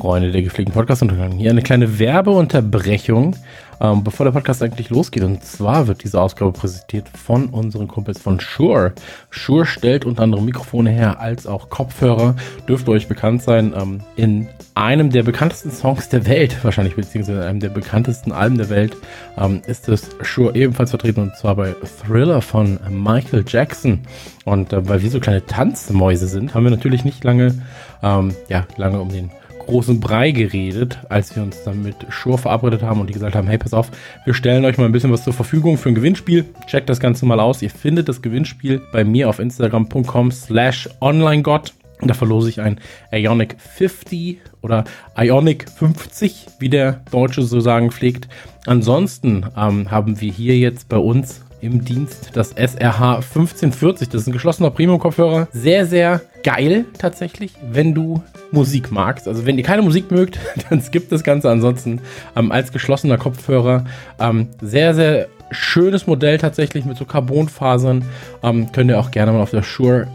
Freunde der gepflegten Podcast-Untergang. Hier eine kleine Werbeunterbrechung, ähm, bevor der Podcast eigentlich losgeht. Und zwar wird diese Ausgabe präsentiert von unseren Kumpels von Shure. Shure stellt unter anderem Mikrofone her als auch Kopfhörer. Dürfte euch bekannt sein. Ähm, in einem der bekanntesten Songs der Welt, wahrscheinlich, beziehungsweise in einem der bekanntesten Alben der Welt, ähm, ist es Shure ebenfalls vertreten und zwar bei Thriller von Michael Jackson. Und äh, weil wir so kleine Tanzmäuse sind, haben wir natürlich nicht lange, ähm, ja, lange um den großen Brei geredet, als wir uns dann mit Shure verabredet haben und die gesagt haben, hey, pass auf, wir stellen euch mal ein bisschen was zur Verfügung für ein Gewinnspiel. Checkt das Ganze mal aus. Ihr findet das Gewinnspiel bei mir auf instagram.com slash onlinegott. Da verlose ich ein Ionic 50 oder Ionic 50, wie der Deutsche so sagen pflegt. Ansonsten ähm, haben wir hier jetzt bei uns im Dienst das SRH 1540. Das ist ein geschlossener Premium-Kopfhörer. Sehr, sehr geil tatsächlich, wenn du Musik magst. Also wenn ihr keine Musik mögt, dann skippt das Ganze. Ansonsten ähm, als geschlossener Kopfhörer ähm, sehr, sehr schönes Modell tatsächlich mit so Carbonfasern. Ähm, könnt ihr auch gerne mal auf der Shure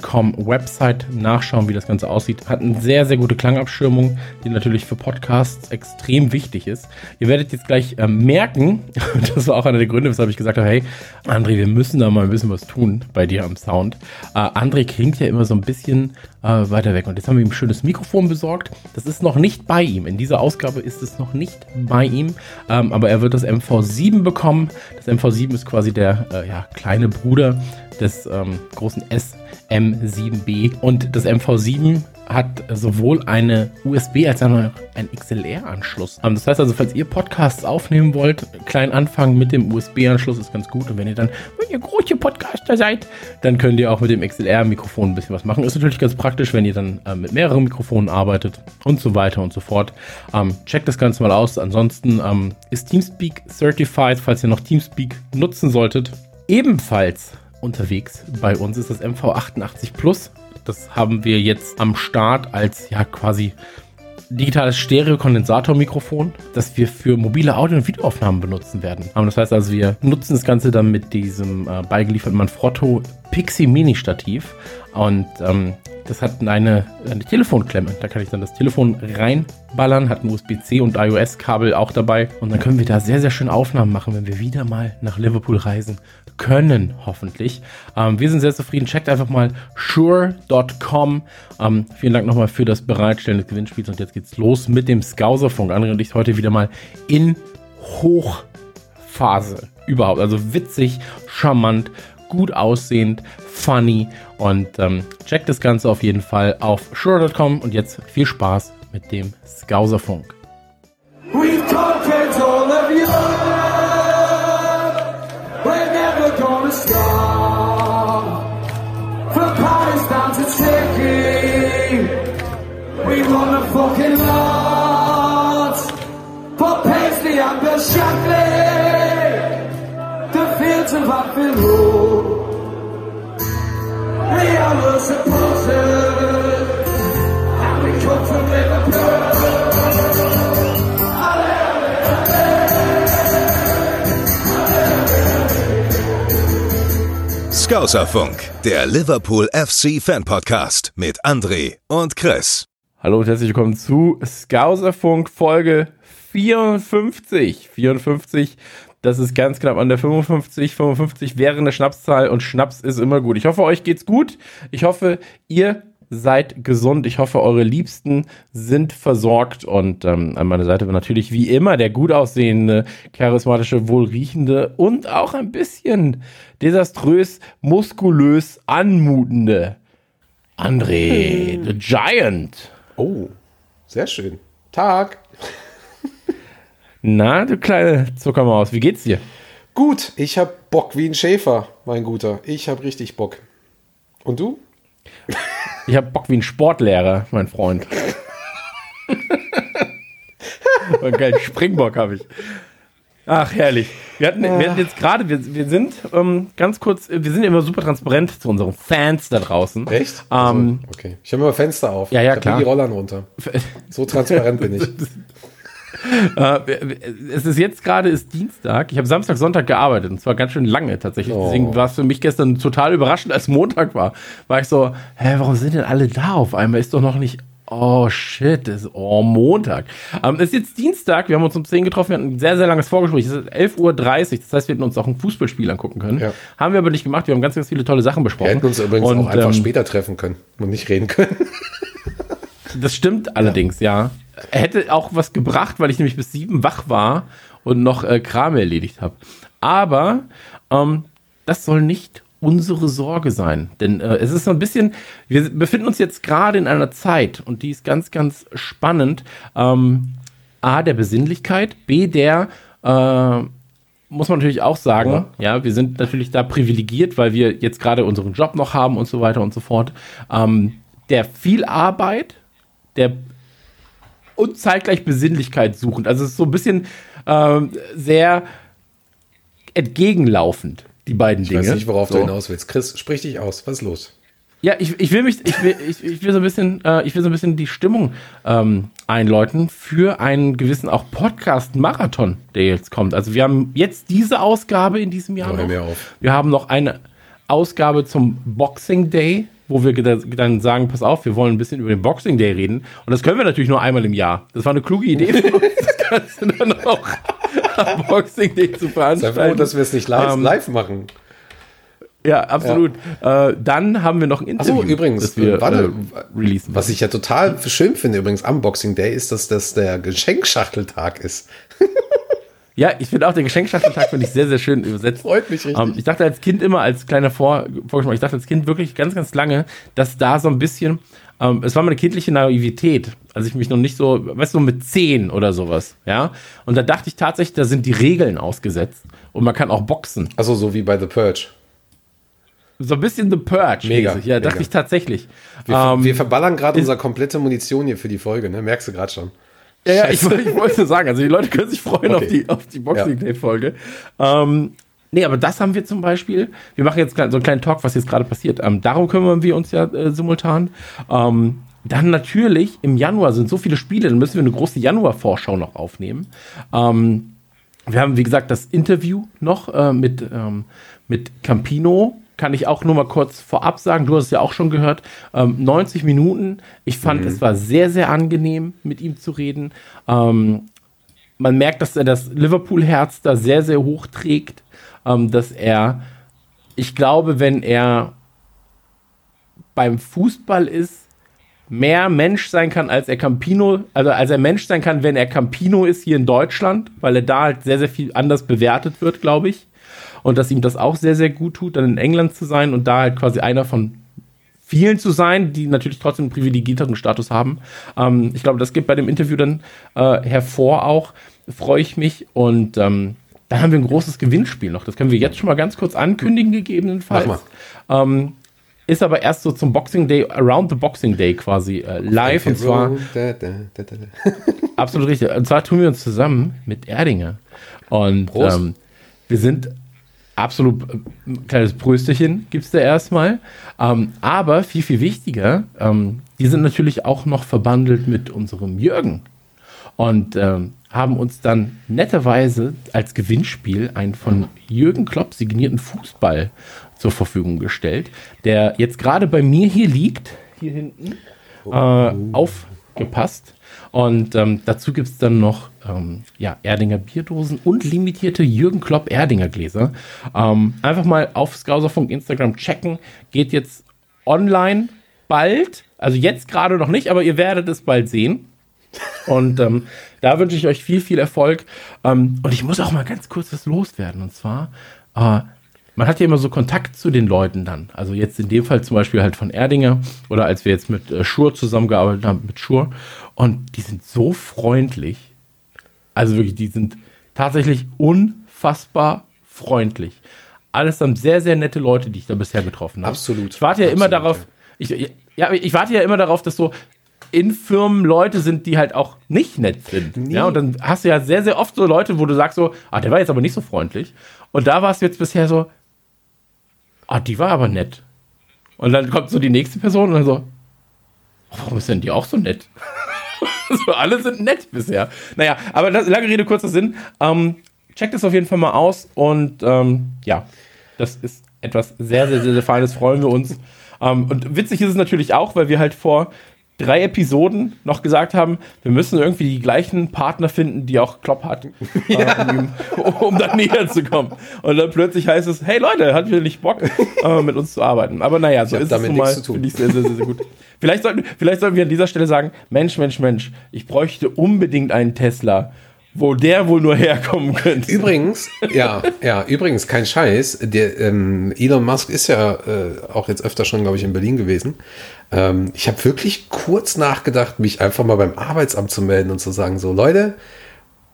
Com Website nachschauen, wie das Ganze aussieht. Hat eine sehr, sehr gute Klangabschirmung, die natürlich für Podcasts extrem wichtig ist. Ihr werdet jetzt gleich äh, merken, das war auch einer der Gründe, weshalb ich gesagt habe, hey, André, wir müssen da mal ein bisschen was tun bei dir am Sound. Äh, André klingt ja immer so ein bisschen äh, weiter weg und jetzt haben wir ihm ein schönes Mikrofon besorgt. Das ist noch nicht bei ihm. In dieser Ausgabe ist es noch nicht bei ihm, ähm, aber er wird das MV7 bekommen. Das MV7 ist quasi der äh, ja, kleine Bruder des ähm, großen S M7B. Und das MV7 hat sowohl eine USB als auch einen XLR-Anschluss. Ähm, das heißt also, falls ihr Podcasts aufnehmen wollt, klein anfangen mit dem USB-Anschluss ist ganz gut. Und wenn ihr dann, wenn ihr große Podcaster seid, dann könnt ihr auch mit dem XLR-Mikrofon ein bisschen was machen. Ist natürlich ganz praktisch, wenn ihr dann äh, mit mehreren Mikrofonen arbeitet und so weiter und so fort. Ähm, checkt das Ganze mal aus. Ansonsten ähm, ist Teamspeak certified, falls ihr noch Teamspeak nutzen solltet. Ebenfalls unterwegs. Bei uns ist das MV88 Plus. Das haben wir jetzt am Start als ja quasi digitales Stereo-Kondensatormikrofon, das wir für mobile Audio- und Videoaufnahmen benutzen werden. Das heißt also, wir nutzen das Ganze dann mit diesem äh, beigelieferten Manfrotto Pixie Mini Stativ und ähm, das hat eine, eine Telefonklemme. Da kann ich dann das Telefon reinballern, hat ein USB-C und iOS-Kabel auch dabei. Und dann können wir da sehr, sehr schön Aufnahmen machen, wenn wir wieder mal nach Liverpool reisen können, hoffentlich. Ähm, wir sind sehr zufrieden. Checkt einfach mal sure.com. Ähm, vielen Dank nochmal für das Bereitstellen des Gewinnspiels. Und jetzt geht's los mit dem Scouserfunk. Andere und ich heute wieder mal in Hochphase überhaupt. Also witzig, charmant, gut aussehend, funny und ähm, checkt das Ganze auf jeden Fall auf sure.com und jetzt viel Spaß mit dem Scouserfunk. We've conquered all of Europe. We're never gonna stop. From down to Turkey. We wanna fucking lot. For Paisley and Bill Shankly. The fields of Upfield Road. Scouserfunk, der Liverpool FC Fan Podcast mit André und Chris. Hallo und herzlich willkommen zu Scouserfunk Folge 54. 54, das ist ganz knapp an der 55. 55 wäre eine Schnapszahl und Schnaps ist immer gut. Ich hoffe, euch geht's gut. Ich hoffe, ihr seid gesund. Ich hoffe, eure Liebsten sind versorgt. Und ähm, an meiner Seite war natürlich wie immer der gut aussehende, charismatische, wohlriechende und auch ein bisschen desaströs, muskulös anmutende André, hm. the Giant. Oh, sehr schön. Tag. Na, du kleine Zuckermaus, wie geht's dir? Gut, ich hab Bock wie ein Schäfer, mein Guter. Ich hab richtig Bock. Und du? Ich hab Bock wie ein Sportlehrer, mein Freund. Einen geilen Springbock habe ich. Ach, herrlich. Wir hatten, wir hatten jetzt gerade, wir, wir sind ähm, ganz kurz, wir sind immer super transparent zu unseren Fans da draußen. Echt? Ähm, also, okay. Ich habe immer Fenster auf. Ja, ja, ich klar. die Rollern runter. So transparent bin ich. äh, es ist jetzt gerade ist Dienstag. Ich habe Samstag, Sonntag gearbeitet und zwar ganz schön lange tatsächlich. Oh. Deswegen war es für mich gestern total überraschend, als Montag war. War ich so, hä, warum sind denn alle da auf einmal? Ist doch noch nicht Oh shit, ist oh, Montag. Ähm, es ist jetzt Dienstag, wir haben uns um 10 getroffen, wir hatten ein sehr, sehr langes Vorgespräch. Es ist 11.30 Uhr, das heißt, wir hätten uns auch ein Fußballspiel angucken können. Ja. Haben wir aber nicht gemacht, wir haben ganz, ganz viele tolle Sachen besprochen. Wir hätten uns übrigens und, auch einfach ähm, später treffen können und nicht reden können. Das stimmt allerdings, ja. Er hätte auch was gebracht, weil ich nämlich bis sieben wach war und noch äh, Kram erledigt habe. Aber ähm, das soll nicht unsere Sorge sein. Denn äh, es ist so ein bisschen, wir befinden uns jetzt gerade in einer Zeit und die ist ganz, ganz spannend. Ähm, A, der Besinnlichkeit, B, der, äh, muss man natürlich auch sagen, ja. ja. wir sind natürlich da privilegiert, weil wir jetzt gerade unseren Job noch haben und so weiter und so fort. Ähm, der viel Arbeit, der und zeitgleich Besinnlichkeit suchend. Also es ist so ein bisschen ähm, sehr entgegenlaufend die beiden ich Dinge. Ich weiß nicht, worauf so. du hinaus willst. Chris, sprich dich aus. Was ist los? Ja, ich, ich will mich, ich will, ich, ich will so ein bisschen, äh, ich will so ein bisschen die Stimmung ähm, einläuten für einen gewissen auch Podcast-Marathon, der jetzt kommt. Also wir haben jetzt diese Ausgabe in diesem Jahr. noch. Wir haben noch eine Ausgabe zum Boxing Day, wo wir dann sagen, pass auf, wir wollen ein bisschen über den Boxing Day reden. Und das können wir natürlich nur einmal im Jahr. Das war eine kluge Idee für uns, das Ganze dann auch Boxing Day zu veranstalten. Sei froh, dass wir es nicht live, ähm, live machen. Ja, absolut. Ja. Äh, dann haben wir noch ein Interview, Achso, übrigens, wir warte, äh, releasen. Was ich ja total schön finde übrigens am Boxing Day ist, dass das der Geschenkschachteltag ist. ja, ich finde auch der Geschenkschachteltag finde ich sehr, sehr schön übersetzt. Freut mich richtig. Ähm, ich dachte als Kind immer, als kleiner Vor Vorgeschmack, ich dachte als Kind wirklich ganz, ganz lange, dass da so ein bisschen ähm, es war meine kindliche Naivität, als ich mich noch nicht so, weißt du, mit zehn oder sowas, ja. Und da dachte ich tatsächlich, da sind die Regeln ausgesetzt und man kann auch boxen. Also so wie bei The Purge. So ein bisschen The Purge. Mega. Mäßig. Ja, mega. dachte ich tatsächlich. Wir, ähm, wir verballern gerade unsere komplette Munition hier für die Folge, ne? Merkst du gerade schon. Ja, ja ich, ich, wollte sagen, also die Leute können sich freuen okay. auf die, auf die Boxing Day-Folge. Ähm, Nee, aber das haben wir zum Beispiel. Wir machen jetzt so einen kleinen Talk, was jetzt gerade passiert. Ähm, darum kümmern wir uns ja äh, simultan. Ähm, dann natürlich im Januar sind so viele Spiele, dann müssen wir eine große Januar-Vorschau noch aufnehmen. Ähm, wir haben, wie gesagt, das Interview noch äh, mit, ähm, mit Campino. Kann ich auch nur mal kurz vorab sagen. Du hast es ja auch schon gehört. 90 ähm, Minuten. Ich fand, mhm. es war sehr, sehr angenehm, mit ihm zu reden. Ähm, man merkt, dass er das Liverpool-Herz da sehr, sehr hoch trägt ähm, dass er, ich glaube, wenn er beim Fußball ist, mehr Mensch sein kann, als er Campino, also als er Mensch sein kann, wenn er Campino ist hier in Deutschland, weil er da halt sehr, sehr viel anders bewertet wird, glaube ich. Und dass ihm das auch sehr, sehr gut tut, dann in England zu sein und da halt quasi einer von vielen zu sein, die natürlich trotzdem einen privilegierteren Status haben. Ähm, ich glaube, das geht bei dem Interview dann äh, hervor auch. Freue ich mich und ähm, dann haben wir ein großes Gewinnspiel noch. Das können wir jetzt schon mal ganz kurz ankündigen, gegebenenfalls. Ähm, ist aber erst so zum Boxing Day, Around the Boxing Day quasi äh, live. Und zwar. absolut richtig. Und zwar tun wir uns zusammen mit Erdinger. Und ähm, wir sind absolut äh, ein kleines Prösterchen gibt es da erstmal. Ähm, aber viel, viel wichtiger, ähm, die sind natürlich auch noch verbandelt mit unserem Jürgen. Und ähm, haben uns dann netterweise als Gewinnspiel einen von Jürgen Klopp signierten Fußball zur Verfügung gestellt, der jetzt gerade bei mir hier liegt, hier hinten, äh, aufgepasst. Und ähm, dazu gibt es dann noch ähm, ja, Erdinger Bierdosen und limitierte Jürgen Klopp Erdinger Gläser. Ähm, einfach mal auf Skauserfunk Instagram checken. Geht jetzt online bald. Also jetzt gerade noch nicht, aber ihr werdet es bald sehen. Und ähm, da wünsche ich euch viel, viel Erfolg. Ähm, und ich muss auch mal ganz kurz was loswerden. Und zwar, äh, man hat ja immer so Kontakt zu den Leuten dann. Also jetzt in dem Fall zum Beispiel halt von Erdinger oder als wir jetzt mit äh, Schur zusammengearbeitet haben, mit Schur. Und die sind so freundlich. Also wirklich, die sind tatsächlich unfassbar freundlich. Alles dann sehr, sehr nette Leute, die ich da bisher getroffen habe. Absolut. Ich warte ja Absolut, immer darauf, ich, ja, ich warte ja immer darauf, dass so in Firmen Leute sind, die halt auch nicht nett sind. Nee. Ja, und dann hast du ja sehr, sehr oft so Leute, wo du sagst so, ah, der war jetzt aber nicht so freundlich. Und da war es jetzt bisher so, ah, die war aber nett. Und dann kommt so die nächste Person und dann so, warum ist denn die auch so nett? So, alle sind nett bisher. Naja, aber das, lange Rede, kurzer Sinn. Ähm, checkt es auf jeden Fall mal aus und ähm, ja, das ist etwas sehr, sehr, sehr, sehr Feines, freuen wir uns. Ähm, und witzig ist es natürlich auch, weil wir halt vor drei Episoden noch gesagt haben, wir müssen irgendwie die gleichen Partner finden, die auch Klopp hat, ja. äh, um, um da näher zu kommen. Und dann plötzlich heißt es, hey Leute, hat ihr nicht Bock, äh, mit uns zu arbeiten? Aber naja, so ist es nun mal, finde ich sehr, sehr, sehr, sehr gut. Vielleicht sollten, vielleicht sollten wir an dieser Stelle sagen, Mensch, Mensch, Mensch, ich bräuchte unbedingt einen Tesla wo der wohl nur herkommen könnte. Übrigens, ja, ja, übrigens, kein Scheiß. Der, ähm, Elon Musk ist ja äh, auch jetzt öfter schon, glaube ich, in Berlin gewesen. Ähm, ich habe wirklich kurz nachgedacht, mich einfach mal beim Arbeitsamt zu melden und zu sagen, so Leute,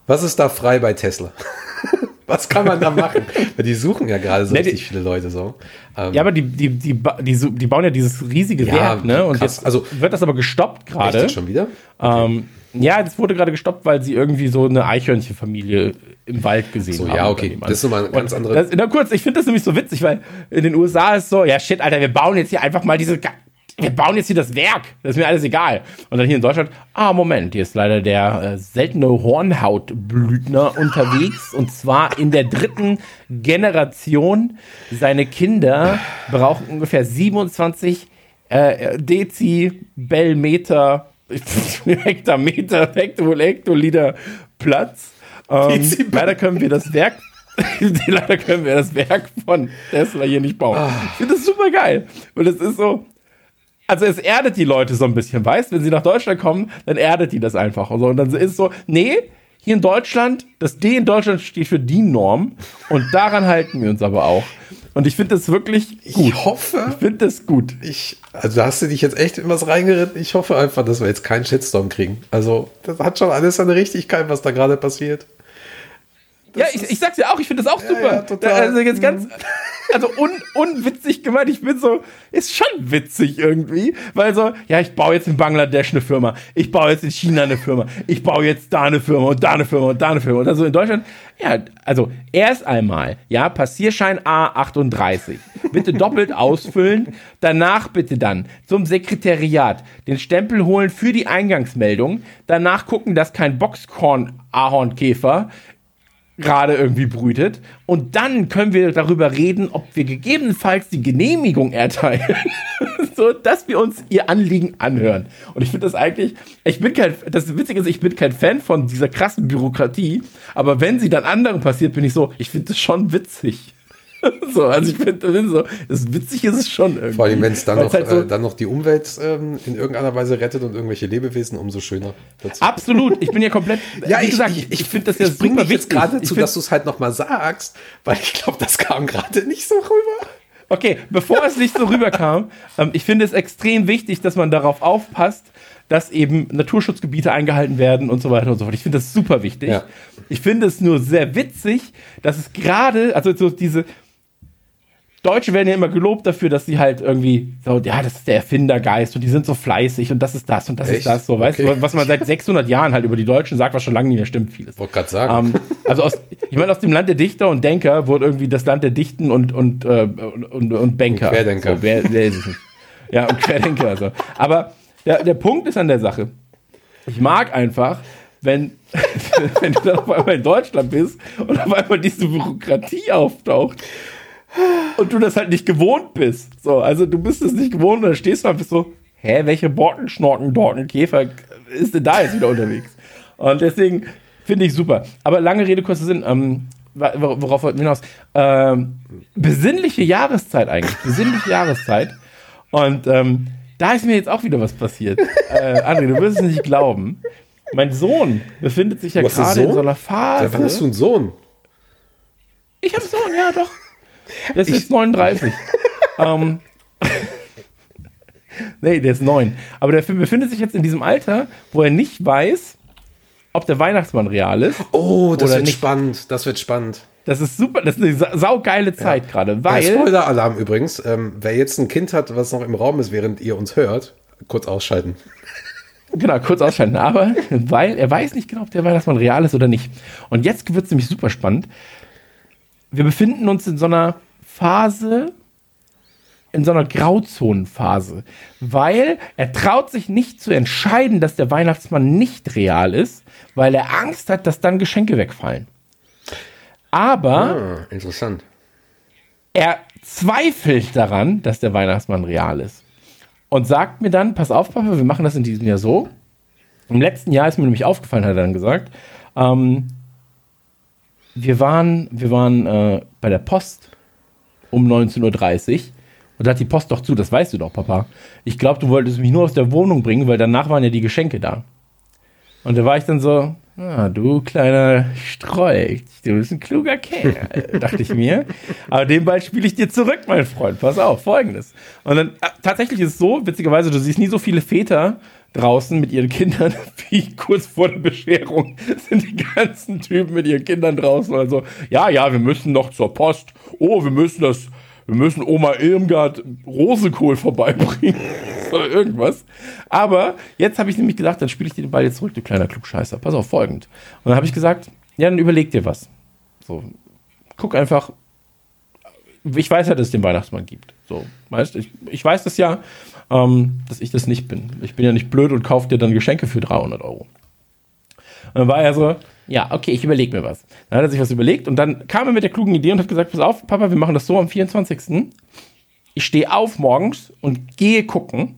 was ist da frei bei Tesla? was kann man da machen? Weil die suchen ja gerade so nee, richtig viele Leute so. Ähm, ja, aber die, die, die, die, die bauen ja dieses riesige ja, Werk, ne? Und krass. jetzt also, wird das aber gestoppt gerade. schon wieder? Okay. Ähm, ja, das wurde gerade gestoppt, weil sie irgendwie so eine Eichhörnchenfamilie im Wald gesehen so, haben. Ja, okay. Das ist nochmal ein ganz anderes. Na kurz, ich finde das nämlich so witzig, weil in den USA ist so, ja shit, Alter, wir bauen jetzt hier einfach mal diese wir bauen jetzt hier das Werk. Das ist mir alles egal. Und dann hier in Deutschland, ah, Moment, hier ist leider der äh, seltene Hornhautblütner unterwegs. Und zwar in der dritten Generation. Seine Kinder brauchen ungefähr 27 äh, Dezibelmeter Hektameter, Hekto, Hektoliter Platz. Ähm, leider können wir das Werk, leider können wir das Werk von Tesla hier nicht bauen. Ah. Ich finde das super geil. Und es ist so, also es erdet die Leute so ein bisschen, weißt, wenn sie nach Deutschland kommen, dann erdet die das einfach. Und, so. und dann ist es so, nee, hier in Deutschland, das D in Deutschland steht für DIN-Norm und daran halten wir uns aber auch. Und ich finde das wirklich gut. Ich hoffe. Ich finde das gut. Ich, also da hast du dich jetzt echt in was reingeritten. Ich hoffe einfach, dass wir jetzt keinen Shitstorm kriegen. Also, das hat schon alles seine Richtigkeit, was da gerade passiert. Ja, ich, ich sag's ja auch, ich finde das auch super. Ja, ja, total. Also jetzt ganz, mhm also un, unwitzig gemeint. Ich bin so, ist schon witzig irgendwie, weil so, ja, ich baue jetzt in Bangladesch eine Firma, ich baue jetzt in China eine Firma, ich baue jetzt da eine Firma und da eine Firma und da eine Firma. Und also in Deutschland, ja, also erst einmal, ja, Passierschein A38. Bitte doppelt ausfüllen, danach bitte dann zum Sekretariat den Stempel holen für die Eingangsmeldung, danach gucken, dass kein Boxkorn-Ahornkäfer gerade irgendwie brütet. Und dann können wir darüber reden, ob wir gegebenenfalls die Genehmigung erteilen, so dass wir uns ihr Anliegen anhören. Und ich finde das eigentlich, ich bin kein, das Witzige ist, ich bin kein Fan von dieser krassen Bürokratie, aber wenn sie dann anderen passiert, bin ich so, ich finde das schon witzig. so, also ich finde so, das witzig ist es schon irgendwie. Vor allem, wenn es dann, noch, halt so äh, dann noch die Umwelt ähm, in irgendeiner Weise rettet und irgendwelche Lebewesen, umso schöner. Dazu. Absolut, ich bin ja komplett, ja, wie ich, gesagt, ich, ich finde das ja ich super jetzt gerade dazu, dass du es halt nochmal sagst, weil ich glaube, das kam gerade nicht so rüber. Okay, bevor es nicht so rüberkam, ähm, ich finde es extrem wichtig, dass man darauf aufpasst, dass eben Naturschutzgebiete eingehalten werden und so weiter und so fort. Ich finde das super wichtig. Ja. Ich finde es nur sehr witzig, dass es gerade, also so diese, Deutsche werden ja immer gelobt dafür, dass sie halt irgendwie so, ja, das ist der Erfindergeist und die sind so fleißig und das ist das und das Echt? ist das, so, weißt du, was man seit 600 Jahren halt über die Deutschen sagt, was schon lange nicht mehr stimmt, vieles. Wollte gerade sagen. Ähm, also aus, ich meine, aus dem Land der Dichter und Denker wurde irgendwie das Land der Dichten und, und, äh, und, und Banker. Und Querdenker. So, wer, wer? Ja, und Querdenker, also. Aber der, der Punkt ist an der Sache, ich mag einfach, wenn, wenn du dann auf einmal in Deutschland bist und auf einmal diese Bürokratie auftaucht und du das halt nicht gewohnt bist. So, also du bist es nicht gewohnt und dann stehst du und bist so, hä, welche Borkenschnorken, Dortenkäfer ist denn da jetzt wieder unterwegs? Und deswegen finde ich super. Aber lange Rede, kurzer Sinn, ähm, worauf wollten wir hinaus? Ähm, besinnliche Jahreszeit eigentlich, besinnliche Jahreszeit. Und ähm, da ist mir jetzt auch wieder was passiert. äh, André, du wirst es nicht glauben. Mein Sohn befindet sich ja gerade in so einer Phase. Ja, wann hast du einen Sohn? Ich habe einen Sohn, ja doch. Der ist ich, jetzt 39. ähm, nee, der ist 9. Aber der befindet sich jetzt in diesem Alter, wo er nicht weiß, ob der Weihnachtsmann real ist. Oh, das wird nicht. spannend. Das wird spannend. Das ist super, das ist eine saugeile Zeit ja. gerade, weil. Ja, Spoiler-Alarm übrigens. Ähm, wer jetzt ein Kind hat, was noch im Raum ist, während ihr uns hört, kurz ausschalten. Genau, kurz ausschalten. Aber weil er weiß nicht genau, ob der Weihnachtsmann real ist oder nicht. Und jetzt wird es nämlich super spannend wir befinden uns in so einer Phase, in so einer Grauzonenphase, weil er traut sich nicht zu entscheiden, dass der Weihnachtsmann nicht real ist, weil er Angst hat, dass dann Geschenke wegfallen. Aber ah, interessant. Er zweifelt daran, dass der Weihnachtsmann real ist. und sagt mir dann, pass auf, Papa, wir machen das in diesem Jahr so. Im letzten Jahr ist mir nämlich aufgefallen, hat er dann gesagt, ähm, wir waren, wir waren äh, bei der Post um 19.30 Uhr und da hat die Post doch zu, das weißt du doch, Papa. Ich glaube, du wolltest mich nur aus der Wohnung bringen, weil danach waren ja die Geschenke da. Und da war ich dann so, ah, du kleiner Streuk, du bist ein kluger Kerl, dachte ich mir. Aber den Ball spiele ich dir zurück, mein Freund. Pass auf, folgendes. Und dann, äh, tatsächlich ist es so, witzigerweise, du siehst nie so viele Väter draußen mit ihren Kindern, wie kurz vor der Bescherung sind die ganzen Typen mit ihren Kindern draußen. Also, ja, ja, wir müssen noch zur Post. Oh, wir müssen das, wir müssen Oma Irmgard Rosenkohl vorbeibringen. Oder irgendwas. Aber jetzt habe ich nämlich gedacht, dann spiele ich dir den Ball jetzt zurück, du kleiner Klugscheißer. Pass auf, folgend. Und dann habe ich gesagt, ja, dann überleg dir was. So, guck einfach. Ich weiß ja, dass es den Weihnachtsmann gibt. So, weißt ich, ich weiß das ja ähm, dass ich das nicht bin. Ich bin ja nicht blöd und kaufe dir dann Geschenke für 300 Euro. Und dann war er so, ja, okay, ich überlege mir was. Dann hat er sich was überlegt und dann kam er mit der klugen Idee und hat gesagt, pass auf, Papa, wir machen das so am 24. Ich stehe auf morgens und gehe gucken,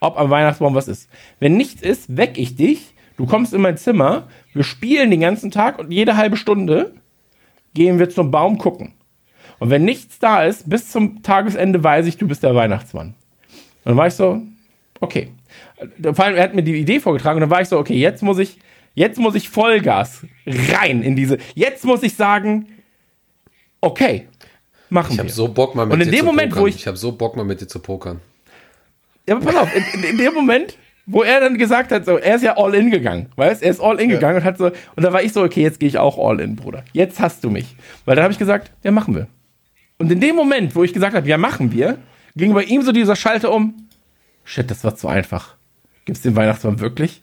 ob am Weihnachtsbaum was ist. Wenn nichts ist, weck ich dich, du kommst in mein Zimmer, wir spielen den ganzen Tag und jede halbe Stunde gehen wir zum Baum gucken. Und wenn nichts da ist, bis zum Tagesende weiß ich, du bist der Weihnachtsmann. Und dann war ich so, okay. Vor allem, er hat mir die Idee vorgetragen und dann war ich so, okay, jetzt muss ich, jetzt muss ich Vollgas rein in diese, jetzt muss ich sagen, okay, machen ich wir. Ich habe so Bock mal mit und in dir dem zu Moment, pokern. wo ich, ich habe so Bock mal mit dir zu pokern. ja, aber pass auf, in, in, in dem Moment, wo er dann gesagt hat, so, er ist ja all in gegangen, weißt, er ist all in Ja. gegangen und hat so, und da war ich so, okay, jetzt gehe ich auch all in, Bruder. Jetzt hast du mich. Weil dann habe ich gesagt, ja, machen wir. Und in dem Moment, wo ich gesagt habe, ja, machen wir, ging bei ihm so dieser Schalter um. Shit, das war zu einfach. Gibt's den Weihnachtsmann wirklich?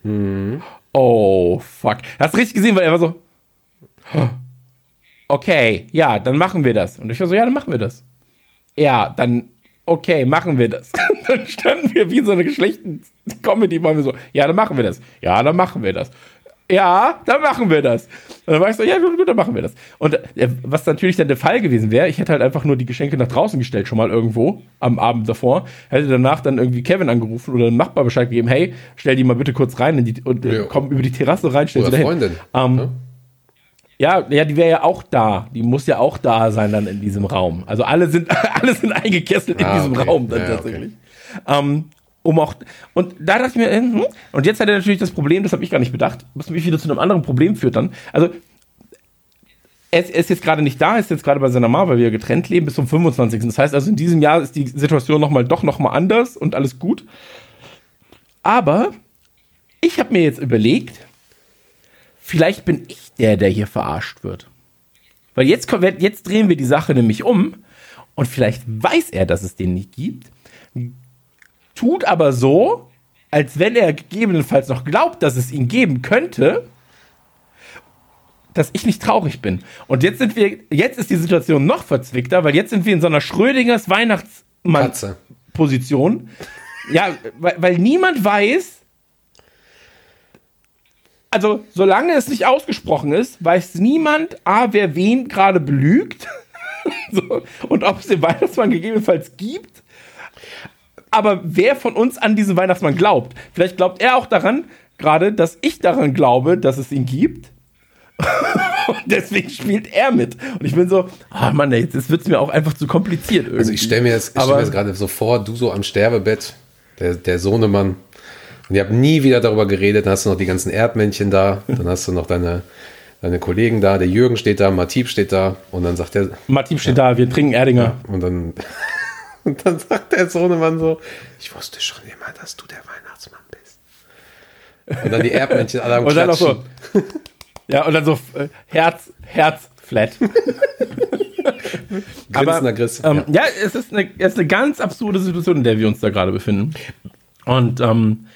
Oh, fuck. Hast du richtig gesehen, weil er war so, okay, ja, dann machen wir das. Und ich war so, ja, dann machen wir das. Ja, dann, okay, machen wir das. dann standen wir wie in so einer geschlechten Comedy, waren wir so, ja, dann machen wir das. Ja, dann machen wir das. Ja, dann machen wir das. Und dann war ich so, ja, gut, dann machen wir das. Und äh, was natürlich dann der Fall gewesen wäre, ich hätte halt einfach nur die Geschenke nach draußen gestellt, schon mal irgendwo am Abend davor, hätte danach dann irgendwie Kevin angerufen oder dem Nachbar Bescheid gegeben, hey, stell die mal bitte kurz rein in die, und äh, komm über die Terrasse rein, stell sie Oder dahin. Freundin. Ähm, ne? ja, ja, die wäre ja auch da. Die muss ja auch da sein dann in diesem Raum. Also alle sind, alle sind eingekesselt in Ah, diesem okay. Raum dann Ja, okay. tatsächlich. Ähm, um auch, und da dachte ich mir, äh, hm, und jetzt hat er natürlich das Problem, das habe ich gar nicht bedacht, was mich wieder zu einem anderen Problem führt dann. Also, er ist, jetzt gerade nicht da, ist jetzt gerade bei seiner Mama, weil wir getrennt leben bis zum 25. Das heißt also, in diesem Jahr ist die Situation nochmal doch nochmal anders und alles gut. Aber ich habe mir jetzt überlegt, vielleicht bin ich der, der hier verarscht wird. Weil jetzt, jetzt drehen wir die Sache nämlich um und vielleicht weiß er, dass es den nicht gibt, tut aber so, als wenn er gegebenenfalls noch glaubt, dass es ihn geben könnte, dass ich nicht traurig bin. Und jetzt sind wir, jetzt ist die Situation noch verzwickter, weil jetzt sind wir in so einer Schrödingers. Weihnachtsmann-Position. Ja, weil, weil niemand weiß, also solange es nicht ausgesprochen ist, weiß niemand, A, wer wen gerade belügt so, und ob es den Weihnachtsmann gegebenenfalls gibt. Aber wer von uns an diesen Weihnachtsmann glaubt? Vielleicht glaubt er auch daran, gerade, dass ich daran glaube, dass es ihn gibt. und deswegen spielt er mit. Und ich bin so, ah Mann, ey, jetzt wird es mir auch einfach zu kompliziert irgendwie. Also ich stelle mir jetzt, ich stell mir jetzt gerade so vor, du so am Sterbebett, der, der Sohnemann. Und ihr habt nie wieder darüber geredet, dann hast du noch die ganzen Erdmännchen da, dann hast du noch deine, deine Kollegen da, der Jürgen steht da, Matip steht da und dann sagt er, Martin steht da, wir trinken Erdinger. und dann, und dann sagt der Sohnemann so, ich wusste schon immer, dass du der Weihnachtsmann bist. Und dann die Erdmännchen alle am Und dann Klatschen. so. Ja, und dann so äh, Herz, Herz, flat. Griss. Ähm, ja. es, ist eine, es ist eine ganz absurde Situation, in der wir uns da gerade befinden. Und, ähm,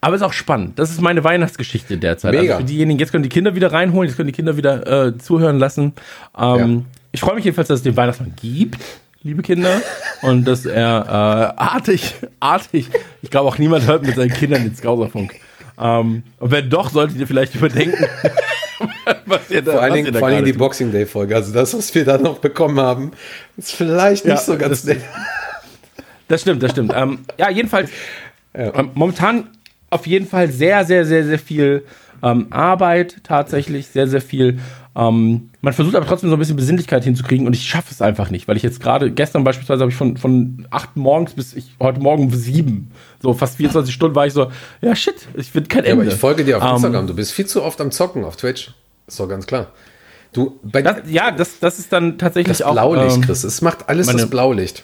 aber es ist auch spannend. Das ist meine Weihnachtsgeschichte derzeit. Mega. Also für diejenigen, jetzt können die Kinder wieder reinholen, jetzt können die Kinder wieder äh, zuhören lassen. Ähm, Ich freue mich jedenfalls, dass es den Weihnachtsmann gibt, liebe Kinder. und dass er äh, artig, artig, ich glaube auch niemand hört mit seinen Kindern den Skauserfunk. Ähm, und wenn doch, solltet ihr vielleicht überdenken, was ihr da, Vor allen Dingen, vor allen Dingen die tut. Boxing Day Folge. Also das, was wir da noch bekommen haben, ist vielleicht nicht Ja, so ganz das- nett. Das stimmt, das stimmt. ähm, ja, jedenfalls, ähm, momentan auf jeden Fall sehr, sehr, sehr, sehr viel ähm, Arbeit tatsächlich, sehr, sehr viel. Ähm, man versucht aber trotzdem so ein bisschen Besinnlichkeit hinzukriegen und ich schaffe es einfach nicht, weil ich jetzt gerade, gestern beispielsweise habe ich von, von 8 morgens bis ich, heute Morgen um 7, so fast 24 Stunden war ich so, ja shit, ich finde kein Ja, Ende. aber ich folge dir auf Ähm, Instagram. Du bist viel zu oft am Zocken auf Twitch. Ist doch ganz klar. Du, bei Das, ja, das, das ist dann tatsächlich das auch. Blaulicht, ähm, Chris. Es macht alles meine- das Blaulicht.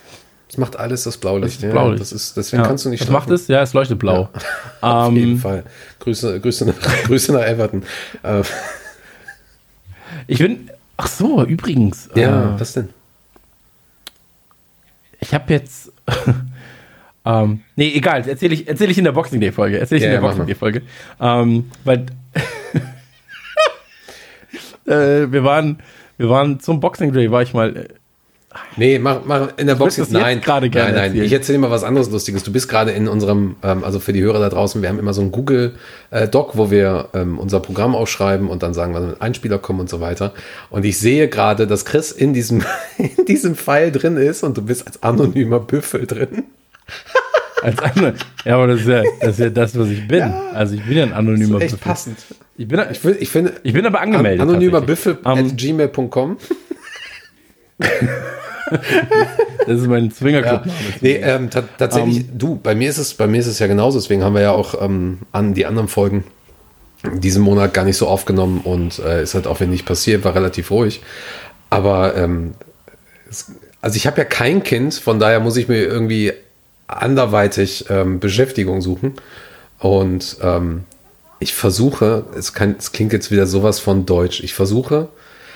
Es macht alles das Blaulicht. Das ja, Blaulicht. Das ist, deswegen ja. kannst du nicht Was macht es? Ja, es leuchtet blau. Auf jeden Ähm, Fall. Grüße, Grüße, nach, Grüße nach Everton. Äh, ich bin. Ach so, übrigens. ja, äh, was denn? ich habe jetzt. ähm, nee, egal, erzähle ich, erzähl ich in der Boxing Day Folge. Erzähle ich Ja, in der ja, Boxing Day Folge. Ähm, weil. äh, wir waren. Wir waren zum Boxing Day, war ich mal. Nee, mach, mach in der Box jetzt jetzt nein. gerade gerne nein, nein. erzählen. Ich erzähle dir mal was anderes Lustiges. Du bist gerade in unserem, ähm, also für die Hörer da draußen, wir haben immer so ein Google äh, Doc, wo wir ähm, unser Programm aufschreiben und dann sagen, wann Einspieler kommen und so weiter. Und ich sehe gerade, dass Chris in diesem, in diesem Pfeil drin ist und du bist als anonymer Büffel drin. Als andere. Ja, aber das ist ja, das ist ja das, was ich bin. Also ich bin ja ein anonymer Echt Büffel. passend. Ich bin, Ich, will, ich finde, ich bin aber angemeldet. an, anonymer. Büffel Ähm, at gmail.com. Das ist mein Swingerclub. Nee, ähm, ta tatsächlich, du, bei mir ist es, bei mir ist es ja genauso, deswegen haben wir ja auch ähm, an die anderen Folgen diesen Monat gar nicht so aufgenommen und äh, ist halt auch wenn nicht passiert, war relativ ruhig. Aber ähm, es, also ich habe ja kein Kind, von daher muss ich mir irgendwie anderweitig ähm, Beschäftigung suchen. Und ähm, ich versuche, es, kann, es klingt jetzt wieder sowas von Deutsch, ich versuche,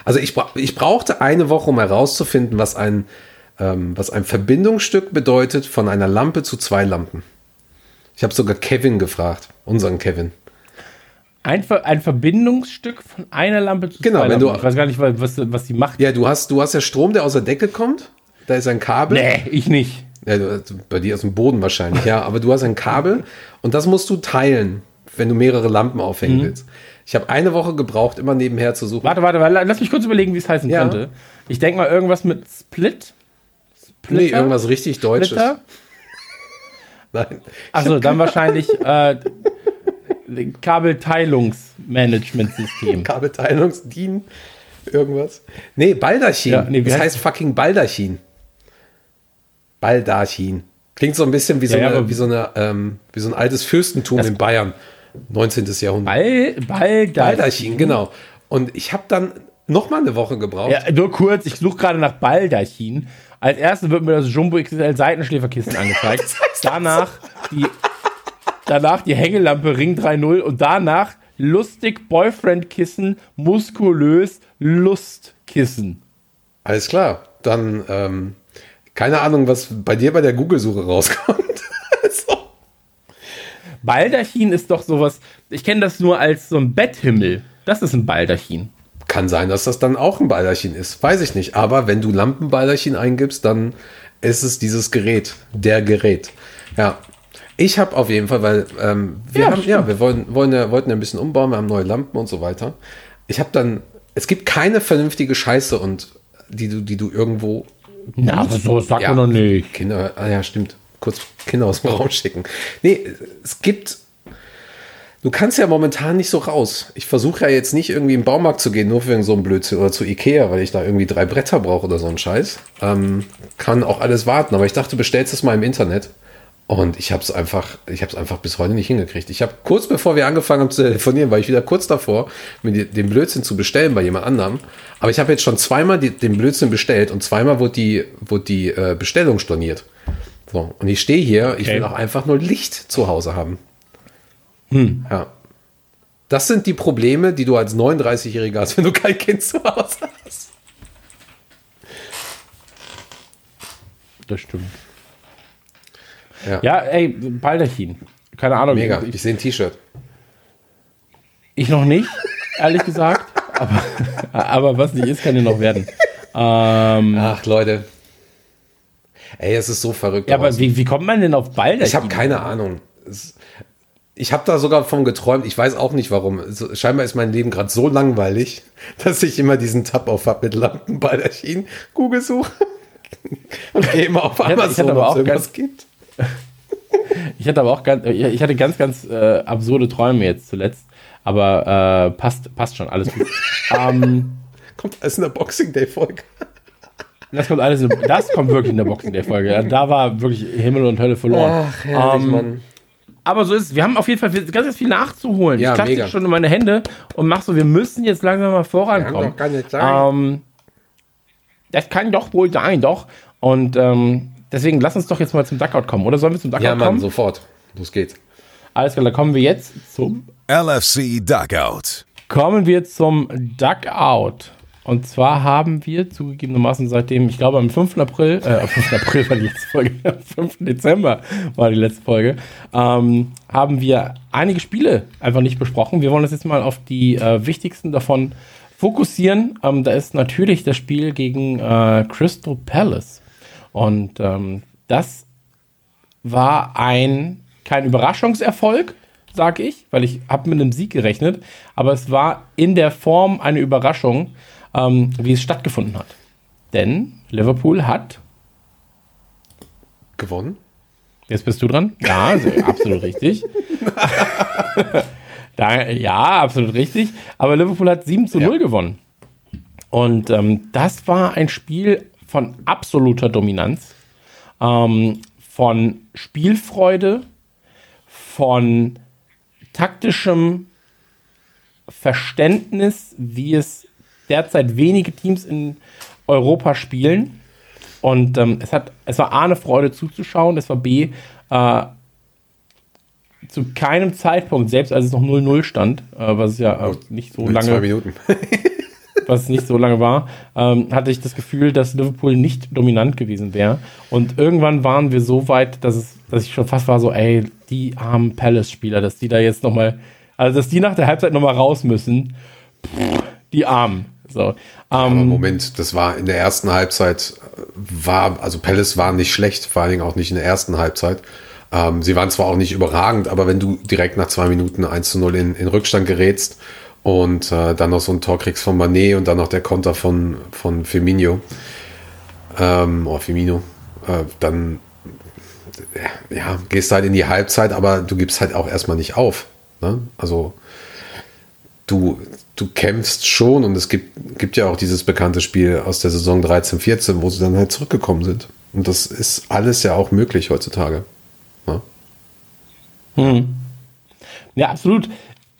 also ich, ich brauchte eine Woche, um herauszufinden, was ein, ähm, was ein Verbindungsstück bedeutet von einer Lampe zu zwei Lampen. Ich habe sogar Kevin gefragt, unseren Kevin. Ein, Ver ein Verbindungsstück von einer Lampe zu Genau, zwei wenn du- Lampen. Ich weiß gar nicht, was, was die macht. Ja, du hast, du hast ja Strom, der aus der Decke kommt. Da ist ein Kabel. Nee, ich nicht. Ja, du, bei dir aus dem Boden wahrscheinlich, ja. Aber du hast ein Kabel und das musst du teilen, wenn du mehrere Lampen aufhängen willst. Ich habe eine Woche gebraucht, immer nebenher zu suchen. Warte, warte, warte, lass mich kurz überlegen, wie es heißen Ja. könnte. Ich denke mal irgendwas mit Split. nee, irgendwas richtig Deutsches. Splitter? Nein. Achso, dann wahrscheinlich äh, Kabelteilungsmanagementsystem. Kabelteilungsdien, irgendwas. Nee, Baldachin. Ja, nee, das heißt- heißt fucking Baldachin. Baldachin. Klingt so ein bisschen wie so, Ja, ja, eine, wie so, eine, ähm, wie so ein altes Fürstentum in Bayern. 19. Jahrhundert. Ball, Baldachin. Baldachin, genau. Und ich habe dann noch mal eine Woche gebraucht. Ja, nur kurz, ich suche gerade nach Baldachin. Als erstes wird mir das Jumbo XL Seitenschläferkissen angezeigt. danach die danach die Hängelampe Ring 3.0 und danach lustig Boyfriend-Kissen, muskulös Lustkissen. Alles klar. Dann, ähm, keine Ahnung, was bei dir bei der Google-Suche rauskommt. Baldachin ist doch sowas, ich kenne das nur als so ein Betthimmel. Das ist ein Baldachin. Kann sein, dass das dann auch ein Baldachin ist. Weiß ich nicht. Aber wenn du Lampenbaldachin eingibst, dann ist es dieses Gerät. Der Gerät. Ja. Ich habe auf jeden Fall, weil ähm, wir Ja, haben, ja, wir wollen, wollen ja, wollten ja ein bisschen umbauen, wir haben neue Lampen und so weiter. Ich habe dann, es gibt keine vernünftige Scheiße und die du, die du irgendwo Na, aber so sagt Ja. man doch nicht. Kinder, ah ja, stimmt. Kurz Kinder aus dem Raum schicken. Nee, es gibt. Du kannst ja momentan nicht so raus. Ich versuche ja jetzt nicht irgendwie im Baumarkt zu gehen, nur für so einen Blödsinn oder zu Ikea, weil ich da irgendwie drei Bretter brauche oder so einen Scheiß. Ähm, kann auch alles warten, aber ich dachte, bestellst es mal im Internet. Und ich habe es einfach, ich habe es einfach bis heute nicht hingekriegt. Ich habe kurz bevor wir angefangen haben zu telefonieren, war ich wieder kurz davor, mir den Blödsinn zu bestellen bei jemand anderem. Aber ich habe jetzt schon zweimal die, den Blödsinn bestellt und zweimal wurde die, wurde die äh, Bestellung storniert. So, und ich stehe hier, ich Okay. will auch einfach nur Licht zu Hause haben. Ja. Das sind die Probleme, die du als 39-Jähriger hast, wenn du kein Kind zu Hause hast. Das stimmt. Ja, Ja, ey, Baldachin. Keine Ahnung. mega. Ich, Ich sehe ein T-Shirt. ich noch nicht, ehrlich gesagt. Aber, aber was nicht ist, kann ja noch werden. Ähm, Ach, Leute. Ey, es ist so verrückt. ja, aber wie, wie kommt man denn auf Baldachin? Ich habe keine Ahnung. Es- Ich habe da sogar von geträumt. Ich weiß auch nicht warum. So, scheinbar ist mein Leben gerade so langweilig, dass ich immer diesen Tab auf habe mit Lampenballerchen. Google suche. und gehe immer auf Amazon, aber auch irgendwas gibt. Ich hatte aber auch ganz, ich hatte ganz, ganz äh, absurde Träume jetzt zuletzt. Aber äh, passt, passt schon, alles gut. ähm, Kommt alles in der Boxing Day Folge. Das kommt alles, in, das kommt wirklich in der Boxing Day Folge. Ja, da war wirklich Himmel und Hölle verloren. Ähm, Aber so ist es. Wir haben auf jeden Fall ganz, ganz viel nachzuholen. Ja, ich klatsche schon in meine Hände und mach so, wir müssen jetzt langsam mal vorankommen. keine Ähm, das kann doch wohl sein, doch. Und ähm, deswegen lass uns doch jetzt mal zum Duckout kommen. Oder sollen wir zum Duckout Ja, Mann, kommen? sofort. Los geht's. Alles klar, dann kommen wir jetzt zum LFC Dugout. Kommen wir zum Duckout. Und zwar haben wir zugegebenermaßen seitdem, ich glaube am 5. April, äh, am 5. April war die letzte Folge, am 5. Dezember war die letzte Folge, ähm, haben wir einige Spiele einfach nicht besprochen. Wir wollen uns jetzt mal auf die äh, wichtigsten davon fokussieren. Ähm, da ist natürlich das Spiel gegen äh, Crystal Palace. Und ähm, das war ein kein Überraschungserfolg, sage ich, weil ich habe mit einem Sieg gerechnet, aber es war in der Form eine Überraschung, ähm, wie es stattgefunden hat. Denn Liverpool hat, Gewonnen? jetzt bist du dran, ja, also, absolut richtig. da, ja, absolut richtig, aber Liverpool hat 7 zu 0 Ja. gewonnen. Und ähm, das war ein Spiel von absoluter Dominanz, ähm, von Spielfreude, von taktischem Verständnis, wie es derzeit wenige Teams in Europa spielen. Und ähm, es, hat, es war A, eine Freude zuzuschauen, es war B, äh, zu keinem Zeitpunkt, selbst als es noch 0-0 stand, äh, was es ja äh, nicht so lange Zwei Minuten. was nicht so lange war, ähm, hatte ich das Gefühl, dass Liverpool nicht dominant gewesen wäre. Und irgendwann waren wir so weit, dass, es, dass ich schon fast war so, ey, die armen Palace-Spieler, dass die da jetzt noch mal, also dass die nach der Halbzeit noch mal raus müssen, Pff, die Armen. So. Ähm, Moment, das war in der ersten Halbzeit, äh, war, also Palace war nicht schlecht, vor allen Dingen auch nicht in der ersten Halbzeit. Ähm, sie waren zwar auch nicht überragend, aber wenn du direkt nach zwei Minuten 1 zu 0 in, in Rückstand gerätst und äh, dann noch so ein Tor kriegst von Manet und dann noch der Konter von, von Firmino, ähm, oder Firmino, äh, dann äh, ja, gehst halt in die Halbzeit, aber du gibst halt auch erstmal nicht auf. Ne? Also du, du kämpfst schon und es gibt, gibt ja auch dieses bekannte Spiel aus der Saison 13, 14, wo sie dann halt zurückgekommen sind. Und das ist alles ja auch möglich heutzutage. Ne? Ja, absolut.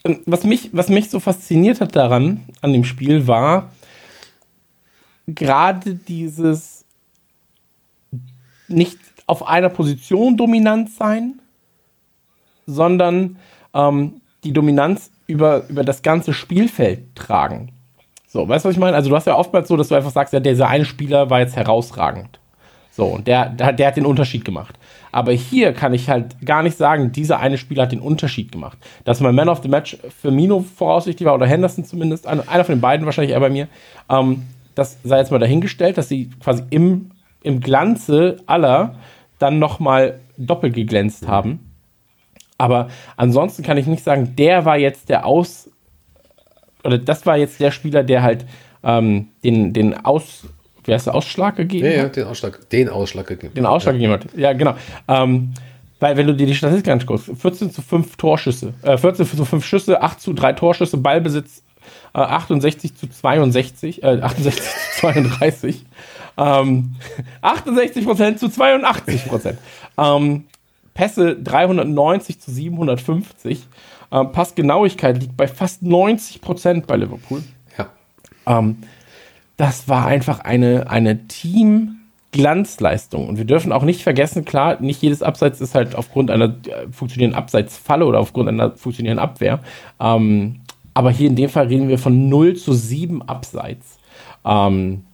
Ähm, Was mich, was mich so fasziniert hat daran, an dem Spiel, war gerade dieses nicht auf einer Position dominant sein, sondern ähm, die Dominanz über, über das ganze Spielfeld tragen. So, weißt du, was ich meine? Also, du hast ja oftmals so, dass du einfach sagst, ja, dieser eine Spieler war jetzt herausragend. So, und der, der, der hat den Unterschied gemacht. Aber hier kann ich halt gar nicht sagen, dieser eine Spieler hat den Unterschied gemacht. Dass mein Man of the Match für Mino voraussichtlich war, oder Henderson zumindest, einer von den beiden wahrscheinlich eher bei mir, ähm, das sei jetzt mal dahingestellt, dass sie quasi im, im Glanze aller dann nochmal doppelt geglänzt haben. Aber ansonsten kann ich nicht sagen, der war jetzt der Aus, oder das war jetzt der Spieler, der halt ähm, den, den Aus, wie heißt der, Ausschlag gegeben Ja, hat? ja, den Ausschlag, den Ausschlag gegeben. den Ausschlag gegeben hat. Ja, genau. Ähm, weil, wenn du dir die Statistik anguckst, 14 zu 5 Torschüsse, äh, 14 zu 5 Schüsse, 8 zu 3 Torschüsse, Ballbesitz äh, 68 zu 62, äh, 68 zu 32, ähm, 68 Prozent zu 82 Prozent. ähm, Pässe 390 zu 750. Ähm, Passgenauigkeit liegt bei fast 90 Prozent bei Liverpool. Ja. Ähm, das war einfach eine, eine Team-Glanzleistung. Und wir dürfen auch nicht vergessen, klar, nicht jedes Abseits ist halt aufgrund einer äh, funktionierenden Abseitsfalle oder aufgrund einer funktionierenden Abwehr. Ähm, aber hier in dem Fall reden wir von 0 zu 7 Abseits. Ähm,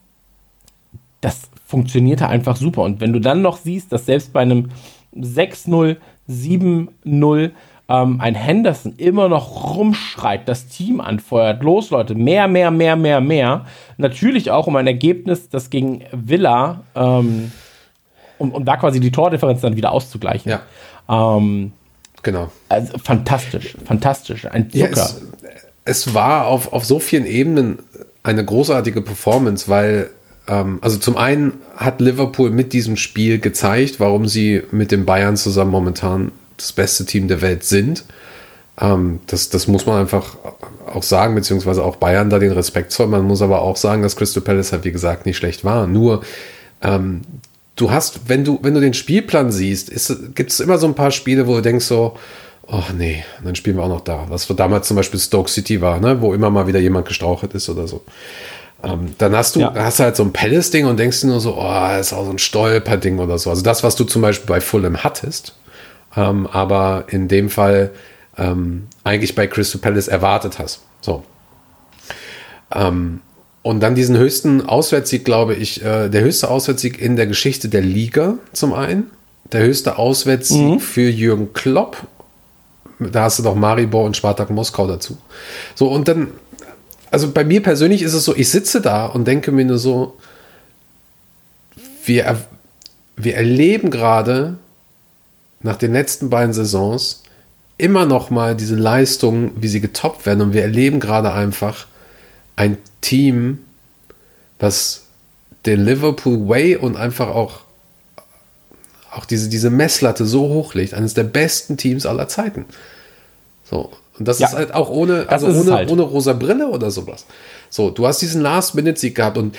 das funktionierte einfach super. Und wenn du dann noch siehst, dass selbst bei einem 6-0, 7-0 ähm, ein Henderson immer noch rumschreit, das Team anfeuert, los Leute, mehr, mehr, mehr, mehr, mehr. Natürlich auch um ein Ergebnis, das gegen Villa, ähm, um, um da quasi die Tordifferenz dann wieder auszugleichen. Ja, Ähm, genau. also fantastisch, fantastisch. Ein Ja, Zucker. es, es war auf, auf so vielen Ebenen eine großartige Performance, weil ähm, also zum einen hat Liverpool mit diesem Spiel gezeigt, warum sie mit den Bayern zusammen momentan das beste Team der Welt sind. Ähm, das, das muss man einfach auch sagen, beziehungsweise auch Bayern da den Respekt zollen. Man muss aber auch sagen, dass Crystal Palace halt, wie gesagt, nicht schlecht war. Nur, ähm, du hast, wenn du, wenn du den Spielplan siehst, gibt es immer so ein paar Spiele, wo du denkst so, oh nee, dann spielen wir auch noch da. Was damals zum Beispiel Stoke City war, ne? wo immer mal wieder jemand gestrauchelt ist oder so. Ähm, dann hast du, ja. hast halt so ein Palace-Ding und denkst dir nur so, oh, das ist auch so ein Stolper-Ding oder so. Also das, was du zum Beispiel bei Fulham hattest, ähm, aber in dem Fall ähm, eigentlich bei Crystal Palace erwartet hast. So. Ähm, und dann diesen höchsten Auswärtssieg, glaube ich, äh, der höchste Auswärtssieg in der Geschichte der Liga zum einen. Der höchste Auswärtssieg mhm. für Jürgen Klopp. Da hast du doch Maribor und Spartak Moskau dazu. So, und dann also bei mir persönlich ist es so, ich sitze da und denke mir nur so, wir, wir erleben gerade nach den letzten beiden Saisons immer noch mal diese Leistungen, wie sie getoppt werden. Und wir erleben gerade einfach ein Team, was den Liverpool Way und einfach auch, auch diese, diese Messlatte so hochlegt. Eines der besten Teams aller Zeiten. So, und das ja, ist halt auch ohne, also ohne, halt. ohne rosa Brille oder sowas. So, du hast diesen Last-Minute-Sieg gehabt und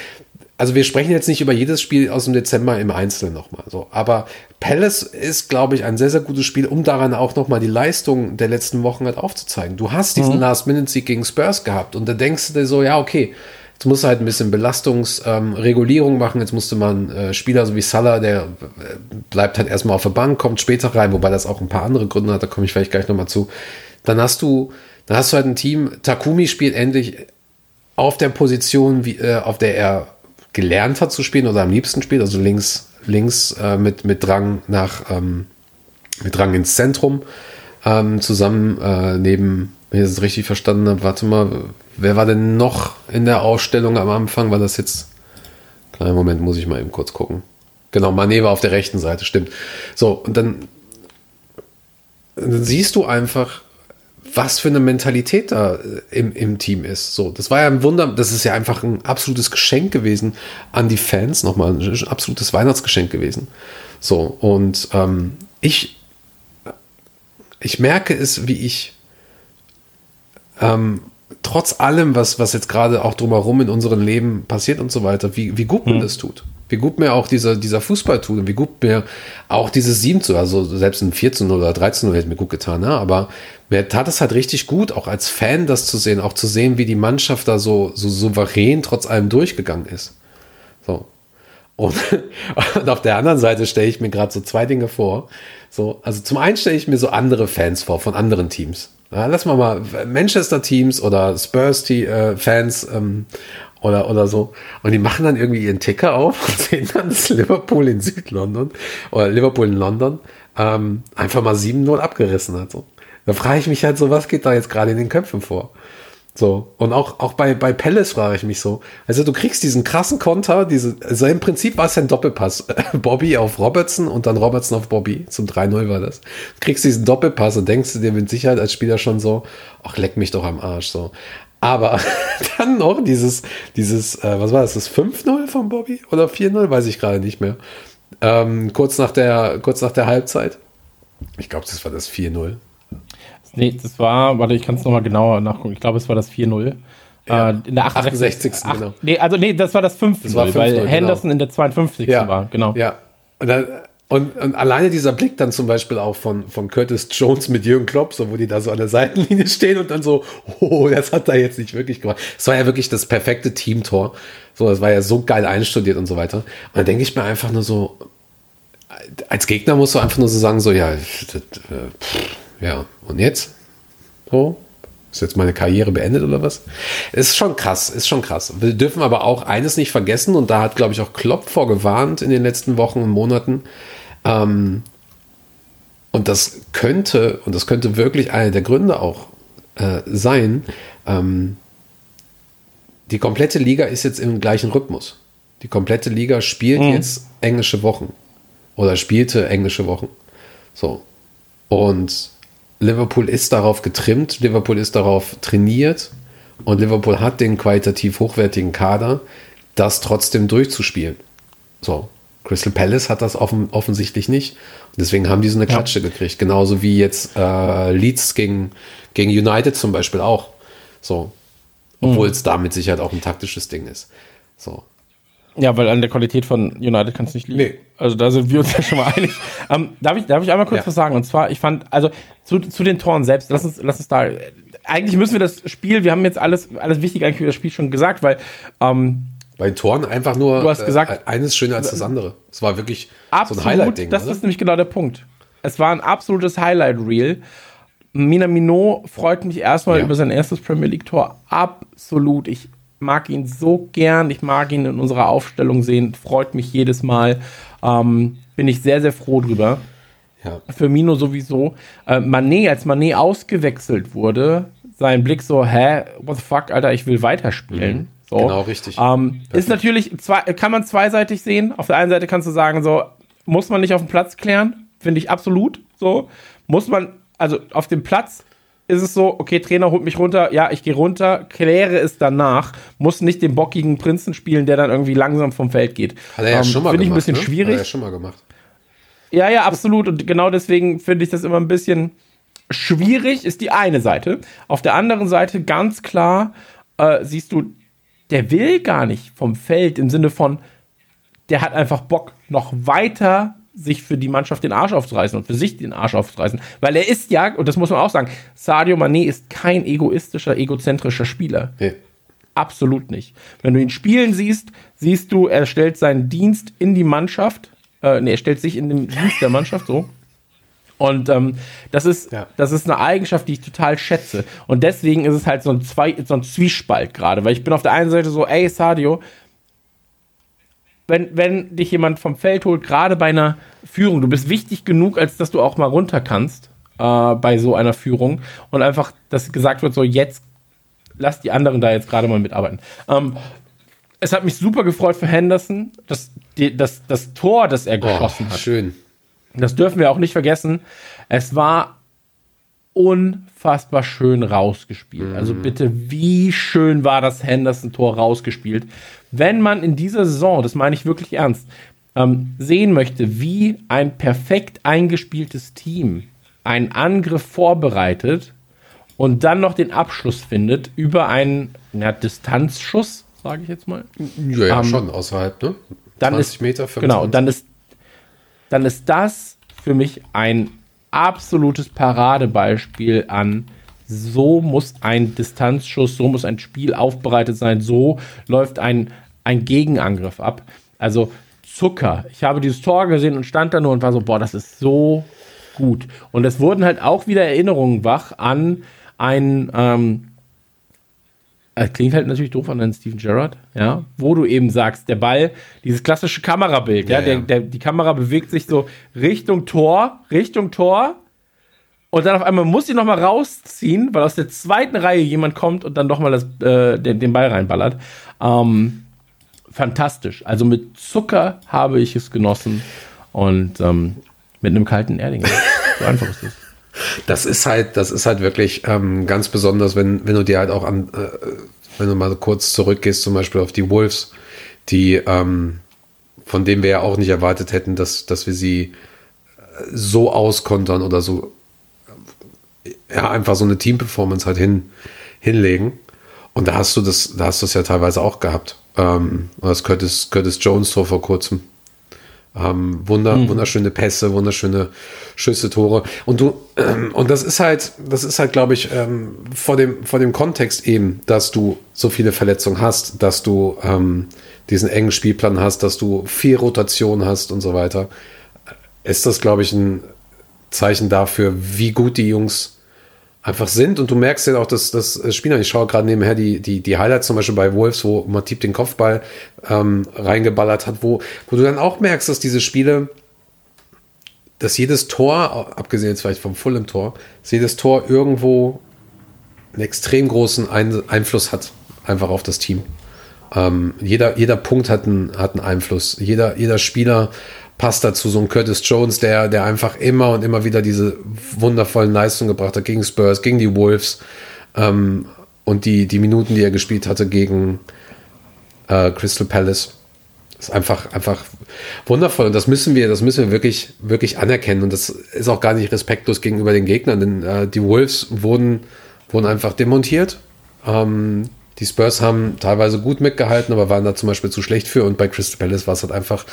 also wir sprechen jetzt nicht über jedes Spiel aus dem Dezember im Einzelnen nochmal. So, aber Palace ist, glaube ich, ein sehr, sehr gutes Spiel, um daran auch nochmal die Leistung der letzten Wochen halt aufzuzeigen. Du hast diesen mhm. Last-Minute-Sieg gegen Spurs gehabt und da denkst du dir so, ja, okay, jetzt musst du halt ein bisschen Belastungsregulierung ähm, machen. Jetzt musste man äh, Spieler so wie Salah, der äh, bleibt halt erstmal auf der Bank, kommt später rein, wobei das auch ein paar andere Gründe hat, da komme ich vielleicht gleich nochmal zu. Dann hast du, dann hast du halt ein Team, Takumi spielt endlich auf der Position, wie, äh, auf der er gelernt hat zu spielen oder am liebsten spielt, also links, links äh, mit, mit Drang nach, ähm, mit Drang ins Zentrum, ähm, zusammen äh, neben, wenn ich das richtig verstanden habe, warte mal, wer war denn noch in der Ausstellung am Anfang? War das jetzt, kleinen Moment, muss ich mal eben kurz gucken. Genau, Mané war auf der rechten Seite, stimmt. So, und dann, dann siehst du einfach, was für eine Mentalität da äh, im, im Team ist. So, das war ja ein Wunder, das ist ja einfach ein absolutes Geschenk gewesen an die Fans, nochmal ein absolutes Weihnachtsgeschenk gewesen. So, und ähm, ich, ich merke es, wie ich ähm, trotz allem, was, was jetzt gerade auch drumherum in unserem Leben passiert und so weiter, wie, wie gut man mhm. das tut wie gut mir auch dieser, dieser Fußball tut und wie gut mir auch dieses 7 zu, also selbst ein 14 oder 13 hätte mir gut getan, ne? aber mir tat es halt richtig gut, auch als Fan das zu sehen, auch zu sehen, wie die Mannschaft da so, so souverän trotz allem durchgegangen ist. So. Und, und auf der anderen Seite stelle ich mir gerade so zwei Dinge vor. So, also zum einen stelle ich mir so andere Fans vor von anderen Teams. Ja, lass mal mal Manchester-Teams oder Spurs-Fans äh, ähm, oder, oder so. Und die machen dann irgendwie ihren Ticker auf und sehen dann das Liverpool in Südlondon oder Liverpool in London ähm, einfach mal 7-0 abgerissen hat. So. Da frage ich mich halt so, was geht da jetzt gerade in den Köpfen vor? So, und auch, auch bei, bei Palace frage ich mich so. Also du kriegst diesen krassen Konter, diese, also im Prinzip war es ein Doppelpass. Bobby auf Robertson und dann Robertson auf Bobby. Zum 3-0 war das. Du kriegst diesen Doppelpass und denkst du dir mit Sicherheit als Spieler schon so, ach, leck mich doch am Arsch. So. Aber dann noch dieses, dieses, äh, was war das, das 5-0 von Bobby oder 4-0, weiß ich gerade nicht mehr. Ähm, kurz, nach der, kurz nach der Halbzeit. Ich glaube, das war das 4-0. Nee, das war, warte, ich kann es nochmal genauer nachgucken. Ich glaube, es war das 4-0. Ja, äh, in der 68. 68. genau. Nee, also nee, das war das 5-0, weil genau. Henderson in der 52. Ja, war, genau. Ja. Und dann, und, und, alleine dieser Blick dann zum Beispiel auch von, von Curtis Jones mit Jürgen Klopp, so wo die da so an der Seitenlinie stehen und dann so, oh, das hat er jetzt nicht wirklich gemacht. Es war ja wirklich das perfekte Teamtor. So, das war ja so geil einstudiert und so weiter. Und dann denke ich mir einfach nur so, als Gegner musst du einfach nur so sagen, so, ja, äh, ja, und jetzt? So, ist jetzt meine Karriere beendet oder was? Ist schon krass, ist schon krass. Wir dürfen aber auch eines nicht vergessen und da hat, glaube ich, auch Klopp vorgewarnt in den letzten Wochen und Monaten. Ähm, und das könnte, und das könnte wirklich einer der Gründe auch äh, sein, ähm, die komplette Liga ist jetzt im gleichen Rhythmus. Die komplette Liga spielt mhm. jetzt englische Wochen oder spielte englische Wochen. So. Und Liverpool ist darauf getrimmt, Liverpool ist darauf trainiert und Liverpool hat den qualitativ hochwertigen Kader, das trotzdem durchzuspielen. So. Crystal Palace hat das offen, offensichtlich nicht. Und deswegen haben die so eine Klatsche ja. gekriegt. Genauso wie jetzt äh, Leeds gegen, gegen United zum Beispiel auch. So. Obwohl mhm. es da mit Sicherheit auch ein taktisches Ding ist. So. Ja, weil an der Qualität von United kann es nicht liegen. Nee. Also da sind wir uns ja schon mal einig. Ähm, darf, ich, darf ich einmal kurz ja. was sagen? Und zwar, ich fand, also zu, zu den Toren selbst, lass uns, lass uns da. Eigentlich müssen wir das Spiel, wir haben jetzt alles, alles wichtig eigentlich für das Spiel schon gesagt, weil ähm, bei Toren einfach nur du hast gesagt, äh, eines schöner als das andere. Es war wirklich absolut, so ein Highlight-Ding. Das oder? ist nämlich genau der Punkt. Es war ein absolutes Highlight-Reel. Mina Minot freut mich erstmal ja. über sein erstes Premier League-Tor. Absolut. Ich mag ihn so gern. Ich mag ihn in unserer Aufstellung sehen. Freut mich jedes Mal. Ähm, bin ich sehr, sehr froh drüber. Ja. Für Mino sowieso. Äh, Manet, als Manet ausgewechselt wurde, sein Blick so, hä, what the fuck, Alter, ich will weiterspielen. Mhm. So. Genau, richtig. Ähm, ist natürlich, zwei, kann man zweiseitig sehen. Auf der einen Seite kannst du sagen, so, muss man nicht auf dem Platz klären. Finde ich absolut so. Muss man, also auf dem Platz ist es so, okay, Trainer holt mich runter, ja, ich gehe runter, kläre es danach, muss nicht den bockigen Prinzen spielen, der dann irgendwie langsam vom Feld geht. Hat er ja ähm, schon mal Finde ich ein bisschen ne? schwierig. Hat er ja schon mal gemacht. Ja, ja, absolut. Und genau deswegen finde ich das immer ein bisschen schwierig, ist die eine Seite. Auf der anderen Seite ganz klar äh, siehst du, der will gar nicht vom Feld im Sinne von, der hat einfach Bock, noch weiter sich für die Mannschaft den Arsch aufzureißen und für sich den Arsch aufzureißen. Weil er ist ja, und das muss man auch sagen, Sadio Mané ist kein egoistischer, egozentrischer Spieler. Nee. Absolut nicht. Wenn du ihn spielen siehst, siehst du, er stellt seinen Dienst in die Mannschaft. Äh, nee, er stellt sich in den Dienst der Mannschaft so. Und ähm, das, ist, ja. das ist eine Eigenschaft, die ich total schätze. Und deswegen ist es halt so ein, Zwei, so ein Zwiespalt gerade, weil ich bin auf der einen Seite so, ey Sadio, wenn, wenn dich jemand vom Feld holt, gerade bei einer Führung, du bist wichtig genug, als dass du auch mal runter kannst äh, bei so einer Führung und einfach, dass gesagt wird, so jetzt lass die anderen da jetzt gerade mal mitarbeiten. Ähm, es hat mich super gefreut für Henderson, dass die, das, das Tor, das er geschossen oh, hat. Schön. Das dürfen wir auch nicht vergessen. Es war unfassbar schön rausgespielt. Mhm. Also bitte, wie schön war das Henderson-Tor rausgespielt wenn man in dieser Saison, das meine ich wirklich ernst, ähm, sehen möchte, wie ein perfekt eingespieltes Team einen Angriff vorbereitet und dann noch den Abschluss findet über einen ja, Distanzschuss, sage ich jetzt mal. Ja, ja ähm, schon außerhalb, ne? Dann 20 ist, Meter, 25. Genau, dann ist, dann ist das für mich ein absolutes Paradebeispiel an so muss ein Distanzschuss, so muss ein Spiel aufbereitet sein, so läuft ein, ein Gegenangriff ab. Also Zucker. Ich habe dieses Tor gesehen und stand da nur und war so, boah, das ist so gut. Und es wurden halt auch wieder Erinnerungen wach an ein, ähm, äh, klingt halt natürlich doof an einen Steven Gerrard, ja, wo du eben sagst, der Ball, dieses klassische Kamerabild, ja, ja, der, der, die Kamera bewegt sich so Richtung Tor, Richtung Tor und dann auf einmal muss sie noch mal rausziehen, weil aus der zweiten Reihe jemand kommt und dann doch mal das, äh, den, den Ball reinballert. Ähm, fantastisch. Also mit Zucker habe ich es genossen und ähm, mit einem kalten Erdinger. so einfach ist es. Das ist halt, das ist halt wirklich ähm, ganz besonders, wenn, wenn du dir halt auch an, äh, wenn du mal kurz zurückgehst, zum Beispiel auf die Wolves, die, ähm, von denen wir ja auch nicht erwartet hätten, dass, dass wir sie so auskontern oder so, ja, einfach so eine Team-Performance halt hin, hinlegen. Und da hast du das, da hast du es ja teilweise auch gehabt. Ähm, das Curtis, Curtis Jones Tor vor kurzem. Ähm, wunder, mhm. wunderschöne Pässe, wunderschöne Schüsse, Tore. Und du, ähm, und das ist halt, das ist halt, glaube ich, ähm, vor dem, vor dem Kontext eben, dass du so viele Verletzungen hast, dass du ähm, diesen engen Spielplan hast, dass du viel Rotation hast und so weiter, ist das, glaube ich, ein Zeichen dafür, wie gut die Jungs einfach sind. Und du merkst ja auch, dass das Spieler, ich schaue gerade nebenher die, die, die Highlights zum Beispiel bei Wolves, wo Matip den Kopfball ähm, reingeballert hat, wo, wo du dann auch merkst, dass diese Spiele, dass jedes Tor, abgesehen jetzt vielleicht vom Fulham-Tor, dass jedes Tor irgendwo einen extrem großen Ein Einfluss hat, einfach auf das Team. Ähm, jeder, jeder Punkt hat einen, hat einen Einfluss. Jeder, jeder Spieler passt dazu so ein Curtis Jones, der, der einfach immer und immer wieder diese wundervollen Leistungen gebracht hat gegen Spurs, gegen die Wolves ähm, und die, die Minuten, die er gespielt hatte gegen, äh, Crystal Palace. Ist einfach, einfach wundervoll. Und das müssen wir, das müssen wir wirklich, wirklich anerkennen. Und das ist auch gar nicht respektlos gegenüber den Gegnern, denn äh, die Wolves wurden, wurden einfach demontiert. Ähm, die Spurs haben teilweise gut mitgehalten, aber waren da zum Beispiel zu schlecht für. Und bei Crystal Palace war es halt einfach,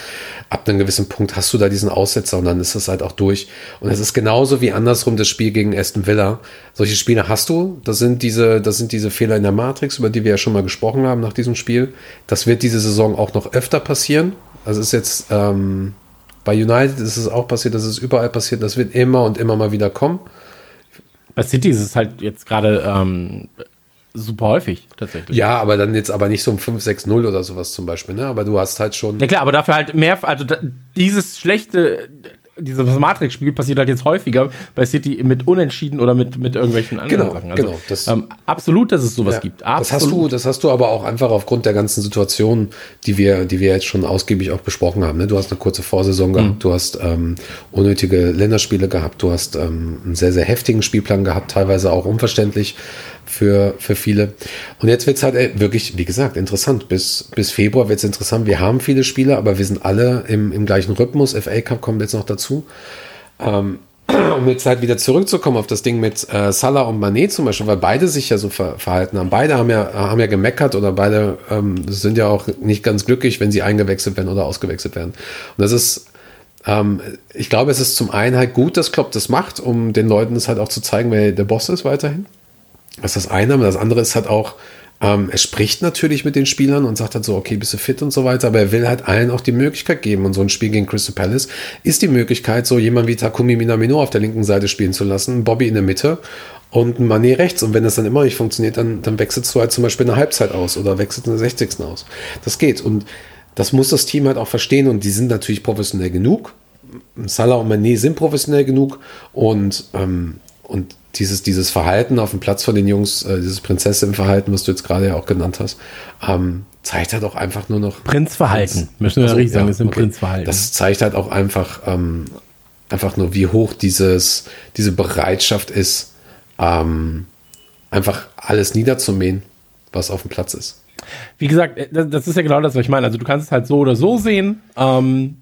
ab einem gewissen Punkt hast du da diesen Aussetzer und dann ist es halt auch durch. Und es ist genauso wie andersrum das Spiel gegen Aston Villa. Solche Spiele hast du. Das sind diese, das sind diese Fehler in der Matrix, über die wir ja schon mal gesprochen haben nach diesem Spiel. Das wird diese Saison auch noch öfter passieren. Also ist jetzt, ähm, bei United ist es auch passiert, das ist überall passiert. Das wird immer und immer mal wieder kommen. Bei City ist es halt jetzt gerade ähm, super häufig tatsächlich. Ja, aber dann jetzt aber nicht so um 5-6-0 oder sowas zum Beispiel, ne? Aber du hast halt schon. Ja klar, aber dafür halt mehr, also da, dieses schlechte, dieses Matrix-Spiel passiert halt jetzt häufiger bei City mit Unentschieden oder mit, mit irgendwelchen anderen Genau, Sachen. Also, genau, das- ähm, absolut, dass es sowas Ja, gibt. Das hast Absolut. du, das hast du aber auch einfach aufgrund der ganzen Situationen, die wir, die wir jetzt schon ausgiebig auch besprochen haben. Ne? Du hast eine kurze Vorsaison gehabt, Mhm. du hast ähm, unnötige Länderspiele gehabt, du hast ähm, einen sehr, sehr heftigen Spielplan gehabt, teilweise auch unverständlich für, für viele. Und jetzt wird's halt äh, wirklich, wie gesagt, interessant. Bis, bis Februar wird's interessant. Wir haben viele Spieler, aber wir sind alle im, im gleichen Rhythmus. FA Cup kommt jetzt noch dazu. um jetzt halt wieder zurückzukommen auf das Ding mit äh, Salah und Manet zum Beispiel, weil beide sich ja so ver verhalten haben. Beide haben ja, haben ja gemeckert oder beide ähm, sind ja auch nicht ganz glücklich, wenn sie eingewechselt werden oder ausgewechselt werden. Und das ist, ähm, ich glaube, es ist zum einen halt gut, dass Klopp das macht, um den Leuten das halt auch zu zeigen, wer der Boss ist weiterhin. Das ist das eine, aber das andere ist halt auch, ähm, er spricht natürlich mit den Spielern und sagt halt so, okay, bist du fit und so weiter, aber er will halt allen auch die Möglichkeit geben. Und so ein Spiel gegen Crystal Palace ist die Möglichkeit, so jemand wie Takumi Minamino auf der linken Seite spielen zu lassen, Bobby in der Mitte und Mané rechts. Und wenn das dann immer nicht funktioniert, dann, dann wechselst du halt zum Beispiel eine Halbzeit aus oder wechselst in der 60. aus. Das geht. Und das muss das Team halt auch verstehen und die sind natürlich professionell genug. Salah und Mané sind professionell genug und, ähm, und dieses, dieses Verhalten auf dem Platz von den Jungs, äh, dieses Prinzessin-Verhalten, was du jetzt gerade ja auch genannt hast, ähm, zeigt halt auch einfach nur noch. Prinzverhalten. Müssen wir Also, richtig sagen, ja, das ist ein okay. Prinzverhalten. Das zeigt halt auch einfach, ähm, einfach nur, wie hoch dieses, diese Bereitschaft ist, ähm, einfach alles niederzumähen, was auf dem Platz ist. Wie gesagt, äh, das, das ist ja genau das, was ich meine. Also du kannst es halt so oder so sehen. Ähm,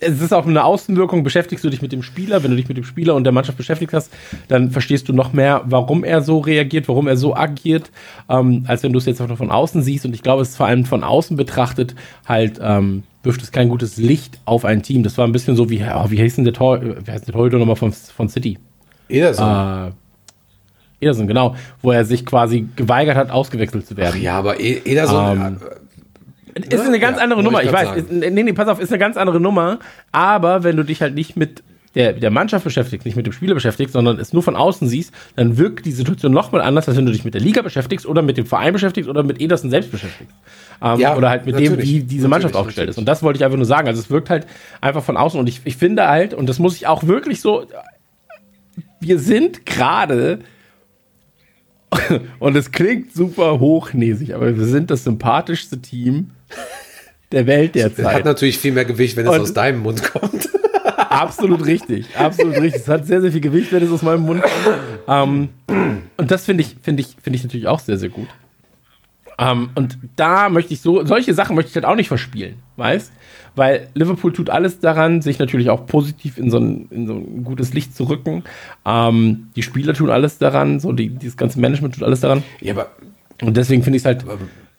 es ist auch eine Außenwirkung. Beschäftigst du dich mit dem Spieler, wenn du dich mit dem Spieler und der Mannschaft beschäftigt hast, dann verstehst du noch mehr, warum er so reagiert, warum er so agiert, ähm, als wenn du es jetzt auch noch von außen siehst. Und ich glaube, es ist vor allem von außen betrachtet halt ähm, wirft es kein gutes Licht auf ein Team. Das war ein bisschen so wie, oh, wie heißt denn der Tor, wie heißt der Torhüter nochmal von, von City? Ederson. Äh, Ederson, genau, wo er sich quasi geweigert hat, ausgewechselt zu werden. Ach ja, aber E- Ederson, Ähm, äh, Ist eine ganz Ja, andere Nummer, ich ich weiß. Ist, nee, nee, pass auf, ist eine ganz andere Nummer. Aber wenn du dich halt nicht mit der, der Mannschaft beschäftigst, nicht mit dem Spieler beschäftigst, sondern es nur von außen siehst, dann wirkt die Situation nochmal anders, als wenn du dich mit der Liga beschäftigst oder mit dem Verein beschäftigst oder mit Ederson selbst beschäftigst. Ähm, Ja, oder halt mit dem, wie diese Mannschaft aufgestellt ist. Und das wollte ich einfach nur sagen. Also es wirkt halt einfach von außen. Und ich, ich finde halt, und das muss ich auch wirklich so, wir sind gerade und es klingt super hochnäsig, aber wir sind das sympathischste Team der Welt das hat derzeit. natürlich viel mehr Gewicht, wenn es aus deinem Mund kommt. absolut richtig, absolut richtig. Es hat sehr, sehr viel Gewicht, wenn es aus meinem Mund kommt. Ähm, und das finde ich, finde ich, finde ich natürlich auch sehr, sehr gut. Ähm, und da möchte ich so, solche Sachen möchte ich halt auch nicht verspielen, weißt? Weil Liverpool tut alles daran, sich natürlich auch positiv in so ein, in so ein gutes Licht zu rücken. Ähm, die Spieler tun alles daran, so die, dieses ganze Management tut alles daran. Ja, aber Und deswegen finde ich es halt,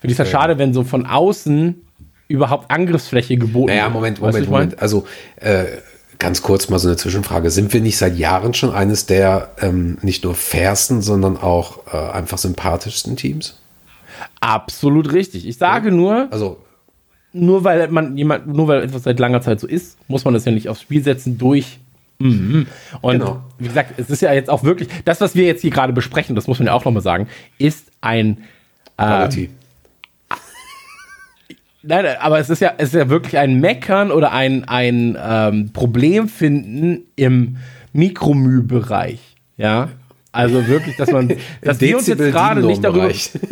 finde ich es halt schade, wenn so von außen überhaupt Angriffsfläche geboten naja, wird. Moment, du, Moment, mein? Moment. Also, äh, ganz kurz mal so eine Zwischenfrage. Sind wir nicht seit Jahren schon eines der ähm, nicht nur fairsten, sondern auch äh, einfach sympathischsten Teams? Absolut richtig. Ich sage nur, Also, nur weil man jemand, nur weil etwas seit langer Zeit so ist, muss man das ja nicht aufs Spiel setzen durch. Mhm. Und Genau. wie gesagt, es ist ja jetzt auch wirklich, das, was wir jetzt hier gerade besprechen, das muss man ja auch nochmal sagen, ist ein ähm, Quality. Nein, aber es ist ja, es ist ja wirklich ein Meckern oder ein, ein ähm, Problem finden im Mikromü-Bereich. Ja. Also wirklich, dass man, dass wir uns jetzt gerade nicht darüber,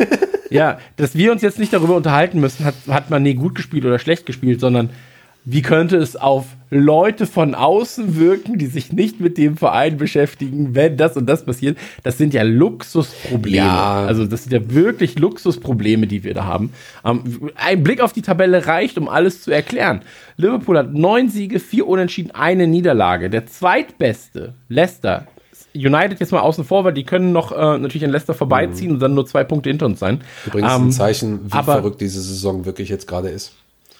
ja, dass wir uns jetzt nicht darüber unterhalten müssen, hat, hat man nie gut gespielt oder schlecht gespielt, sondern wie könnte es auf Leute von außen wirken, die sich nicht mit dem Verein beschäftigen, wenn das und das passiert. Das sind ja Luxusprobleme. Ja. Also das sind ja wirklich Luxusprobleme, die wir da haben. Ähm, ein Blick auf die Tabelle reicht, um alles zu erklären. Liverpool hat neun Siege, vier Unentschieden, eine Niederlage. Der zweitbeste, Leicester, United jetzt mal außen vor, weil die können noch äh, natürlich an Leicester vorbeiziehen mhm. und dann nur zwei Punkte hinter uns sein. Übrigens ähm, ein Zeichen, wie verrückt diese Saison wirklich jetzt gerade ist.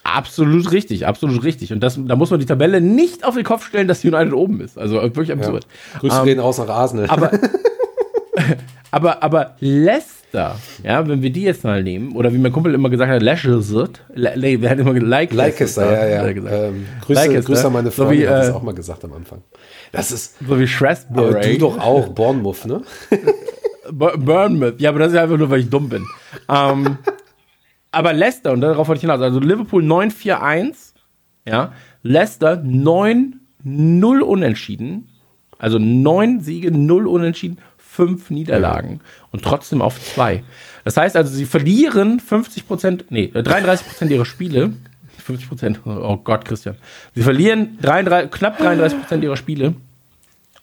Absolut richtig, absolut richtig. Und das, da muss man die Tabelle nicht auf den Kopf stellen, dass United oben ist. Also wirklich absurd. Ja. Grüße ähm, gehen raus nach Arsenal. Aber, aber, aber Leicester, ja, wenn wir die jetzt mal nehmen, oder wie mein Kumpel immer gesagt hat, Leicester, Le wer hat immer like Leicester, ja, ja. Ähm, Grüße, Leicester. Grüße an meine Freundin, so wie, hat das äh, auch mal gesagt am Anfang. Das ist so wie Shrewsbury. Aber du doch auch, Bournemouth, ne? Bournemouth, ja, aber das ist einfach nur, weil ich dumm bin. Ähm, aber Leicester, und darauf wollte ich hinaus, also Liverpool 9-4-1, ja, Leicester 9-0 unentschieden, also 9 Siege, 0 unentschieden, 5 Niederlagen und trotzdem auf 2. Das heißt also, sie verlieren 50 Prozent, nee, 33 Prozent ihrer Spiele. 50 Prozent, oh Gott, Christian. Sie verlieren 33, knapp 33 Prozent ihrer Spiele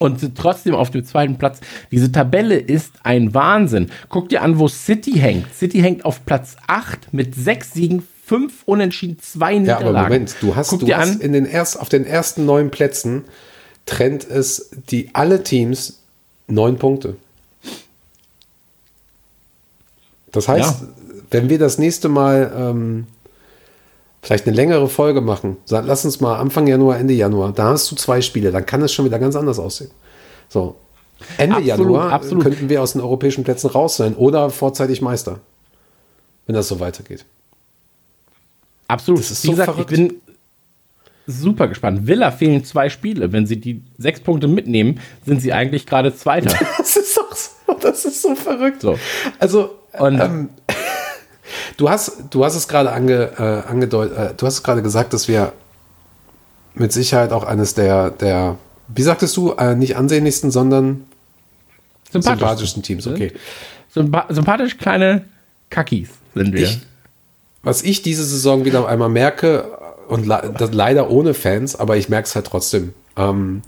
und sind trotzdem auf dem zweiten Platz. Diese Tabelle ist ein Wahnsinn. Guck dir an, wo City hängt. City hängt auf Platz 8 mit 6 Siegen, 5 Unentschieden, 2 Niederlagen. Ja, aber Moment, du hast, Guck du hast an, in den erst, auf den ersten neun Plätzen trennt es die alle Teams neun Punkte. Das heißt, ja. wenn wir das nächste Mal ähm, vielleicht eine längere Folge machen. Lass uns mal Anfang Januar, Ende Januar. Da hast du zwei Spiele, dann kann es schon wieder ganz anders aussehen. So. Ende absolut, Januar absolut. könnten wir aus den europäischen Plätzen raus sein oder vorzeitig Meister. Wenn das so weitergeht. Absolut. Das ist Wie so gesagt, verrückt. ich bin super gespannt. Villa fehlen zwei Spiele. Wenn sie die sechs Punkte mitnehmen, sind sie eigentlich gerade Zweiter. Das ist doch so, das ist so verrückt. So. Also, Und, ähm, Du hast, du hast es gerade ange, äh, angedeutet, äh, du hast es gerade gesagt, dass wir mit Sicherheit auch eines der, der wie sagtest du, äh, nicht ansehnlichsten, sondern sympathischsten Teams, okay. Sympa sympathisch kleine Kackis sind wir. Ich, was ich diese Saison wieder einmal merke, und das leider ohne Fans, aber ich merke es halt trotzdem. Ähm,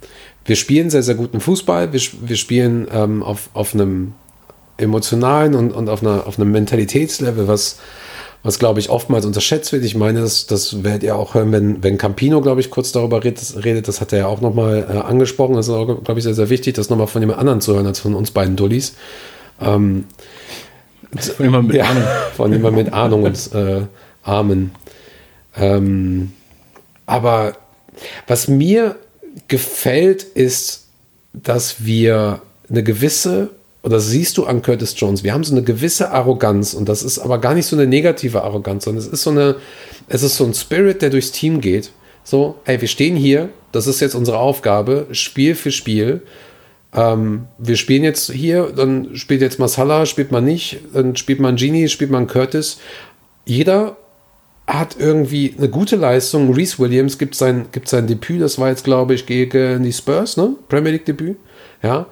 wir spielen sehr, sehr guten Fußball. Wir, wir spielen ähm, auf, auf einem emotionalen und, und auf, einer, auf einem Mentalitätslevel, was, was glaube ich oftmals unterschätzt wird. Ich meine, das, das werdet ihr auch hören, wenn, wenn Campino, glaube ich, kurz darüber redet, redet. Das hat er ja auch nochmal äh, angesprochen. Das ist auch, glaube ich, sehr, sehr wichtig, das nochmal von jemand anderen zu hören als von uns beiden Dullis. Ähm, von jemandem mit ja, Ahnung. Von jemandem mit Ahnung und äh, Armen. Ähm, aber was mir gefällt, ist, dass wir eine gewisse und das siehst du an Curtis Jones. Wir haben so eine gewisse Arroganz und das ist aber gar nicht so eine negative Arroganz, sondern es ist so eine, es ist so ein Spirit, der durchs Team geht. So, ey, wir stehen hier, das ist jetzt unsere Aufgabe, Spiel für Spiel. Ähm, wir spielen jetzt hier, dann spielt jetzt Masala, spielt man nicht, dann spielt man Genie, spielt man Curtis. Jeder hat irgendwie eine gute Leistung. Reese Williams gibt sein, gibt sein Debüt, das war jetzt, glaube ich, gegen die Spurs, ne? Premier League Debüt. Ja.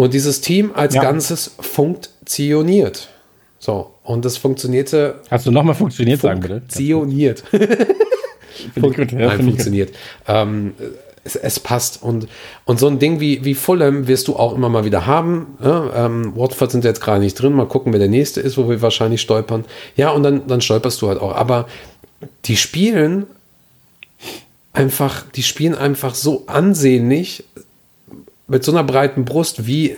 Und dieses Team als ja. Ganzes funktioniert. So, und das funktionierte. Hast du nochmal funktioniert, sagen bitte? Funktioniert. Fun gut, ja, Nein, funktioniert. Ähm, es, es, passt. Und, und so ein Ding wie, wie Fulham wirst du auch immer mal wieder haben. Ja, ähm, Watford sind jetzt gerade nicht drin. Mal gucken, wer der nächste ist, wo wir wahrscheinlich stolpern. Ja, und dann, dann stolperst du halt auch. Aber die spielen einfach, die spielen einfach so ansehnlich, mit so einer breiten Brust, wie,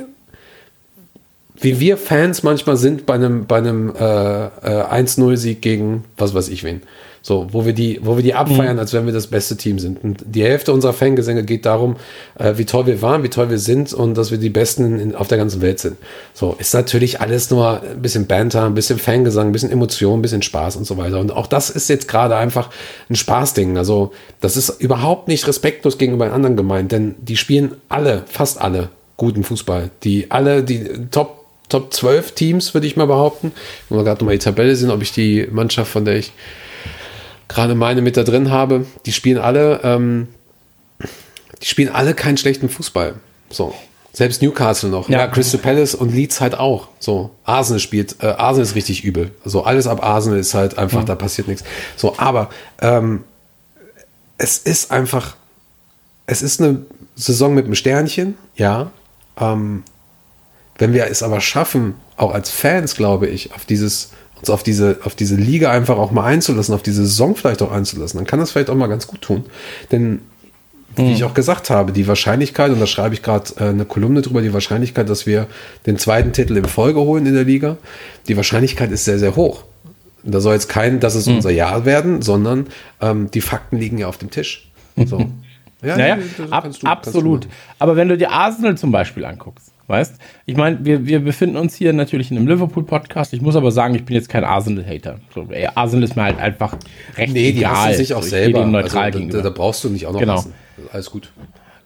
wie wir Fans manchmal sind bei einem, bei einem äh, äh, 1-0-Sieg gegen was weiß ich wen. So, wo wir die, wo wir die abfeiern, mhm. als wenn wir das beste Team sind. Und die Hälfte unserer Fangesänge geht darum, äh, wie toll wir waren, wie toll wir sind und dass wir die Besten in, auf der ganzen Welt sind. So, ist natürlich alles nur ein bisschen Banter, ein bisschen Fangesang, ein bisschen Emotion, ein bisschen Spaß und so weiter. Und auch das ist jetzt gerade einfach ein Spaßding. Also, das ist überhaupt nicht respektlos gegenüber anderen gemeint, denn die spielen alle, fast alle guten Fußball. Die alle, die Top Top 12 Teams, würde ich mal behaupten. Wenn wir gerade nochmal die Tabelle sehen, ob ich die Mannschaft, von der ich gerade meine mit da drin habe, die spielen alle, ähm, die spielen alle keinen schlechten Fußball. So. Selbst Newcastle noch. Ja. ja, Crystal Palace und Leeds halt auch. So, Arsenal spielt, äh, Arsenal ist richtig übel. So, alles ab Arsenal ist halt einfach, mhm. da passiert nichts. So, aber ähm, es ist einfach, es ist eine Saison mit einem Sternchen, ja. Ähm, wenn wir es aber schaffen, auch als Fans, glaube ich, auf dieses, uns auf diese, auf diese Liga einfach auch mal einzulassen, auf diese Saison vielleicht auch einzulassen, dann kann das vielleicht auch mal ganz gut tun. Denn wie mhm. ich auch gesagt habe, die Wahrscheinlichkeit, und da schreibe ich gerade äh, eine Kolumne drüber, die Wahrscheinlichkeit, dass wir den zweiten Titel in Folge holen in der Liga, die Wahrscheinlichkeit ist sehr, sehr hoch. Da soll jetzt kein, dass es mhm. unser Jahr werden, sondern ähm, die Fakten liegen ja auf dem Tisch. So. ja, naja, ab, du, absolut. Aber wenn du dir Arsenal zum Beispiel anguckst, weißt, ich meine, wir, wir befinden uns hier natürlich in einem Liverpool-Podcast. Ich muss aber sagen, ich bin jetzt kein Arsenal-Hater. So, Arsenal ist mir halt einfach recht nee, egal. die sich auch so, selber. Neutral also, da, da, brauchst du nicht auch noch genau. Hassen. Alles gut.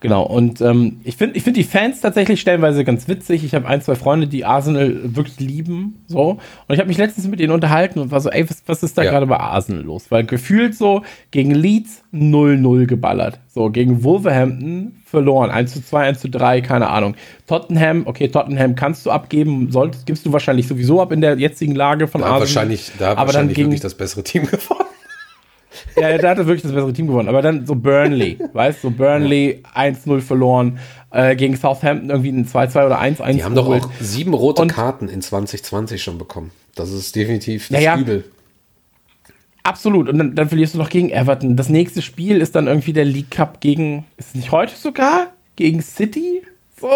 Genau, und ähm, ich finde ich find die Fans tatsächlich stellenweise ganz witzig. Ich habe ein, zwei Freunde, die Arsenal wirklich lieben. So. Und ich habe mich letztens mit ihnen unterhalten und war so, ey, was, was ist da ja. gerade bei Arsenal los? Weil gefühlt so gegen Leeds 0-0 geballert. So, gegen Wolverhampton verloren. 1 zu 2, 1 zu 3, keine Ahnung. Tottenham, okay, Tottenham kannst du abgeben, solltest, gibst du wahrscheinlich sowieso ab in der jetzigen Lage von da Arsenal. Wahrscheinlich, da hat wahrscheinlich wirklich das bessere Team gewonnen. Ja, da hat er wirklich das bessere Team gewonnen. Aber dann so Burnley, weißt du, so Burnley 1-0 verloren, äh, gegen Southampton irgendwie ein 2-2 oder 1-1. Die haben doch auch sieben rote Und, Karten in 2020 schon bekommen. Das ist definitiv das ja, Übel. Absolut. Und dann, dann, verlierst du noch gegen Everton. Das nächste Spiel ist dann irgendwie der League Cup gegen, ist es nicht heute sogar? Gegen City? So.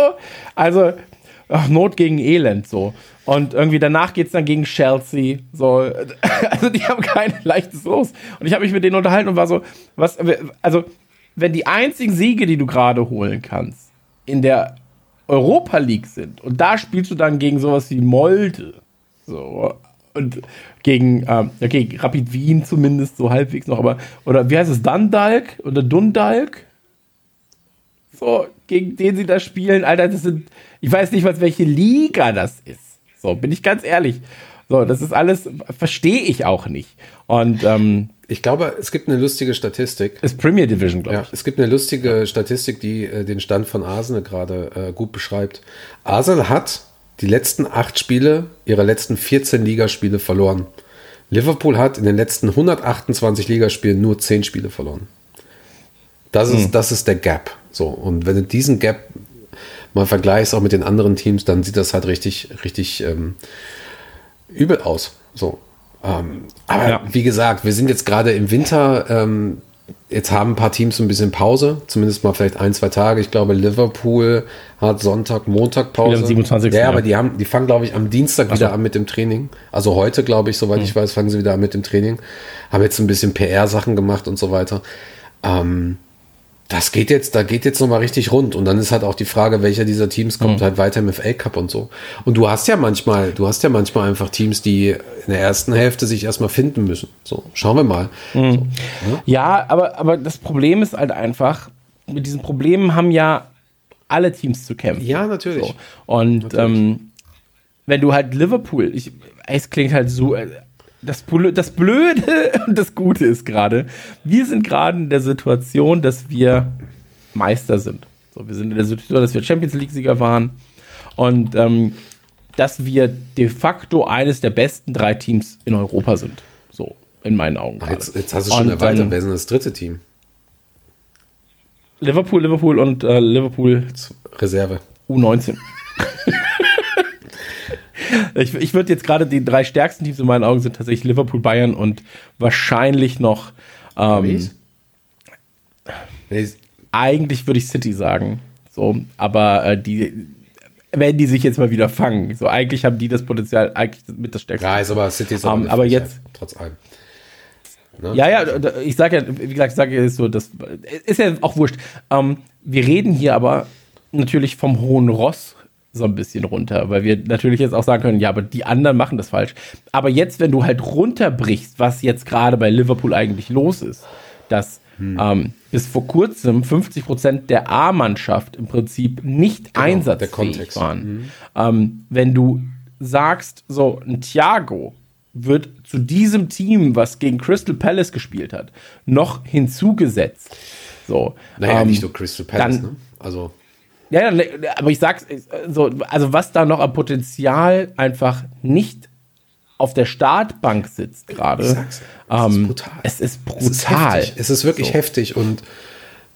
Also, ach, Not gegen Elend, so. Und irgendwie danach geht es dann gegen Chelsea. So, also die haben kein leichtes Los. Und ich habe mich mit denen unterhalten und war so, was, also, wenn die einzigen Siege, die du gerade holen kannst, in der Europa League sind, und da spielst du dann gegen sowas wie Molde, so, und gegen, ähm, okay, Rapid Wien zumindest so halbwegs noch, aber, oder wie heißt es, Dundalk oder Dundalk? So, gegen den sie da spielen, Alter, das sind, ich weiß nicht, was welche Liga das ist. So, bin ich ganz ehrlich. So, das ist alles, verstehe ich auch nicht. Und ähm, ich glaube, es gibt eine lustige Statistik. Ist Premier Division, glaube ich. Ja, es gibt eine lustige Statistik, die äh, den Stand von Arsenal gerade äh, gut beschreibt. Arsenal hat die letzten acht Spiele, ihre letzten 14 Ligaspiele verloren. Liverpool hat in den letzten 128 Ligaspielen nur 10 Spiele verloren. Das ist, hm. das ist der Gap. So, und wenn du diesen Gap mal vergleichst auch mit den anderen Teams, dann sieht das halt richtig, richtig ähm, übel aus. So. Ähm, aber ja. wie gesagt, wir sind jetzt gerade im Winter. Ähm, jetzt haben ein paar Teams ein bisschen Pause, zumindest mal vielleicht ein, zwei Tage. Ich glaube, Liverpool hat Sonntag, Montag Pause. 27. Ja, aber die haben, die fangen, glaube ich, am Dienstag Ach wieder so. an mit dem Training. Also heute, glaube ich, soweit mhm. ich weiß, fangen sie wieder an mit dem Training. Haben jetzt ein bisschen PR-Sachen gemacht und so weiter. Ähm, das geht jetzt, da geht jetzt nochmal richtig rund. Und dann ist halt auch die Frage, welcher dieser Teams kommt mhm. halt weiter im FA Cup und so. Und du hast ja manchmal, du hast ja manchmal einfach Teams, die in der ersten Hälfte sich erstmal finden müssen. So, schauen wir mal. Mhm. So, ja? ja, aber, aber das Problem ist halt einfach, mit diesen Problemen haben ja alle Teams zu kämpfen. Ja, natürlich. So. Und natürlich. Ähm, wenn du halt Liverpool, ich, es klingt halt so, äh, das, das Blöde und das Gute ist gerade, wir sind gerade in der Situation, dass wir Meister sind. So, wir sind in der Situation, dass wir Champions League-Sieger waren und ähm, dass wir de facto eines der besten drei Teams in Europa sind. So, in meinen Augen. Jetzt, jetzt, hast du schon und, erweitert. Ähm, Wer ist denn das dritte Team? Liverpool, Liverpool und äh, Liverpool. Reserve. U19. ich, ich würde jetzt gerade die drei stärksten Teams in meinen Augen sind tatsächlich Liverpool, Bayern und wahrscheinlich noch. Ähm, eigentlich würde ich City sagen. So, aber äh, die, wenn die sich jetzt mal wieder fangen, so eigentlich haben die das Potenzial eigentlich mit das stärkste. Ja, ist aber City ist um, aber jetzt trotz allem. Ne? Ja, ja, ich sage ja, wie gesagt, ich sage ja so, das ist ja auch wurscht. Ähm, wir reden hier aber natürlich vom hohen Ross so ein bisschen runter, weil wir natürlich jetzt auch sagen können, ja, aber die anderen machen das falsch. Aber jetzt, wenn du halt runterbrichst, was jetzt gerade bei Liverpool eigentlich los ist, dass hm. ähm, bis vor kurzem 50 Prozent der A-Mannschaft im Prinzip nicht genau, einsatzfähig waren. Hm. Ähm, wenn du sagst, so ein Thiago wird zu diesem Team, was gegen Crystal Palace gespielt hat, noch hinzugesetzt. So, naja, ähm, nicht nur Crystal Palace, dann, ne? Also ja, aber ich sag's so, also was da noch am Potenzial einfach nicht auf der Startbank sitzt gerade. Ich sag's es ist Ähm, brutal. es ist Es ist brutal. Es ist wirklich So. heftig und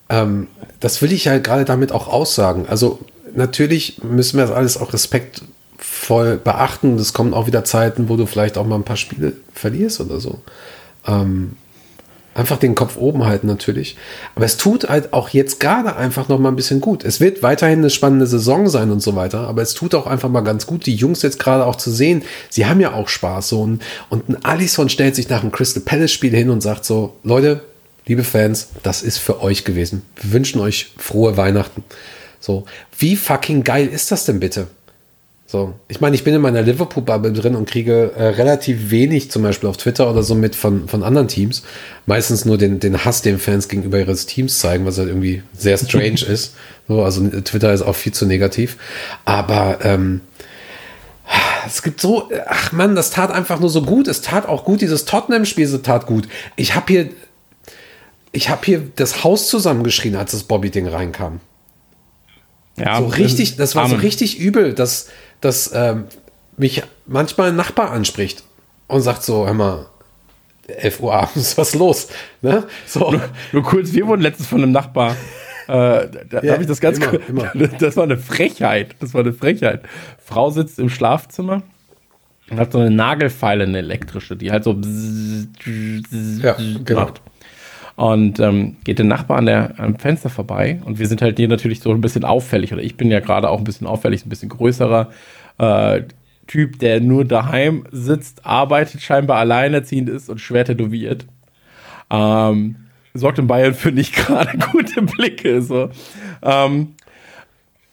ähm, das will ich ja gerade damit auch aussagen. Also natürlich müssen wir das alles auch respektvoll beachten. Es kommen auch wieder Zeiten, wo du vielleicht auch mal ein paar Spiele verlierst oder so. Ähm, einfach den Kopf oben halten natürlich. Aber es tut halt auch jetzt gerade einfach noch mal ein bisschen gut. Es wird weiterhin eine spannende Saison sein und so weiter, aber es tut auch einfach mal ganz gut, die Jungs jetzt gerade auch zu sehen. Sie haben ja auch Spaß so und, und ein Alisson stellt sich nach einem Crystal Palace Spiel hin und sagt so, Leute, liebe Fans, das ist für euch gewesen. Wir wünschen euch frohe Weihnachten. So, wie fucking geil ist das denn bitte? So, ich meine, ich bin in meiner Liverpool-Bubble drin und kriege äh, relativ wenig, zum Beispiel auf Twitter oder so, mit von, von anderen Teams. Meistens nur den, den Hass, den Fans gegenüber ihres Teams zeigen, was halt irgendwie sehr strange ist. So, also Twitter ist auch viel zu negativ. Aber ähm, es gibt so, ach Mann, das tat einfach nur so gut. Es tat auch gut, dieses Tottenham-Spiel so tat gut. Ich habe hier, ich habe hier das Haus zusammengeschrien, als das Bobby-Ding reinkam. Ja, So richtig, das war so Amen. richtig übel, dass, dass ähm, mich manchmal ein Nachbar anspricht und sagt so, hör mal, 11 Uhr abends, was ist los? Ne? So, Nur kurz, wir wurden letztens von einem Nachbar. Äh, da Ja, habe ich das ganz immer, immer. Das war eine Frechheit. Das war eine Frechheit. Frau sitzt im Schlafzimmer und hat so eine Nagelfeile, eine elektrische, die halt so Ja, genau. macht. Und ähm, geht der Nachbar an der, am Fenster vorbei und wir sind halt hier natürlich so ein bisschen auffällig oder ich bin ja gerade auch ein bisschen auffällig, ein bisschen größerer äh, Typ, der nur daheim sitzt, arbeitet, scheinbar alleinerziehend ist und schwer tätowiert. Ähm, sorgt in Bayern für nicht gerade gute Blicke. So. Ähm,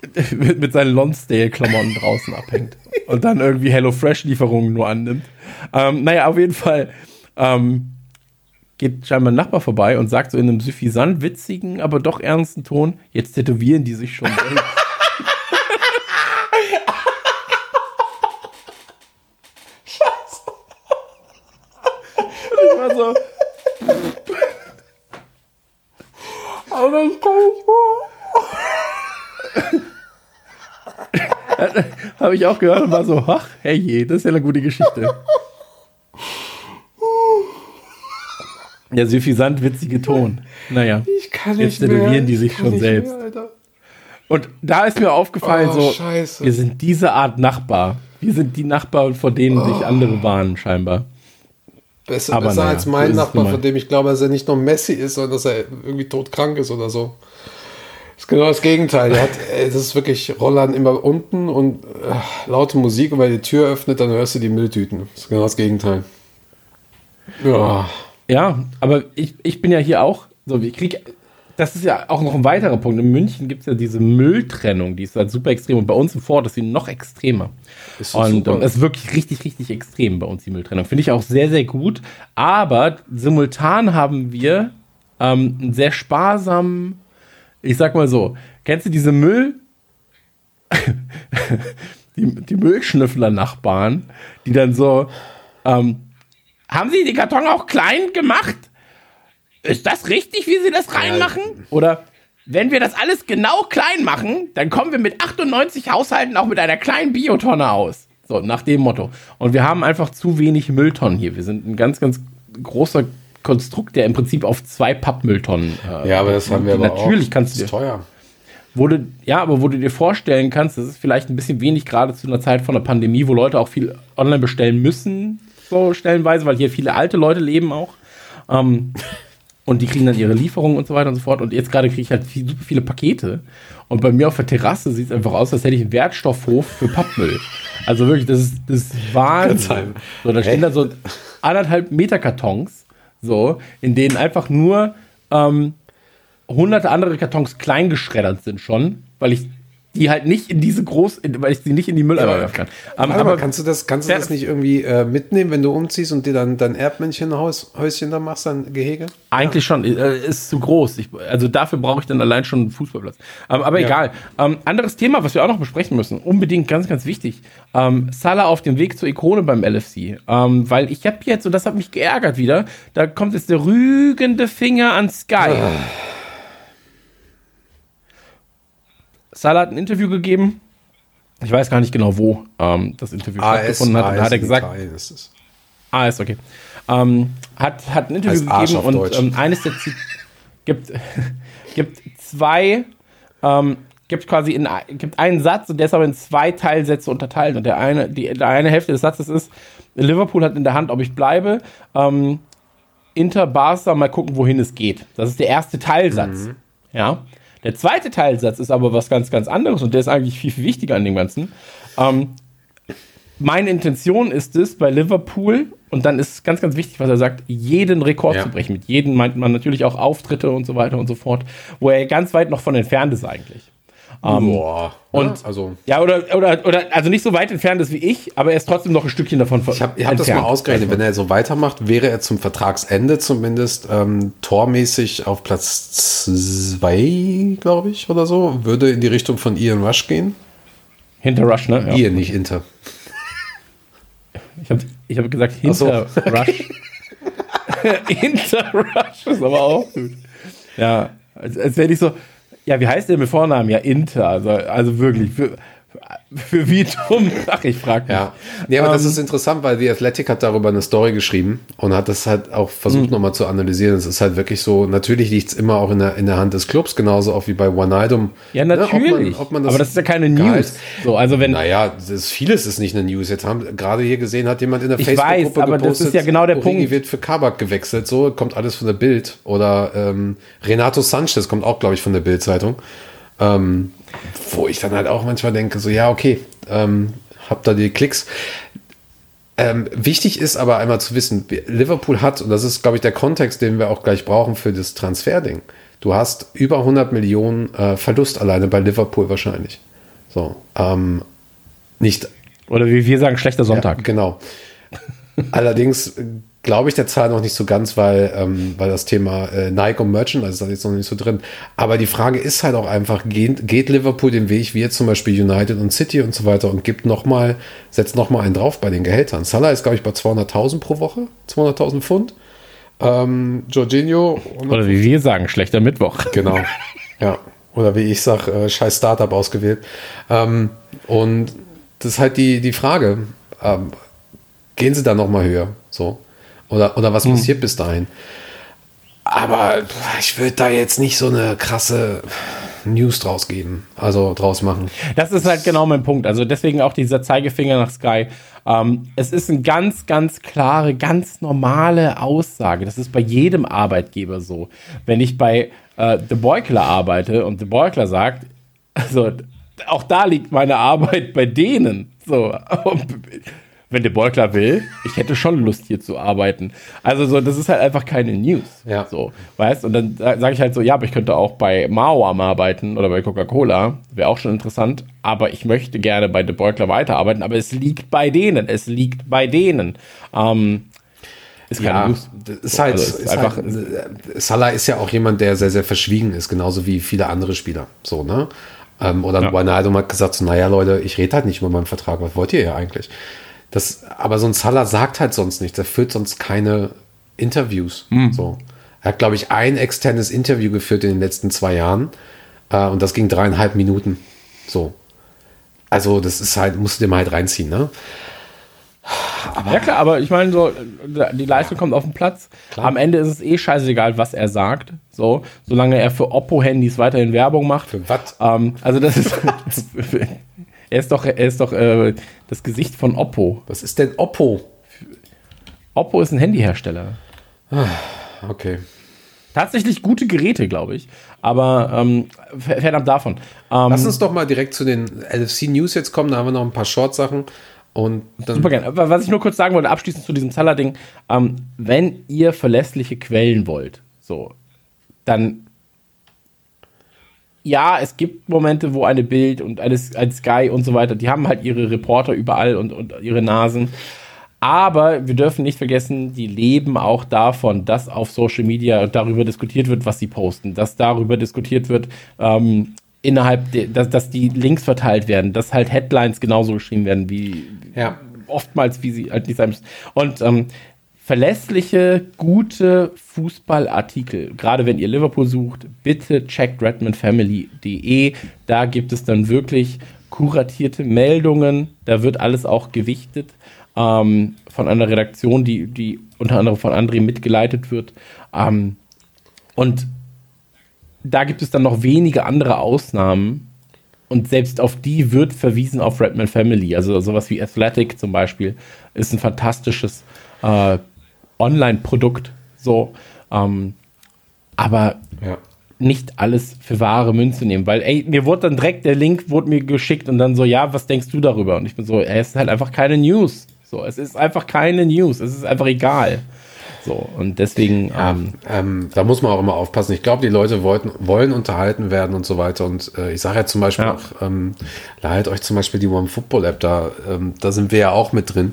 mit, seinen Lonsdale-Klamotten draußen abhängt. Und dann irgendwie HelloFresh-Lieferungen nur annimmt. Ähm, naja, auf jeden Fall ähm, geht scheinbar ein Nachbar vorbei und sagt so in einem suffisant witzigen, aber doch ernsten Ton, jetzt tätowieren die sich schon selbst. Und ich war so. Aber ich kann nicht mehr. Habe ich auch gehört und war so, ach, herrje, das ist ja eine gute Geschichte. Der suffisant witzige Ton. Naja. ich kann Jetzt tätowieren die sich schon nicht selbst. Mehr. Und da ist mir aufgefallen, Oh, so, Scheiße. wir sind diese Art Nachbar. Wir sind die Nachbarn, vor denen Oh. sich andere warnen, scheinbar. Besser, Aber besser naja, als so mein es Nachbar, von dem ich glaube, dass er nicht nur Messi ist, sondern dass er irgendwie todkrank ist oder so. Das ist genau das Gegenteil. Hat, ey, das ist wirklich Rollern immer unten und äh, laute Musik und wenn er die Tür öffnet, dann hörst du die Mülltüten. Das ist genau das Gegenteil. Ja. Ja, aber ich, ich bin ja hier auch, so, ich krieg, das ist ja auch noch ein weiterer Punkt. In München gibt es ja diese Mülltrennung, die ist halt super extrem. Und bei uns im Vorort ist sie noch extremer. Ist und super. ähm, es ist wirklich richtig, richtig extrem bei uns, die Mülltrennung. Finde ich auch sehr, sehr gut. Aber simultan haben wir ähm, einen sehr sparsamen, ich sag mal so, kennst du diese Müll, die, die Müllschnüffler-Nachbarn, die dann so, ähm, haben Sie den Karton auch klein gemacht? Ist das richtig, wie Sie das reinmachen? Oder wenn wir das alles genau klein machen, dann kommen wir mit 98 Haushalten auch mit einer kleinen Biotonne aus. So, nach dem Motto. Und wir haben einfach zu wenig Mülltonnen hier. Wir sind ein ganz, ganz großer Konstrukt, der im Prinzip auf zwei Pappmülltonnen. Äh, ja, aber das haben wir aber Natürlich auch. kannst du das ist dir teuer. wo du, ja, aber wo du dir vorstellen kannst, das ist vielleicht ein bisschen wenig, gerade zu einer Zeit von der Pandemie, wo Leute auch viel online bestellen müssen, so stellenweise, weil hier viele alte Leute leben auch. Ähm, und die kriegen dann ihre Lieferungen und so weiter und so fort. Und jetzt gerade kriege ich halt viel, super viele Pakete. Und bei mir auf der Terrasse sieht es einfach aus, als hätte ich einen Wertstoffhof für Pappmüll. Also wirklich, das ist, das ist Wahnsinn. So, da stehen da so anderthalb Meter Kartons, so, in denen einfach nur ähm, hunderte andere Kartons klein geschreddert sind schon, weil ich die halt nicht in diese groß, in, weil ich sie nicht in die Mülleimer werfen kann. Ähm, Warte mal, kannst du das, kannst du Ja. das nicht irgendwie äh, mitnehmen, wenn du umziehst und dir dann dein Erdmännchen-Häuschen da machst, dein Gehege? Eigentlich schon, äh, ist zu groß. Ich, also dafür brauche ich dann allein schon einen Fußballplatz. Ähm, aber Ja. egal. Ähm, anderes Thema, was wir auch noch besprechen müssen, unbedingt ganz, ganz wichtig. Ähm, Salah auf dem Weg zur Ikone beim LFC. Ähm, weil ich habe jetzt, und das hat mich geärgert wieder, da kommt jetzt der rügende Finger an Sky. Salah hat ein Interview gegeben. Ich weiß gar nicht genau, wo ähm, das Interview stattgefunden hat. Und da hat er gesagt, Italien ist es. Ah, ist okay. Ähm, hat, hat ein Interview gegeben und ähm, eines der Zi gibt, gibt zwei, ähm, gibt quasi in, gibt einen Satz und der ist aber in zwei Teilsätze unterteilt. Und der eine, die, die eine Hälfte des Satzes ist, Liverpool hat in der Hand, ob ich bleibe. Ähm, Inter, Barca, mal gucken, wohin es geht. Das ist der erste Teilsatz. Mhm. Ja. Der zweite Teilsatz ist aber was ganz, ganz anderes und der ist eigentlich viel, viel wichtiger an dem Ganzen. Ähm, meine Intention ist es, bei Liverpool, und dann ist ganz, ganz wichtig, was er sagt, jeden Rekord ja. zu brechen. Mit jedem meint man natürlich auch Auftritte und so weiter und so fort, wo er ganz weit noch von entfernt ist eigentlich. Ähm, Boah. Und ja, also. Ja, oder, oder, oder, also nicht so weit entfernt ist wie ich, aber er ist trotzdem noch ein Stückchen davon Ich habe hab das mal ausgerechnet. Wenn er so weitermacht, wäre er zum Vertragsende zumindest ähm, tormäßig auf Platz zwei, glaube ich, oder so. Würde in die Richtung von Ian Rush gehen. Hinter Rush, ne? Ja. Ian, nicht Inter. Ich habe ich hab gesagt hinter so. Rush. hinter Rush ist aber auch gut. Ja, als, als wäre ich so, ja, wie heißt der mit Vornamen? Ja, Inter. Also, also wirklich, für, für wie dumm? Ach, ich frage mich. Ja, nee, aber um, das ähm, ist interessant, weil The Athletic hat darüber eine Story geschrieben und hat das halt auch versucht mhm. nochmal zu analysieren. Es ist halt wirklich so, natürlich liegt es immer auch in der, in der Hand des Clubs, genauso auch wie bei One Item. Ja, natürlich. Ne, ob man, ob man das aber das ist ja keine News. So, also wenn, naja, das vieles ist nicht eine News. Jetzt haben gerade hier gesehen, hat jemand in der Facebook-Gruppe gepostet, das ist ja genau der Origi Punkt. wird für Kabak gewechselt, so kommt alles von der Bild. Oder ähm, Renato Sanchez kommt auch, glaube ich, von der Bild-Zeitung. Ähm, wo ich dann halt auch manchmal denke, so ja, okay, ähm, hab da die Klicks. Ähm, wichtig ist aber einmal zu wissen, Liverpool hat, und das ist, glaube ich, der Kontext, den wir auch gleich brauchen für das Transferding. Du hast über 100 Millionen äh, Verlust alleine bei Liverpool wahrscheinlich. So, ähm, nicht. Oder wie wir sagen, schlechter Sonntag. Ja, genau. Allerdings glaube ich der Zahl noch nicht so ganz, weil, ähm, weil das Thema äh, Nike und Merchandise ist da jetzt noch nicht so drin. Aber die Frage ist halt auch einfach, geht, geht Liverpool den Weg wie jetzt zum Beispiel United und City und so weiter und gibt noch mal, setzt noch mal einen drauf bei den Gehältern. Salah ist, glaube ich, bei 200.000 pro Woche, 200.000 Pfund. Ähm, Jorginho. Oder wie wir sagen, schlechter Mittwoch. Genau, ja. Oder wie ich sage, äh, scheiß Startup ausgewählt. Ähm, und das ist halt die, die Frage. Ähm, gehen sie da noch mal höher? So. Oder, oder was hm. passiert bis dahin? Aber ich würde da jetzt nicht so eine krasse News draus geben, also draus machen. Das ist halt genau mein Punkt. Also deswegen auch dieser Zeigefinger nach Sky. Ähm, es ist eine ganz, ganz klare, ganz normale Aussage. Das ist bei jedem Arbeitgeber so. Wenn ich bei äh, The Beukler arbeite und The Beukler sagt, also auch da liegt meine Arbeit bei denen. So, wenn der Beugler will, ich hätte schon Lust hier zu arbeiten. Also so, das ist halt einfach keine News. Ja. So, weißt? Und dann sage ich halt so, ja, aber ich könnte auch bei Mao arbeiten oder bei Coca-Cola, wäre auch schon interessant. Aber ich möchte gerne bei De Beugler weiterarbeiten. Aber es liegt bei denen. Es liegt bei denen. Ähm, ist keine ja, News. Ist halt, also ist ist einfach. Halt, Salah ist ja auch jemand, der sehr, sehr verschwiegen ist, genauso wie viele andere Spieler. So, ne? Ähm, oder ja. Wijnaldum hat gesagt, so, naja, Leute, ich rede halt nicht über meinen Vertrag. Was wollt ihr ja eigentlich? Das, aber so ein Salah sagt halt sonst nichts. Er führt sonst keine Interviews. Mhm. So. Er hat, glaube ich, ein externes Interview geführt in den letzten zwei Jahren. Äh, und das ging dreieinhalb Minuten. So. Also, das ist halt, musst du dir mal halt reinziehen, ne? Aber ja klar, aber ich meine, so, die Leistung kommt auf den Platz. Klar. Am Ende ist es eh scheißegal, was er sagt. So, solange er für Oppo-Handys weiterhin Werbung macht. Für was? Ähm, also das ist. Er ist doch, er ist doch äh, das Gesicht von Oppo. Was ist denn Oppo? Oppo ist ein Handyhersteller. Ah, okay. Tatsächlich gute Geräte, glaube ich. Aber ähm, fernab davon. Ähm, Lass uns doch mal direkt zu den LFC News jetzt kommen. Da haben wir noch ein paar Short-Sachen. Und dann Super gerne. Was ich nur kurz sagen wollte, abschließend zu diesem Zeller-Ding. Ähm, wenn ihr verlässliche Quellen wollt, so, dann ja, es gibt Momente, wo eine Bild und eine, ein Sky und so weiter, die haben halt ihre Reporter überall und, und ihre Nasen. Aber wir dürfen nicht vergessen, die leben auch davon, dass auf Social Media darüber diskutiert wird, was sie posten, dass darüber diskutiert wird, ähm, innerhalb, de, dass, dass die Links verteilt werden, dass halt Headlines genauso geschrieben werden, wie ja. oftmals, wie sie halt nicht sein müssen. Und ähm, verlässliche, gute Fußballartikel. Gerade wenn ihr Liverpool sucht, bitte checkt redmondfamily.de. Da gibt es dann wirklich kuratierte Meldungen. Da wird alles auch gewichtet. ähm, von einer Redaktion, die, die unter anderem von André mitgeleitet wird. Ähm, und da gibt es dann noch wenige andere Ausnahmen. Und selbst auf die wird verwiesen auf Redman Family. Also sowas wie Athletic zum Beispiel ist ein fantastisches äh, Online-Produkt. So, ähm, aber ja. nicht alles für wahre Münze nehmen, weil ey, mir wurde dann direkt der Link wurde mir geschickt und dann so, ja, was denkst du darüber? Und ich bin so, ey, es ist halt einfach keine News. So, es ist einfach keine News. Es ist einfach egal. So, und deswegen. Ja, ähm, ähm, da muss man auch immer aufpassen. Ich glaube, die Leute wollten, wollen unterhalten werden und so weiter. Und äh, ich sage ja zum Beispiel ja. auch, ähm, leitet euch zum Beispiel die One Football App, da, ähm, da sind wir ja auch mit drin.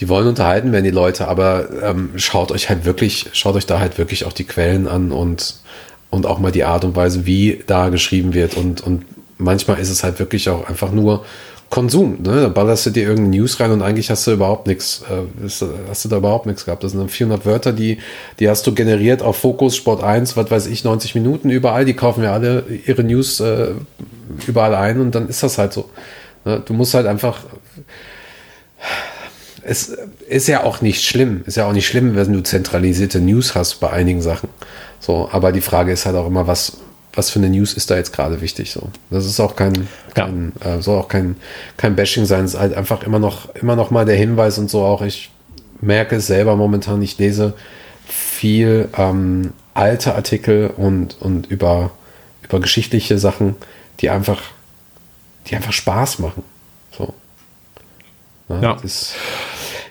Die wollen unterhalten werden, die Leute, aber ähm, schaut euch halt wirklich, schaut euch da halt wirklich auch die Quellen an und, und auch mal die Art und Weise, wie da geschrieben wird. Und, und manchmal ist es halt wirklich auch einfach nur Konsum. Ne? Da ballerst du dir irgendeine News rein und eigentlich hast du überhaupt nichts, äh, hast du da überhaupt nichts gehabt. Das sind 400 Wörter, die, die hast du generiert auf Fokus, Sport 1, was weiß ich, 90 Minuten überall. Die kaufen ja alle ihre News äh, überall ein und dann ist das halt so. Ne? Du musst halt einfach. Es ist ja auch nicht schlimm. Ist ja auch nicht schlimm, wenn du zentralisierte News hast bei einigen Sachen. So, aber die Frage ist halt auch immer, was, was für eine News ist da jetzt gerade wichtig. So. Das ist auch kein, kein ja. äh, soll auch kein, kein Bashing sein. Es ist halt einfach immer noch, immer noch mal der Hinweis und so auch. Ich merke es selber momentan, ich lese viel ähm, alte Artikel und, und über, über geschichtliche Sachen, die einfach, die einfach Spaß machen. So. Na, ja. Das,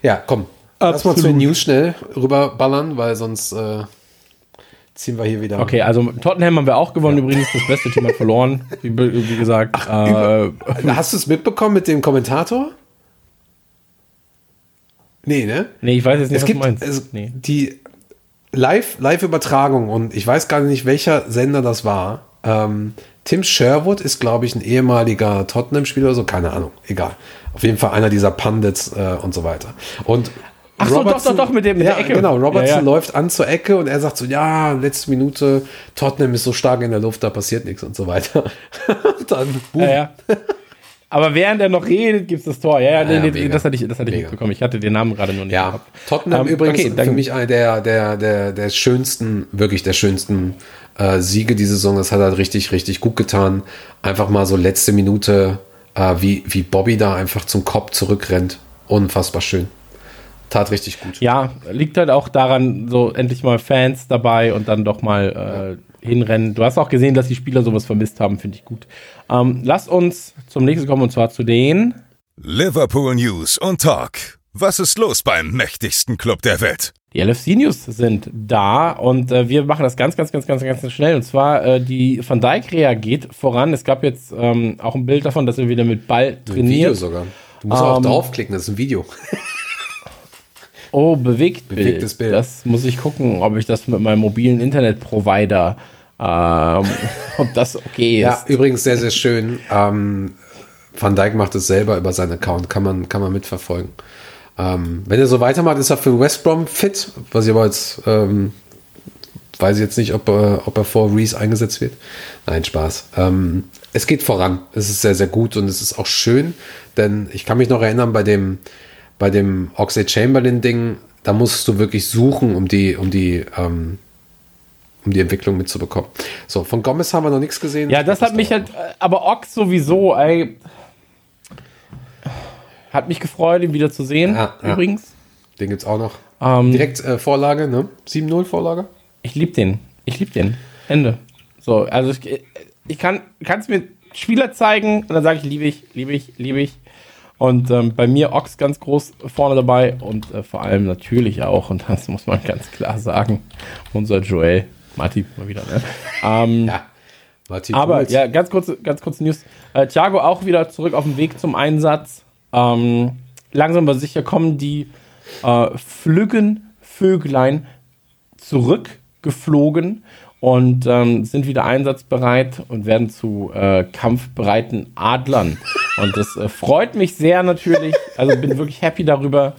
ja, komm. Absolut. Lass mal zu den News schnell rüberballern, weil sonst äh, ziehen wir hier wieder. Okay, also Tottenham haben wir auch gewonnen, ja. übrigens. Das beste Team hat verloren, wie, wie gesagt. Ach, äh, hast du es mitbekommen mit dem Kommentator? Nee, ne? Nee, ich weiß jetzt nicht, es was gibt, du meinst. Also nee. Die Live-Übertragung und ich weiß gar nicht, welcher Sender das war. Ähm, Tim Sherwood ist, glaube ich, ein ehemaliger Tottenham-Spieler oder so, keine Ahnung, egal. Auf jeden Fall einer dieser Pundits äh, und so weiter. Und Ach so, doch, doch, doch, mit dem mit ja, der Ecke. Genau, Robertson ja, ja. läuft an zur Ecke und er sagt so, ja, letzte Minute, Tottenham ist so stark in der Luft, da passiert nichts und so weiter. dann, boom. Aber während er noch redet, gibt es das Tor. Ja, ja, nee, nee, das hatte ich, das hatte ich mitbekommen. Ich hatte den Namen gerade noch nicht ja. gehabt. Tottenham ähm, übrigens okay, für mich einer der, der, der, der schönsten, wirklich der schönsten äh, Siege die Saison. Das hat halt richtig, richtig gut getan. Einfach mal so letzte Minute, äh, wie, wie Bobby da einfach zum Kopf zurückrennt. Unfassbar schön tat richtig gut. Ja, liegt halt auch daran, so endlich mal Fans dabei und dann doch mal äh, hinrennen. Du hast auch gesehen, dass die Spieler sowas vermisst haben, finde ich gut. Ähm, lasst uns zum nächsten kommen und zwar zu den Liverpool News und Talk. Was ist los beim mächtigsten Club der Welt? Die LFC News sind da und äh, wir machen das ganz, ganz, ganz, ganz, ganz schnell. Und zwar äh, die Van Dijk geht voran. Es gab jetzt ähm, auch ein Bild davon, dass er wieder mit Ball trainiert. Ein Video sogar. Du musst ähm, auch draufklicken, das ist ein Video. Oh, bewegt Bewegtes Bild. Das muss ich gucken, ob ich das mit meinem mobilen Internetprovider, ähm, ob das okay ist. Ja, übrigens sehr, sehr schön. Ähm, Van Dijk macht es selber über seinen Account, kann man, kann man mitverfolgen. Ähm, wenn er so weitermacht, ist er für West Brom fit, was ich aber jetzt, ähm, weiß ich jetzt nicht, ob, äh, ob er vor Reese eingesetzt wird. Nein, Spaß. Ähm, es geht voran. Es ist sehr, sehr gut und es ist auch schön, denn ich kann mich noch erinnern bei dem, bei dem Oxley Chamberlain Ding, da musst du wirklich suchen, um die, um die, ähm, um die Entwicklung mitzubekommen. So, von Gomez haben wir noch nichts gesehen. Ja, das hat mich halt, aber Ox sowieso, ey, hat mich gefreut, ihn wieder zu sehen, ja, übrigens. Ja. Den gibt's auch noch. Ähm, Direkt äh, Vorlage, ne? 7-0 Vorlage. Ich lieb den. Ich lieb den. Ende. So, also ich, ich kann es mir Spieler zeigen und dann sage ich, liebe ich, liebe ich, liebe ich. Und ähm, bei mir Ox ganz groß vorne dabei und äh, vor allem natürlich auch, und das muss man ganz klar sagen, unser Joel. Marti mal wieder, ne? Ähm, ja. Marti aber ja, ganz kurze, ganz kurze News. Äh, Thiago auch wieder zurück auf dem Weg zum Einsatz. Ähm, langsam aber sicher kommen die äh, Flüggenvöglein zurückgeflogen und ähm, sind wieder einsatzbereit und werden zu äh, kampfbereiten Adlern. Und das äh, freut mich sehr natürlich. Also bin wirklich happy darüber.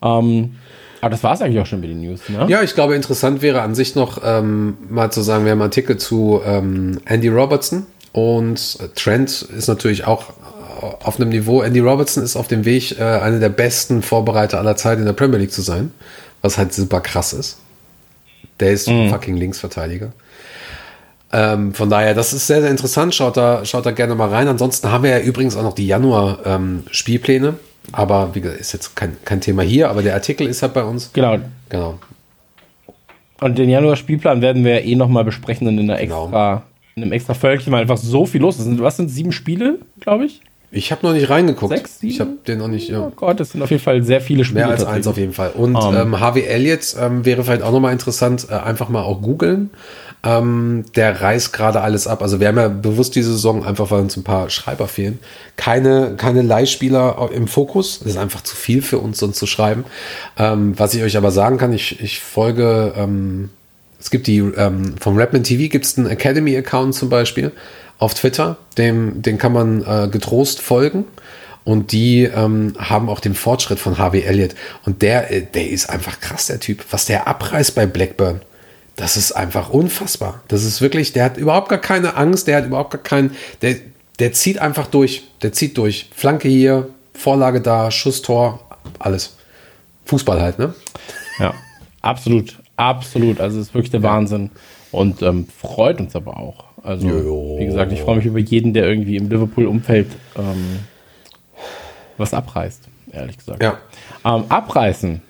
Ähm, aber das war es eigentlich auch schon mit den News, ne? Ja, ich glaube, interessant wäre an sich noch ähm, mal zu sagen, wir haben einen Artikel zu ähm, Andy Robertson und Trent ist natürlich auch auf einem Niveau, Andy Robertson ist auf dem Weg, äh, einer der besten Vorbereiter aller Zeit in der Premier League zu sein, was halt super krass ist. Der ist mhm. fucking Linksverteidiger. Ähm, von daher, das ist sehr, sehr interessant. Schaut da, schaut da gerne mal rein. Ansonsten haben wir ja übrigens auch noch die Januar-Spielpläne. Ähm, aber wie gesagt, ist jetzt kein, kein Thema hier, aber der Artikel ist halt bei uns. Genau. Genau. Und den Januar-Spielplan werden wir ja eh nochmal besprechen in, einer extra, genau. in einem extra Völkchen, weil einfach so viel los ist. Was sind sieben Spiele, glaube ich? Ich habe noch nicht reingeguckt. Sechs, sieben? Ich habe den noch nicht. Ja. Oh Gott, das sind auf jeden Fall sehr viele Spiele. Mehr als eins auf jeden Fall. Und um. ähm, Harvey Elliott ähm, wäre vielleicht auch nochmal interessant, äh, einfach mal auch googeln. Ähm, der reißt gerade alles ab. Also wir haben ja bewusst diese Saison, einfach weil uns ein paar Schreiber fehlen, keine, keine Leihspieler im Fokus. Das ist einfach zu viel für uns, sonst zu schreiben. Ähm, was ich euch aber sagen kann, ich, ich folge, ähm, es gibt die, ähm, vom Rapman TV gibt es einen Academy-Account zum Beispiel auf Twitter, dem, den kann man äh, getrost folgen. Und die ähm, haben auch den Fortschritt von Harvey Elliott. Und der, äh, der ist einfach krass, der Typ. Was der abreißt bei Blackburn, das ist einfach unfassbar. Das ist wirklich, der hat überhaupt gar keine Angst, der hat überhaupt gar keinen, der, der zieht einfach durch. Der zieht durch. Flanke hier, Vorlage da, Schuss, Tor, alles. Fußball halt, ne? Ja, absolut. Absolut. Also es ist wirklich der. Wahnsinn. Und ähm, freut uns aber auch. Also, jo. wie gesagt, ich freue mich über jeden, der irgendwie im Liverpool-Umfeld ähm, was abreißt, ehrlich gesagt. Ja. Ähm, abreißen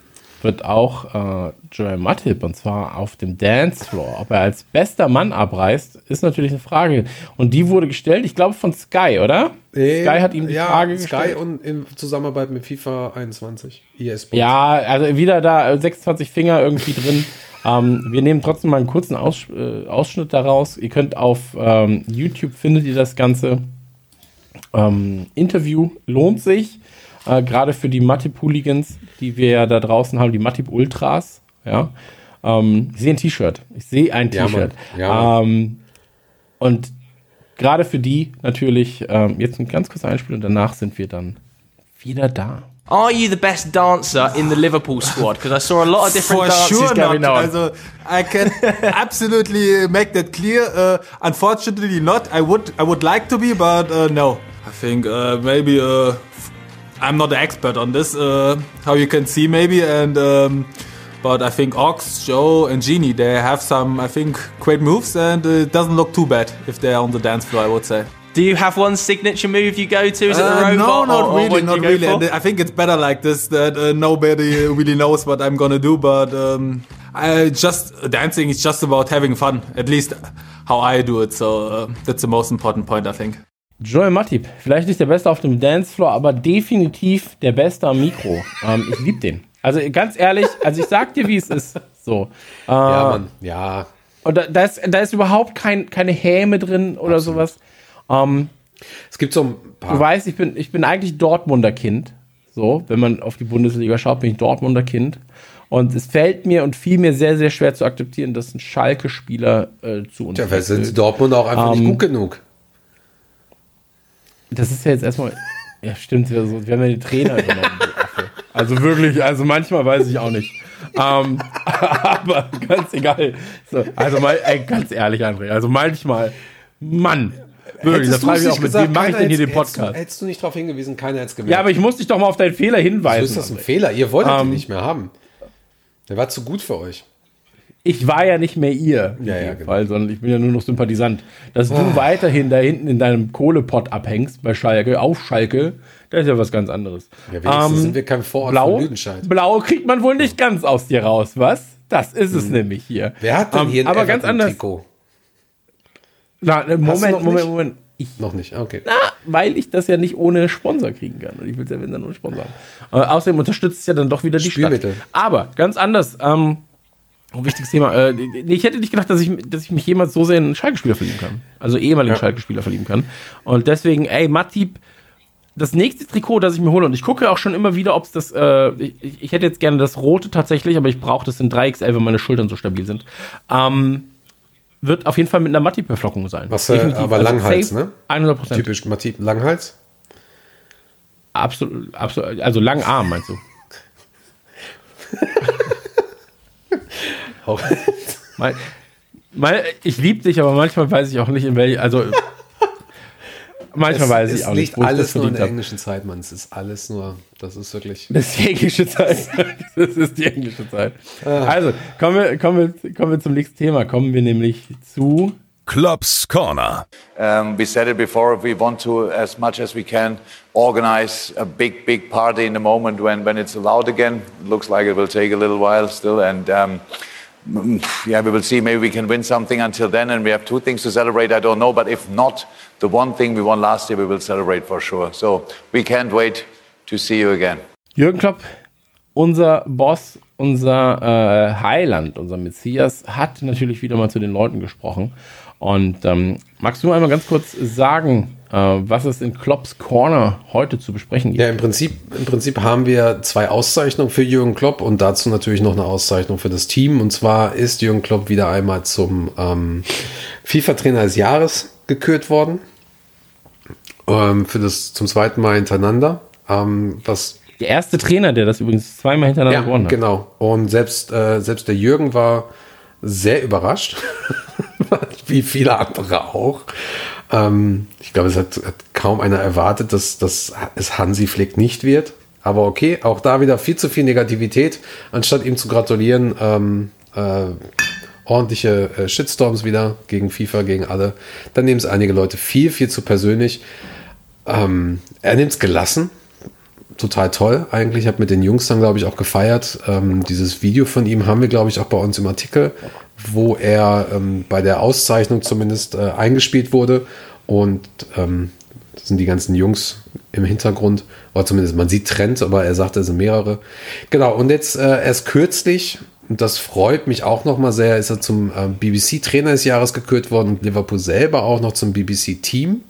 wird auch äh, Joel Matip und zwar auf dem Dancefloor. Ob er als bester Mann abreißt, ist natürlich eine Frage. Und die wurde gestellt, ich glaube, von Sky, oder? Äh, Sky hat ihm die ja, Frage Sky gestellt. Sky und in Zusammenarbeit mit FIFA 21, ES Ja, also wieder da 26 Finger irgendwie drin. Ähm, wir nehmen trotzdem mal einen kurzen Aus, äh, Ausschnitt daraus. Ihr könnt auf ähm, YouTube findet ihr das ganze ähm, Interview. Lohnt sich. Äh, Gerade für die Matip-Hooligans, die wir ja da draußen haben, die Matip-Ultras. Ja. Ähm, ich sehe ein T-Shirt. Ich sehe ein T-Shirt. Ja, ja, ähm, und gerade für die natürlich ähm, jetzt ein ganz kurzes Einspiel und danach sind wir dann wieder da. Are you the best dancer in the Liverpool squad? Because I saw a lot of different For dances sure going not. on. Also, I can absolutely make that clear. Uh, unfortunately, not. I would, I would like to be, but uh, no. I think uh, maybe uh, I'm not an expert on this. Uh, how you can see, maybe, and um, but I think Ox, Joe, and Genie they have some, I think, great moves, and it doesn't look too bad if they're on the dance floor. I would say. Do you have one signature move you go to? Is it the uh, robot? No, not or, really, or not really. And I think it's better like this that uh, nobody really knows what I'm gonna do. But um, I just dancing is just about having fun. At least how I do it. So uh, that's the most important point, I think. Joel Matip, vielleicht nicht der Beste auf dem Dancefloor, aber definitiv der Beste am Mikro. Ähm, ich liebe den. Also ganz ehrlich, also ich sag dir, wie es ist. So. Äh, ja, Mann, ja. Und da, da, ist, da ist überhaupt kein, keine Häme drin oder Absolut. sowas. Ähm, es gibt so ein paar. Du weißt, ich bin, ich bin eigentlich Dortmunder Kind. So, wenn man auf die Bundesliga schaut, bin ich Dortmunder Kind. Und es fällt mir und fiel mir sehr, sehr schwer zu akzeptieren, dass ein Schalke-Spieler äh, zu uns Ja, weil sind Dortmund auch einfach ähm, nicht gut genug. Das ist ja jetzt erstmal. Ja, stimmt. Wir, wir haben ja die Trainer übernommen. also wirklich, also manchmal weiß ich auch nicht. ähm, aber ganz egal. So, also mal, ey, ganz ehrlich, André. Also manchmal, Mann, Wirklich, da frage ich auch, mit wem mache ich denn hier den Podcast? Hättest du, hättest du nicht darauf hingewiesen, keiner hätte es gemerkt. Ja, aber ich muss dich doch mal auf deinen Fehler hinweisen. So ist das ein Fehler? Ihr wolltet um, ihn ähm, nicht mehr haben. Der war zu gut für euch. Ich war ja nicht mehr ihr, ja, ja, genau. Fall, sondern ich bin ja nur noch Sympathisant. Dass oh. du weiterhin da hinten in deinem Kohlepott abhängst bei Schalke, auf Schalke, das ist ja was ganz anderes. Ja, wenigstens ähm, sind wir kein Vorort Blau, von Lüdenscheid. Blau kriegt man wohl nicht ganz aus dir raus, was? Das ist es hm. nämlich hier. Wer hat denn um, hier ein aber ganz anders. Trikot? Na, Moment, Moment, Moment. Ich, Noch nicht, okay. Na, weil ich das ja nicht ohne Sponsor kriegen kann. Und ich will es ja, wenn dann ohne Sponsor haben. Äh, außerdem unterstützt es ja dann doch wieder die Stadt. Aber ganz anders. Ähm, ein wichtiges Thema. Äh, ich hätte nicht gedacht, dass ich, dass ich mich jemals so sehr in einen Schalke-Spieler verlieben kann. Also ehemaligen ja. Schalke-Spieler verlieben kann. Und deswegen, ey, Matip, das nächste Trikot, das ich mir hole, und ich gucke auch schon immer wieder, ob es das, äh, ich, ich, hätte jetzt gerne das rote tatsächlich, aber ich brauche das in 3XL, wenn meine Schultern so stabil sind. Ähm, wird auf jeden Fall mit einer Matip-Beflockung sein. Was, äh, aber also Langhals, ne? 100%. Typisch Matip Langhals? Absolut, absolut, also Langarm meinst du? mal, mal, ich liebe dich, aber manchmal weiß ich auch nicht, in welch, also manchmal es, weiß es ich auch nicht, liegt ich das alles nur in der habe. englischen Zeit, Mann. Es ist alles nur, das ist wirklich. Das ist die englische Zeit. Das ist die englische Zeit. Ah. Also, kommen wir, kommen, wir, kommen wir zum nächsten Thema. Kommen wir nämlich zu Klops Corner. Um, we said it before, we want to, as much as we can, organize a big, big party in the moment when, when it's allowed again. It looks like it will take a little while still. And um, yeah, we will see. Maybe we can win something until then. And we have two things to celebrate. I don't know. But if not, the one thing we won last year, we will celebrate for sure. So we can't wait to see you again. Jürgen Klopp, unser Boss, unser äh, Heiland, unser Messias, hat natürlich wieder mal zu den Leuten gesprochen. Und ähm, magst du einmal ganz kurz sagen, was es in Klopps Corner heute zu besprechen gibt? Ja, im Prinzip, im Prinzip haben wir zwei Auszeichnungen für Jürgen Klopp und dazu natürlich noch eine Auszeichnung für das Team. Und zwar ist Jürgen Klopp wieder einmal zum ähm, FIFA-Trainer des Jahres gekürt worden. Ähm, für das zum zweiten Mal hintereinander. Ähm, was Der erste Trainer, der das übrigens zweimal hintereinander ja, gewonnen hat. genau. Und selbst, äh, selbst der Jürgen war sehr überrascht, wie viele andere auch. Ähm, ich glaube, es hat, hat kaum einer erwartet, dass, dass es Hansi Flick nicht wird. Aber okay, auch da wieder viel zu viel Negativität. Anstatt ihm zu gratulieren, ähm, äh, ordentliche äh, Shitstorms wieder gegen FIFA, gegen alle. Dann nehmen es einige Leute viel, viel zu persönlich. Ähm, er nimmt es gelassen, total toll eigentlich. Ich habe mit den Jungs dann, glaube ich, auch gefeiert. Ähm, dieses Video von ihm haben wir, glaube ich, auch bei uns im Artikel, wo er ähm, bei der Auszeichnung zumindest äh, eingespielt wurde. Und ähm, das sind die ganzen Jungs im Hintergrund. Oder zumindest, man sieht Trend, aber er sagt, es sind mehrere. Genau, und jetzt äh, erst kürzlich, und das freut mich auch nochmal sehr, ist er zum äh, BBC-Trainer des Jahres gekürt worden und Liverpool selber auch noch zum BBC-Team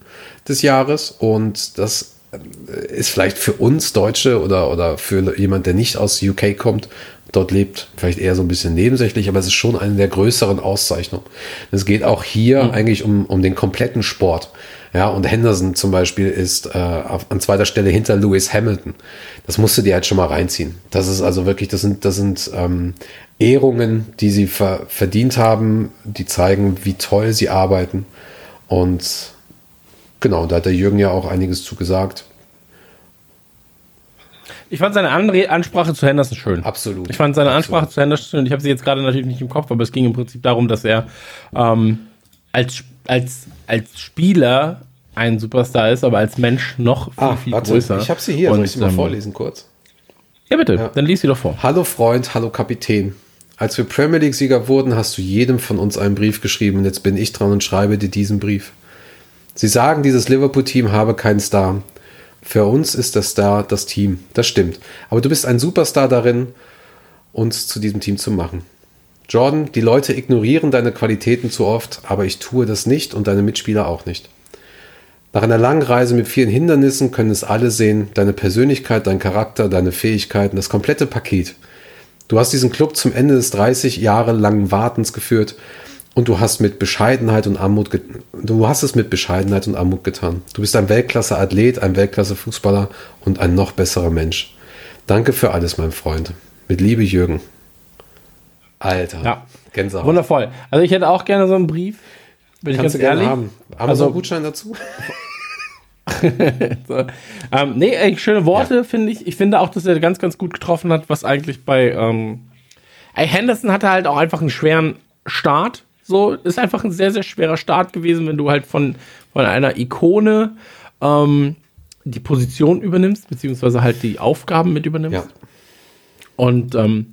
des Jahres. Und das ist vielleicht für uns Deutsche oder, oder für jemand, der nicht aus UK kommt, dort lebt, vielleicht eher so ein bisschen nebensächlich, aber es ist schon eine der größeren Auszeichnungen. Es geht auch hier eigentlich um, um den kompletten Sport. Ja, und Henderson zum Beispiel ist äh, auf, an zweiter Stelle hinter Lewis Hamilton. Das musst du dir halt schon mal reinziehen. Das ist also wirklich, das sind, das sind ähm, Ehrungen, die sie ver verdient haben, die zeigen, wie toll sie arbeiten. Und Genau, da hat der Jürgen ja auch einiges zugesagt. Ich fand seine andere Ansprache zu Henderson schön. Absolut. Ich fand seine Absolut. Ansprache zu Henderson schön. Ich habe sie jetzt gerade natürlich nicht im Kopf, aber es ging im Prinzip darum, dass er ähm, als, als, als Spieler ein Superstar ist, aber als Mensch noch viel, Ah, viel warte, größer. ich habe sie hier. Soll Und, ich sie mal ähm, vorlesen kurz? Ja, bitte, dann lies sie doch vor. Hallo Freund, hallo Kapitän. Als wir Premier League-Sieger wurden, hast du jedem von uns einen Brief geschrieben und jetzt bin ich dran und schreibe dir diesen Brief. Sie sagen, dieses Liverpool-Team habe keinen Star. Für uns ist der Star das Team. Das stimmt. Aber du bist ein Superstar darin, uns zu diesem Team zu machen. Jordan, die Leute ignorieren deine Qualitäten zu oft, aber ich tue das nicht und deine Mitspieler auch nicht. Nach einer langen Reise mit vielen Hindernissen können es alle sehen, deine Persönlichkeit, dein Charakter, deine Fähigkeiten, das komplette Paket. Du hast diesen Club zum Ende des 30 Jahre langen Wartens geführt und du hast mit Bescheidenheit und Armut du hast es mit Bescheidenheit und Armut getan. Du bist ein Weltklasse Athlet, ein Weltklasse Fußballer und ein noch besserer Mensch. Danke für alles, mein Freund. Mit Liebe Jürgen. Alter. Ja. Gänsehaut. Wundervoll. Also ich hätte auch gerne so einen Brief. Bin ich Kannst ganz du gerne ehrlich. haben. Haben Also- wir so einen Gutschein dazu? So. Ähm, nee, ey, schöne Worte, finde ich. Ich finde auch, dass er ganz, ganz gut getroffen hat, was eigentlich bei ähm, Henderson hatte halt auch einfach einen schweren Start. So, ist einfach ein sehr, sehr schwerer Start gewesen, wenn du halt von, von einer Ikone ähm, die Position übernimmst, beziehungsweise halt die Aufgaben mit übernimmst. Ja. Und ähm,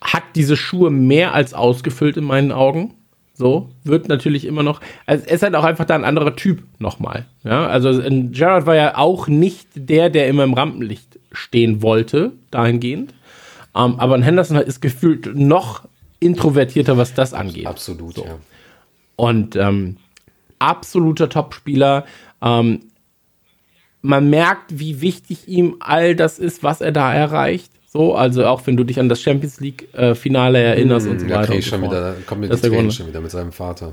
hat diese Schuhe mehr als ausgefüllt in meinen Augen. So, wird natürlich immer noch. Also er ist halt auch einfach da ein anderer Typ nochmal. Ja, also Gerard war ja auch nicht der, der immer im Rampenlicht stehen wollte, dahingehend. Ähm, aber ein Henderson ist gefühlt noch introvertierter, was das angeht. Absolut, ja. Und ähm, absoluter Topspieler. Ähm, man merkt, wie wichtig ihm all das ist, was er da erreicht. So, also auch wenn du dich an das Champions League äh, Finale erinnerst und so Da weiter. Und, ich so schon wieder, kommt mir Das der schon wieder mit seinem Vater.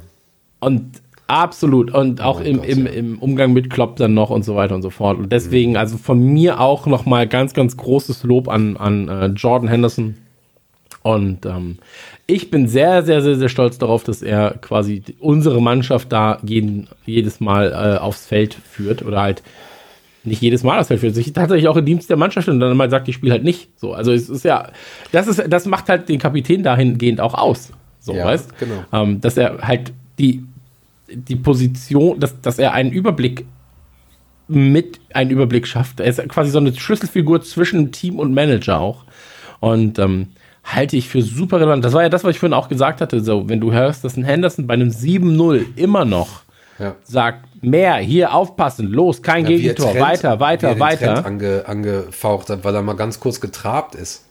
und absolut. Und auch mein im, Gott, im, ja. im Umgang mit Klopp dann noch und so weiter und so fort. Und deswegen, also von mir auch nochmal ganz, ganz großes Lob an, an äh, Jordan Henderson. Und ähm, ich bin sehr, sehr, sehr, sehr stolz darauf, dass er quasi unsere Mannschaft da jeden, jedes Mal äh, aufs Feld führt oder halt nicht jedes Mal aufs Feld führt, sich tatsächlich auch im Dienst der Mannschaft und dann mal sagt, ich spiele halt nicht. So, also es ist ja, das ist, das macht halt den Kapitän dahingehend auch aus. So, Ja, weißt? genau. Ähm, dass er halt die, die Position, dass, dass er einen Überblick mit einen Überblick schafft. Er ist quasi so eine Schlüsselfigur zwischen Team und Manager auch. Und ähm, halte ich für super relevant. Das war ja das, was ich vorhin auch gesagt hatte. So, wenn du hörst, dass ein Henderson bei einem 7-0 immer noch Ja. sagt, mehr, hier aufpassen, los, kein Ja, Gegentor, Trent- weiter, wie er weiter, weiter. Ange, angefaucht hat, weil er mal ganz kurz getrabt ist.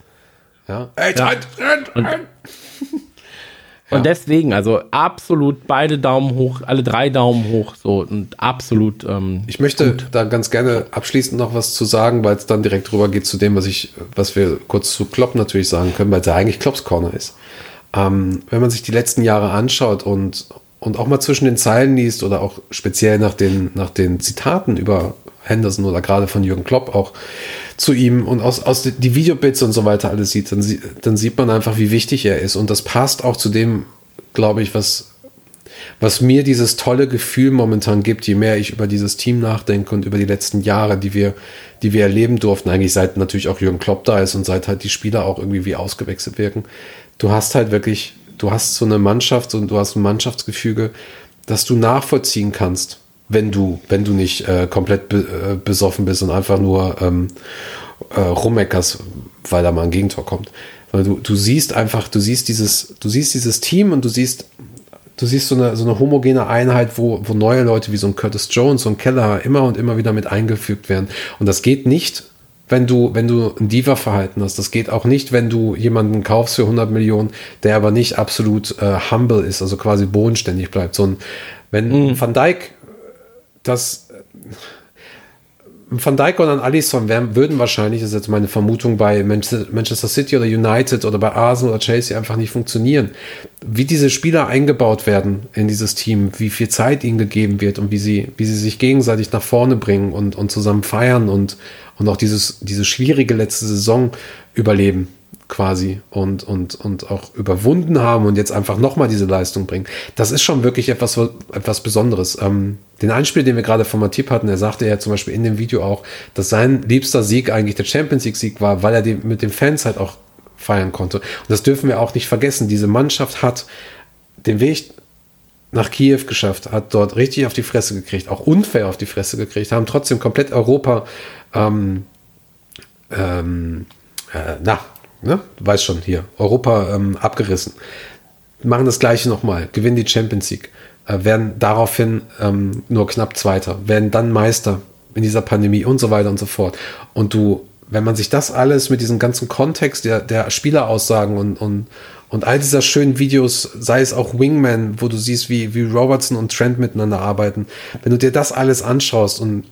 Ja. Ey, Trent, Trent, Und- Und deswegen, also absolut beide Daumen hoch, alle drei Daumen hoch, so und absolut. Ähm, Ich möchte da ganz gerne abschließend noch was zu sagen, weil es dann direkt rüber geht zu dem, was ich, was wir kurz zu Klopp natürlich sagen können, weil es ja eigentlich Klopps Corner ist. Ähm, wenn man sich die letzten Jahre anschaut und, und auch mal zwischen den Zeilen liest oder auch speziell nach den, nach den Zitaten über Henderson oder gerade von Jürgen Klopp auch zu ihm und aus, aus die- Videobits und so weiter alles sieht, dann, dann sieht man einfach, wie wichtig er ist. Und das passt auch zu dem, glaube ich, was, was mir dieses tolle Gefühl momentan gibt, je mehr ich über dieses Team nachdenke und über die letzten Jahre, die wir, die wir erleben durften, eigentlich seit natürlich auch Jürgen Klopp da ist und seit halt die Spieler auch irgendwie wie ausgewechselt wirken. Du hast halt wirklich, du hast so eine Mannschaft und du hast ein Mannschaftsgefüge, das du nachvollziehen kannst, wenn du, wenn du nicht äh, komplett be, äh, besoffen bist und einfach nur ähm, äh, rummeckerst, weil da mal ein Gegentor kommt. Weil du, du siehst einfach, du siehst dieses, du siehst dieses Team und du siehst du siehst so eine, so eine homogene Einheit, wo, wo neue Leute wie so ein Curtis Jones und Keller immer und immer wieder mit eingefügt werden. Und das geht nicht, wenn du, wenn du ein Diva-Verhalten hast. Das geht auch nicht, wenn du jemanden kaufst für 100 Millionen, der aber nicht absolut äh, humble ist, also quasi bodenständig bleibt. So ein, wenn Van Dijk das Van Dijk und an Alisson wären, würden wahrscheinlich, das ist jetzt meine Vermutung, bei Manchester Manchester City oder United oder bei Arsenal oder Chelsea einfach nicht funktionieren. Wie diese Spieler eingebaut werden in dieses Team, wie viel Zeit ihnen gegeben wird und wie sie, wie sie sich gegenseitig nach vorne bringen und, und zusammen feiern und, und auch dieses, diese schwierige letzte Saison überleben quasi und, und, und auch überwunden haben und jetzt einfach nochmal diese Leistung bringen. Das ist schon wirklich etwas, etwas Besonderes. Ähm, den Einspiel, den wir gerade von Matip hatten, er sagte ja zum Beispiel in dem Video auch, dass sein liebster Sieg eigentlich der Champions League Sieg war, weil er die, mit den Fans halt auch feiern konnte. Und das dürfen wir auch nicht vergessen. Diese Mannschaft hat den Weg nach Kiew geschafft, hat dort richtig auf die Fresse gekriegt, auch unfair auf die Fresse gekriegt, haben trotzdem komplett Europa, ähm, ähm, äh, na, ne, du weißt schon, hier, Europa ähm, abgerissen. Machen das gleiche nochmal, gewinnen die Champions League, äh, werden daraufhin ähm, nur knapp Zweiter, werden dann Meister in dieser Pandemie und so weiter und so fort. Und du, wenn man sich das alles mit diesem ganzen Kontext der, der Spieleraussagen und, und, und all dieser schönen Videos, sei es auch Wingman, wo du siehst, wie, wie Robertson und Trent miteinander arbeiten, wenn du dir das alles anschaust und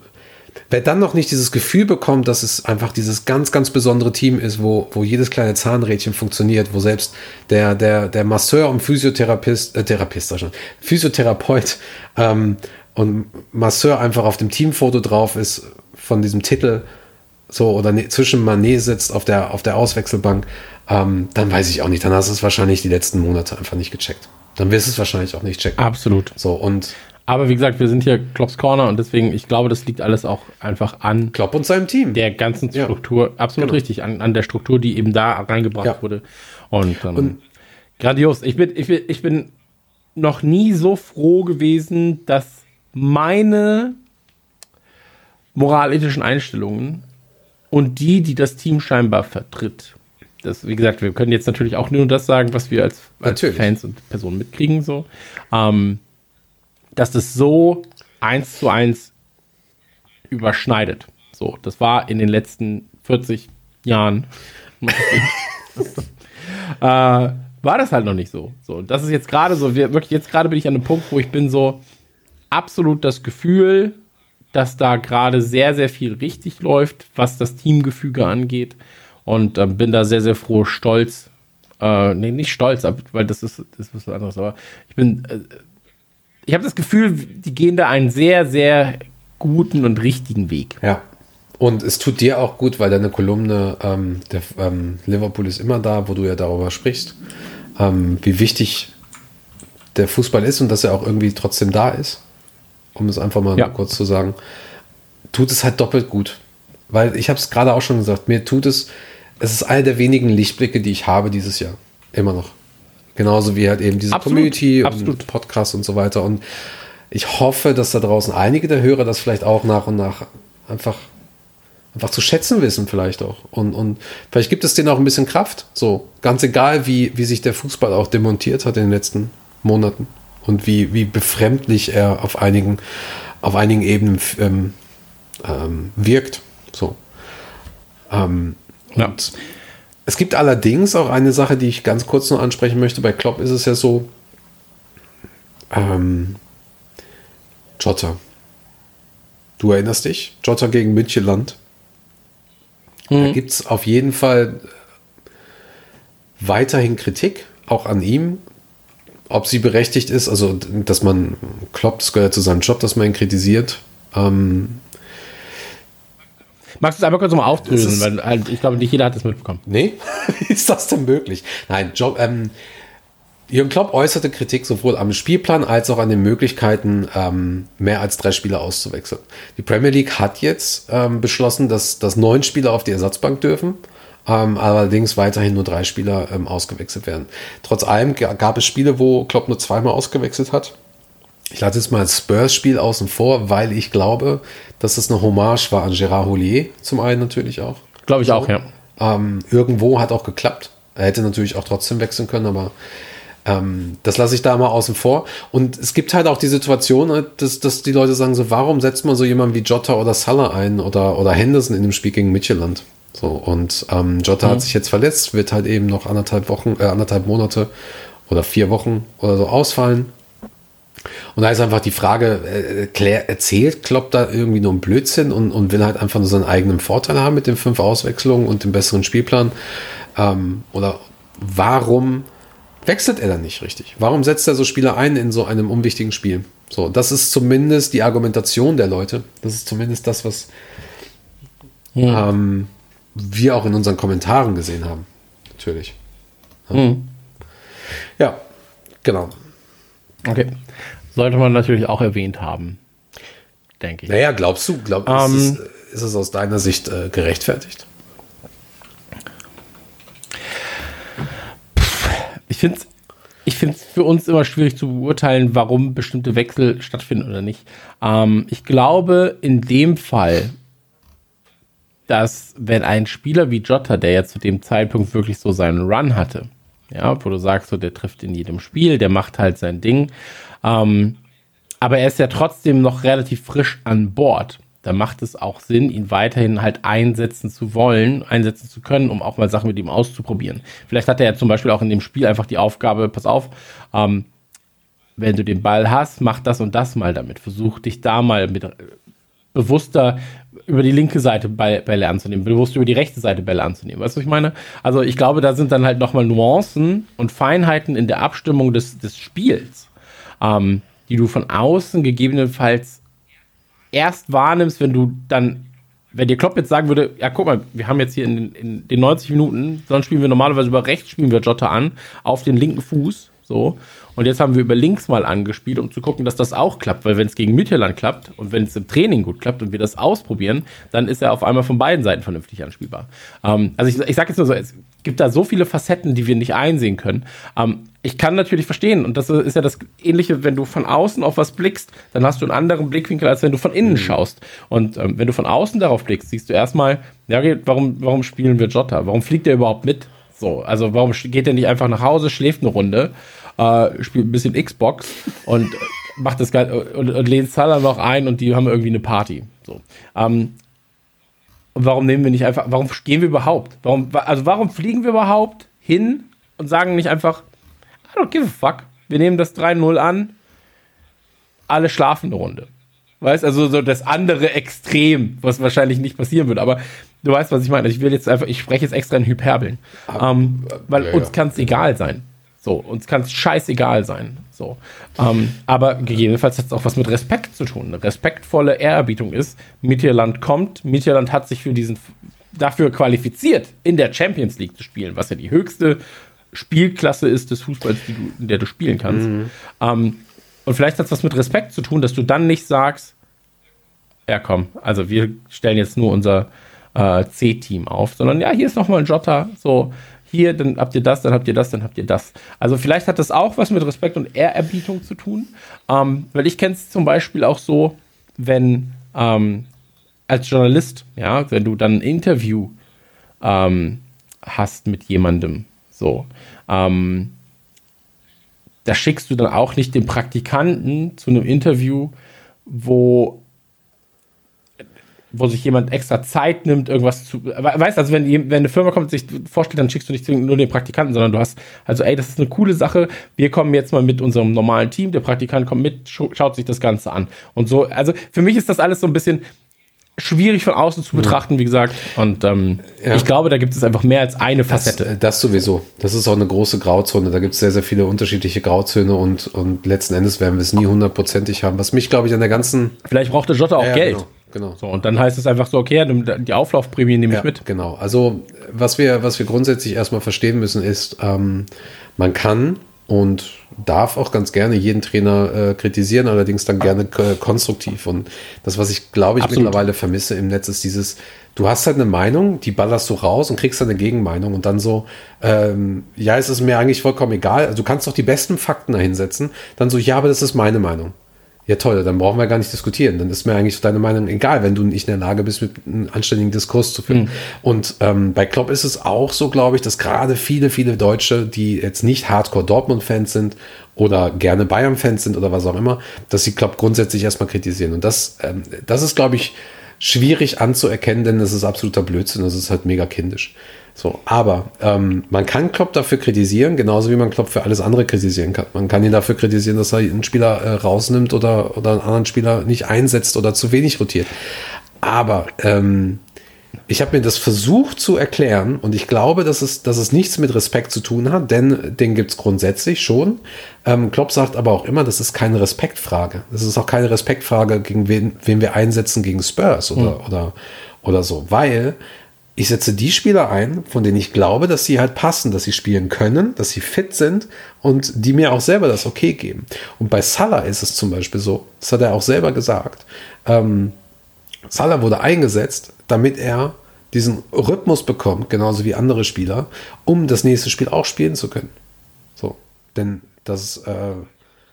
wer dann noch nicht dieses Gefühl bekommt, dass es einfach dieses ganz, ganz besondere Team ist, wo, wo jedes kleine Zahnrädchen funktioniert, wo selbst der, der, der Masseur und Physiotherapist, äh, Therapist, schon, Physiotherapeut ähm, und Masseur einfach auf dem Teamfoto drauf ist von diesem Titel, so oder ne, zwischen Manet sitzt auf der, auf der Auswechselbank, ähm, dann weiß ich auch nicht. Dann hast du es wahrscheinlich die letzten Monate einfach nicht gecheckt. Dann wirst du es wahrscheinlich auch nicht checken. absolut. So, und Aber wie gesagt, wir sind hier Klopps Corner und deswegen, ich glaube, das liegt alles auch einfach an Klopp und seinem Team. der ganzen Ja. Struktur, absolut Genau. richtig, an, an der Struktur, die eben da reingebracht Ja. wurde. Und, ähm, grandios. Ich bin, ich, bin, ich bin noch nie so froh gewesen, dass meine moralethischen Einstellungen und die, die das Team scheinbar vertritt. Das, wie gesagt, wir können jetzt natürlich auch nur das sagen, was wir als, als. Fans und Personen mitkriegen, so. Ähm, dass das so eins zu eins überschneidet. So, das war in den letzten 40 Jahren. äh, war das halt noch nicht so. So, das ist jetzt gerade so, wir, wirklich jetzt gerade bin ich an einem Punkt, wo ich bin so absolut das Gefühl, dass da gerade sehr, sehr viel richtig läuft, was das Teamgefüge angeht. Und ähm, bin da sehr, sehr froh, stolz. Äh, nee, nicht stolz, weil das ist, das ist was anderes, aber ich bin, äh, ich habe das Gefühl, die gehen da einen sehr, sehr guten und richtigen Weg. Ja. Und es tut dir auch gut, weil deine Kolumne, ähm, der, ähm, Liverpool ist immer da, wo du ja darüber sprichst, ähm, wie wichtig der Fußball ist und dass er auch irgendwie trotzdem da ist, um es einfach mal Ja. kurz zu sagen, tut es halt doppelt gut. Weil ich habe es gerade auch schon gesagt, mir tut es, es ist einer der wenigen Lichtblicke, die ich habe dieses Jahr. Immer noch. Genauso wie halt eben diese Absolut, Community absolut. und Podcast und so weiter. Und ich hoffe, dass da draußen einige der Hörer das vielleicht auch nach und nach einfach, einfach zu schätzen wissen, vielleicht auch. Und, und vielleicht gibt es denen auch ein bisschen Kraft. So, ganz egal, wie, wie sich der Fußball auch demontiert hat in den letzten Monaten und wie, wie befremdlich er auf einigen, auf einigen Ebenen ähm, ähm, wirkt. So. Ähm, Ja. Es gibt allerdings auch eine Sache, die ich ganz kurz noch ansprechen möchte. Bei Klopp ist es ja so, ähm, Jota. Du erinnerst dich? Jota gegen Müncheland. Da gibt es auf jeden Fall weiterhin Kritik, auch an ihm. Ob sie berechtigt ist, also dass man Klopp, das gehört zu seinem Job, dass man ihn kritisiert. Ähm, Magst du es einmal kurz nochmal aufdröseln, weil halt, ich glaube, nicht jeder hat das mitbekommen. Nee, wie ist das denn möglich? Nein, Job, ähm, Jürgen Klopp äußerte Kritik sowohl am Spielplan als auch an den Möglichkeiten, ähm, mehr als drei Spieler auszuwechseln. Die Premier League hat jetzt ähm, beschlossen, dass, dass neun Spieler auf die Ersatzbank dürfen, ähm, allerdings weiterhin nur drei Spieler ähm, ausgewechselt werden. Trotz allem ga- gab es Spiele, wo Klopp nur zweimal ausgewechselt hat. Ich lasse jetzt mal das Spurs-Spiel außen vor, weil ich glaube, dass es eine Hommage war an Gérard Houllier, zum einen natürlich auch. Glaube ich auch, ja. Ähm, irgendwo hat auch geklappt. Er hätte natürlich auch trotzdem wechseln können, aber ähm, das lasse ich da mal außen vor. Und es gibt halt auch die Situation, äh, dass, dass die Leute sagen so, warum setzt man so jemanden wie Jota oder Salah ein oder, oder Henderson in dem Spiel gegen Midtjylland? So, und ähm, Jota hat sich jetzt verletzt, wird halt eben noch anderthalb Wochen, äh, anderthalb Monate oder vier Wochen oder so ausfallen. Und da ist einfach die Frage, äh, klär, erzählt Klopp da irgendwie nur einen Blödsinn und, und will halt einfach nur seinen eigenen Vorteil haben mit den fünf Auswechslungen und dem besseren Spielplan? Ähm, oder warum wechselt er dann nicht richtig? Warum setzt er so Spieler ein in so einem unwichtigen Spiel? So, das ist zumindest die Argumentation der Leute. Das ist zumindest das, was ähm, wir auch in unseren Kommentaren gesehen haben. Natürlich. Ja, ja genau. Okay. Sollte man natürlich auch erwähnt haben. Denke ich. Naja, glaubst du, glaub, Ähm, ist, es, ist es aus deiner Sicht äh, gerechtfertigt? Ich finde es ich find's für uns immer schwierig zu beurteilen, warum bestimmte Wechsel stattfinden oder nicht. Ähm, ich glaube in dem Fall, dass wenn ein Spieler wie Jota, der ja zu dem Zeitpunkt wirklich so seinen Run hatte, ja, wo du sagst, so, der trifft in jedem Spiel, der macht halt sein Ding, ähm, aber er ist ja trotzdem noch relativ frisch an Bord. Da macht es auch Sinn, ihn weiterhin halt einsetzen zu wollen, einsetzen zu können, um auch mal Sachen mit ihm auszuprobieren. Vielleicht hat er ja zum Beispiel auch in dem Spiel einfach die Aufgabe, pass auf, ähm, wenn du den Ball hast, mach das und das mal damit. Versuch dich da mal mit bewusster über die linke Seite Bälle anzunehmen, bewusst über die rechte Seite Bälle anzunehmen. Weißt du, was ich meine? Also ich glaube, da sind dann halt nochmal Nuancen und Feinheiten in der Abstimmung des, des Spiels, ähm, die du von außen gegebenenfalls erst wahrnimmst, wenn du dann, wenn dir Klopp jetzt sagen würde, ja guck mal, wir haben jetzt hier in, den- in den 90 Minuten, sonst spielen wir normalerweise über rechts, spielen wir Jota an, auf den linken Fuß, so. Und jetzt haben wir über links mal angespielt, um zu gucken, dass das auch klappt, weil wenn es gegen Mittelland klappt und wenn es im Training gut klappt und wir das ausprobieren, dann ist er auf einmal von beiden Seiten vernünftig anspielbar. Ähm, also ich, ich sage jetzt nur so, es gibt da so viele Facetten, die wir nicht einsehen können. Ähm, ich kann natürlich verstehen, und das ist ja das Ähnliche, wenn du von außen auf was blickst, dann hast du einen anderen Blickwinkel, als wenn du von innen schaust. Und ähm, wenn du von außen darauf blickst, siehst du erstmal, ja, okay, warum, warum spielen wir Jota? Warum fliegt er überhaupt mit? So, also warum geht er nicht einfach nach Hause, schläft eine Runde, äh, spielt ein bisschen Xbox und macht das geil und, und lehnt Salah noch ein und die haben irgendwie eine Party. So. Ähm, und warum nehmen wir nicht einfach, warum gehen wir überhaupt? Warum, also warum fliegen wir überhaupt hin und sagen nicht einfach, I don't give a fuck, wir nehmen das 3-0 an, alle schlafen eine Runde. Weißt also so das andere Extrem, was wahrscheinlich nicht passieren wird, aber du weißt, was ich meine. Ich will jetzt einfach, ich spreche jetzt extra in Hyperbeln. Ähm, weil ja, uns kann es egal sein. So, uns kann es scheißegal sein. So. Ähm, aber gegebenenfalls hat es auch was mit Respekt zu tun. Eine respektvolle Ehrerbietung ist, Mittelland kommt, Mittelland hat sich für diesen dafür qualifiziert, in der Champions League zu spielen, was ja die höchste Spielklasse ist des Fußballs, die du, in der du spielen kannst. Mhm. Ähm, und vielleicht hat es was mit Respekt zu tun, dass du dann nicht sagst, ja komm, also wir stellen jetzt nur unser äh, C-Team auf, sondern ja, hier ist nochmal ein Jotter, so, hier, dann habt ihr das, dann habt ihr das, dann habt ihr das. Also vielleicht hat das auch was mit Respekt und Ehrerbietung zu tun, ähm, weil ich kenne es zum Beispiel auch so, wenn ähm, als Journalist, ja, wenn du dann ein Interview ähm, hast mit jemandem, so, ähm, da schickst du dann auch nicht den Praktikanten zu einem Interview, wo wo sich jemand extra Zeit nimmt, irgendwas zu. Weißt du, also wenn, wenn eine Firma kommt und sich vorstellt, dann schickst du nicht nur den Praktikanten, sondern du hast, also ey, das ist eine coole Sache. Wir kommen jetzt mal mit unserem normalen Team, der Praktikant kommt mit, schaut sich das Ganze an. Und so, also für mich ist das alles so ein bisschen, schwierig von außen zu betrachten, wie gesagt. Und ähm, Ja. ich glaube, da gibt es einfach mehr als eine Das, Facette. äh, das sowieso. Das ist auch eine große Grauzone. Da gibt es sehr, sehr viele unterschiedliche Grauzöne und, und letzten Endes werden wir es nie hundertprozentig haben. Was mich, glaube ich, an der ganzen Vielleicht braucht der Jota auch Ja, Geld. Genau, genau. So, und dann heißt es einfach so, okay, die Auflaufprämie nehme ich Ja, mit. Genau. Also was wir, was wir grundsätzlich erstmal verstehen müssen, ist, ähm, man kann und darf auch ganz gerne jeden Trainer äh, kritisieren, allerdings dann gerne äh, konstruktiv. Und das, was ich glaube ich Absolut. mittlerweile vermisse im Netz, ist dieses, du hast halt eine Meinung, die ballerst du raus und kriegst dann eine Gegenmeinung und dann so, ähm, ja, es ist mir eigentlich vollkommen egal. Also du kannst doch die besten Fakten dahinsetzen, dann so, ja, aber das ist meine Meinung. Ja, toll, dann brauchen wir gar nicht diskutieren. Dann ist mir eigentlich deine Meinung egal, wenn du nicht in der Lage bist, mit einem anständigen Diskurs zu führen. Und ähm, bei Klopp ist es auch so, glaube ich, dass gerade viele, viele Deutsche, die jetzt nicht Hardcore Dortmund-Fans sind oder gerne Bayern-Fans sind oder was auch immer, dass sie Klopp grundsätzlich erstmal kritisieren. Und das, ähm, das ist, glaube ich, schwierig anzuerkennen, denn das ist absoluter Blödsinn, das ist halt mega kindisch. So, aber ähm, man kann Klopp dafür kritisieren, genauso wie man Klopp für alles andere kritisieren kann. Man kann ihn dafür kritisieren, dass er einen Spieler äh, rausnimmt oder, oder einen anderen Spieler nicht einsetzt oder zu wenig rotiert. Aber ähm, ich habe mir das versucht zu erklären und ich glaube, dass es, dass es nichts mit Respekt zu tun hat, denn den gibt es grundsätzlich schon. Ähm, Klopp sagt aber auch immer, das ist keine Respektfrage. Das ist auch keine Respektfrage, gegen wen, wen wir einsetzen gegen Spurs oder, oder, oder so, weil ich setze die Spieler ein, von denen ich glaube, dass sie halt passen, dass sie spielen können, dass sie fit sind und die mir auch selber das okay geben. Und bei Salah ist es zum Beispiel so, das hat er auch selber gesagt, ähm, Salah wurde eingesetzt, damit er diesen Rhythmus bekommt, genauso wie andere Spieler, um das nächste Spiel auch spielen zu können. So, denn das, äh,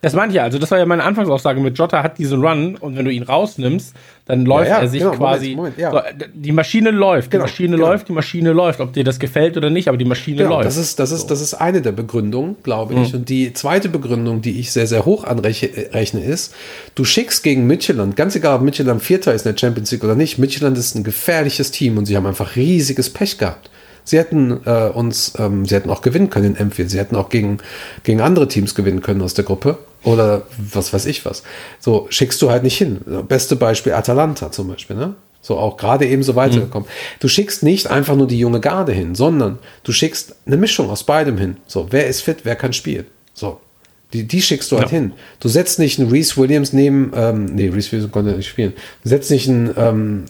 Das meinte ich ja. Also, das war ja meine Anfangsaussage mit Jota hat diesen Run und wenn du ihn rausnimmst, dann läuft ja, er sich genau, Moment, quasi. Moment, ja. so, die Maschine läuft, Genau, die Maschine genau. läuft, die Maschine läuft. Ob dir das gefällt oder nicht, aber die Maschine Genau, läuft. das ist, das, ist, das ist eine der Begründungen, glaube ich. Und die zweite Begründung, die ich sehr, sehr hoch anrechne, ist, du schickst gegen Midtjylland, ganz egal, ob Midtjylland Vierter ist in der Champions League oder nicht, Midtjylland ist ein gefährliches Team und sie haben einfach riesiges Pech gehabt. Sie hätten äh, uns, ähm, sie hätten auch gewinnen können in Enfield, sie hätten auch gegen, gegen andere Teams gewinnen können aus der Gruppe oder was weiß ich was. So schickst du halt nicht hin. Beste Beispiel Atalanta zum Beispiel, ne? So auch gerade eben so weitergekommen. Du schickst nicht einfach nur die junge Garde hin, sondern du schickst eine Mischung aus beidem hin. So, wer ist fit, wer kann spielen? So. Die, die schickst du halt hin. Du setzt nicht einen Reese Williams neben, ähm, nee, Reese Williams konnte nicht spielen. Du setzt nicht einen, ähm,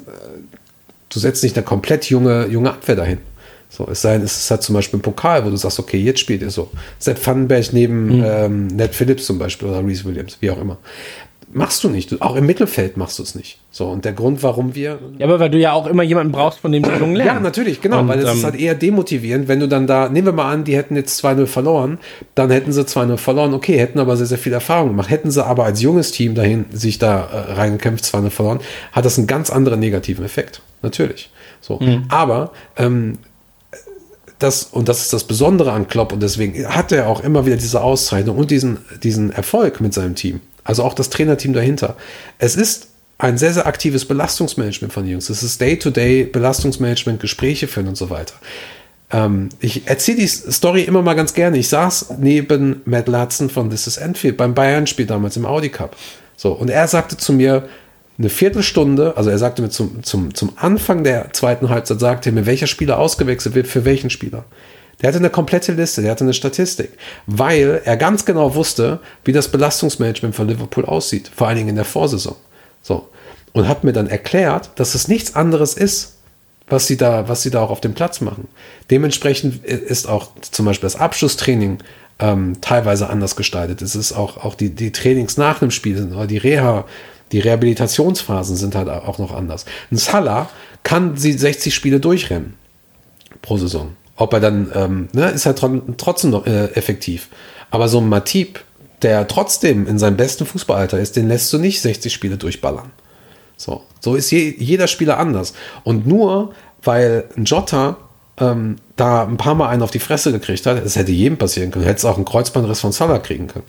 du setzt nicht eine komplett junge, junge Abwehr dahin. So, es sei denn, es ist halt zum Beispiel ein Pokal, wo du sagst, okay, jetzt spielt ihr so. Sepp Vandenberg neben ähm, Ned Phillips zum Beispiel oder Reese Williams, wie auch immer. Machst du nicht. Du, auch im Mittelfeld machst du es nicht. So, und der Grund, warum wir ja, aber weil du ja auch immer jemanden brauchst, von dem die Jungen lernen. ja, natürlich, genau, Und, weil es ähm, ist halt eher demotivierend, wenn du dann da, nehmen wir mal an, die hätten jetzt 2-0 verloren, dann hätten sie 2-0 verloren, okay, hätten aber sehr, sehr viel Erfahrung gemacht. Hätten sie aber als junges Team dahin sich da äh, reingekämpft, 2-0 verloren, hat das einen ganz anderen negativen Effekt. Natürlich. So. Aber ähm, das, und das ist das Besondere an Klopp und deswegen hat er auch immer wieder diese Auszeichnung und diesen, diesen Erfolg mit seinem Team. Also auch das Trainerteam dahinter. Es ist ein sehr, sehr aktives Belastungsmanagement von den Jungs. Es ist Day-to-Day Belastungsmanagement, Gespräche führen und so weiter. Ähm, ich erzähle die Story immer mal ganz gerne. Ich saß neben Matt Latson von This is Enfield beim Bayern-Spiel damals im Audi Cup. So, und er sagte zu mir, eine Viertelstunde, also er sagte mir zum, zum, zum Anfang der zweiten Halbzeit, sagte er mir, welcher Spieler ausgewechselt wird für welchen Spieler. Der hatte eine komplette Liste, der hatte eine Statistik, weil er ganz genau wusste, wie das Belastungsmanagement von Liverpool aussieht, vor allen Dingen in der Vorsaison. So. Und hat mir dann erklärt, dass es nichts anderes ist, was sie da, was sie da auch auf dem Platz machen. Dementsprechend ist auch zum Beispiel das Abschlusstraining ähm, teilweise anders gestaltet. Es ist auch, auch die, die Trainings nach dem Spiel oder die Reha, die Rehabilitationsphasen sind halt auch noch anders. Ein Salah kann sie 60 Spiele durchrennen pro Saison. Ob er dann, ähm, ne, ist halt trotzdem noch äh, effektiv. Aber so ein Matip, der trotzdem in seinem besten Fußballalter ist, den lässt du nicht 60 Spiele durchballern. So, so ist je, jeder Spieler anders. Und nur weil ein Jota ähm, da ein paar Mal einen auf die Fresse gekriegt hat, es hätte jedem passieren können. Du hättest auch einen Kreuzbandriss von Salah kriegen können.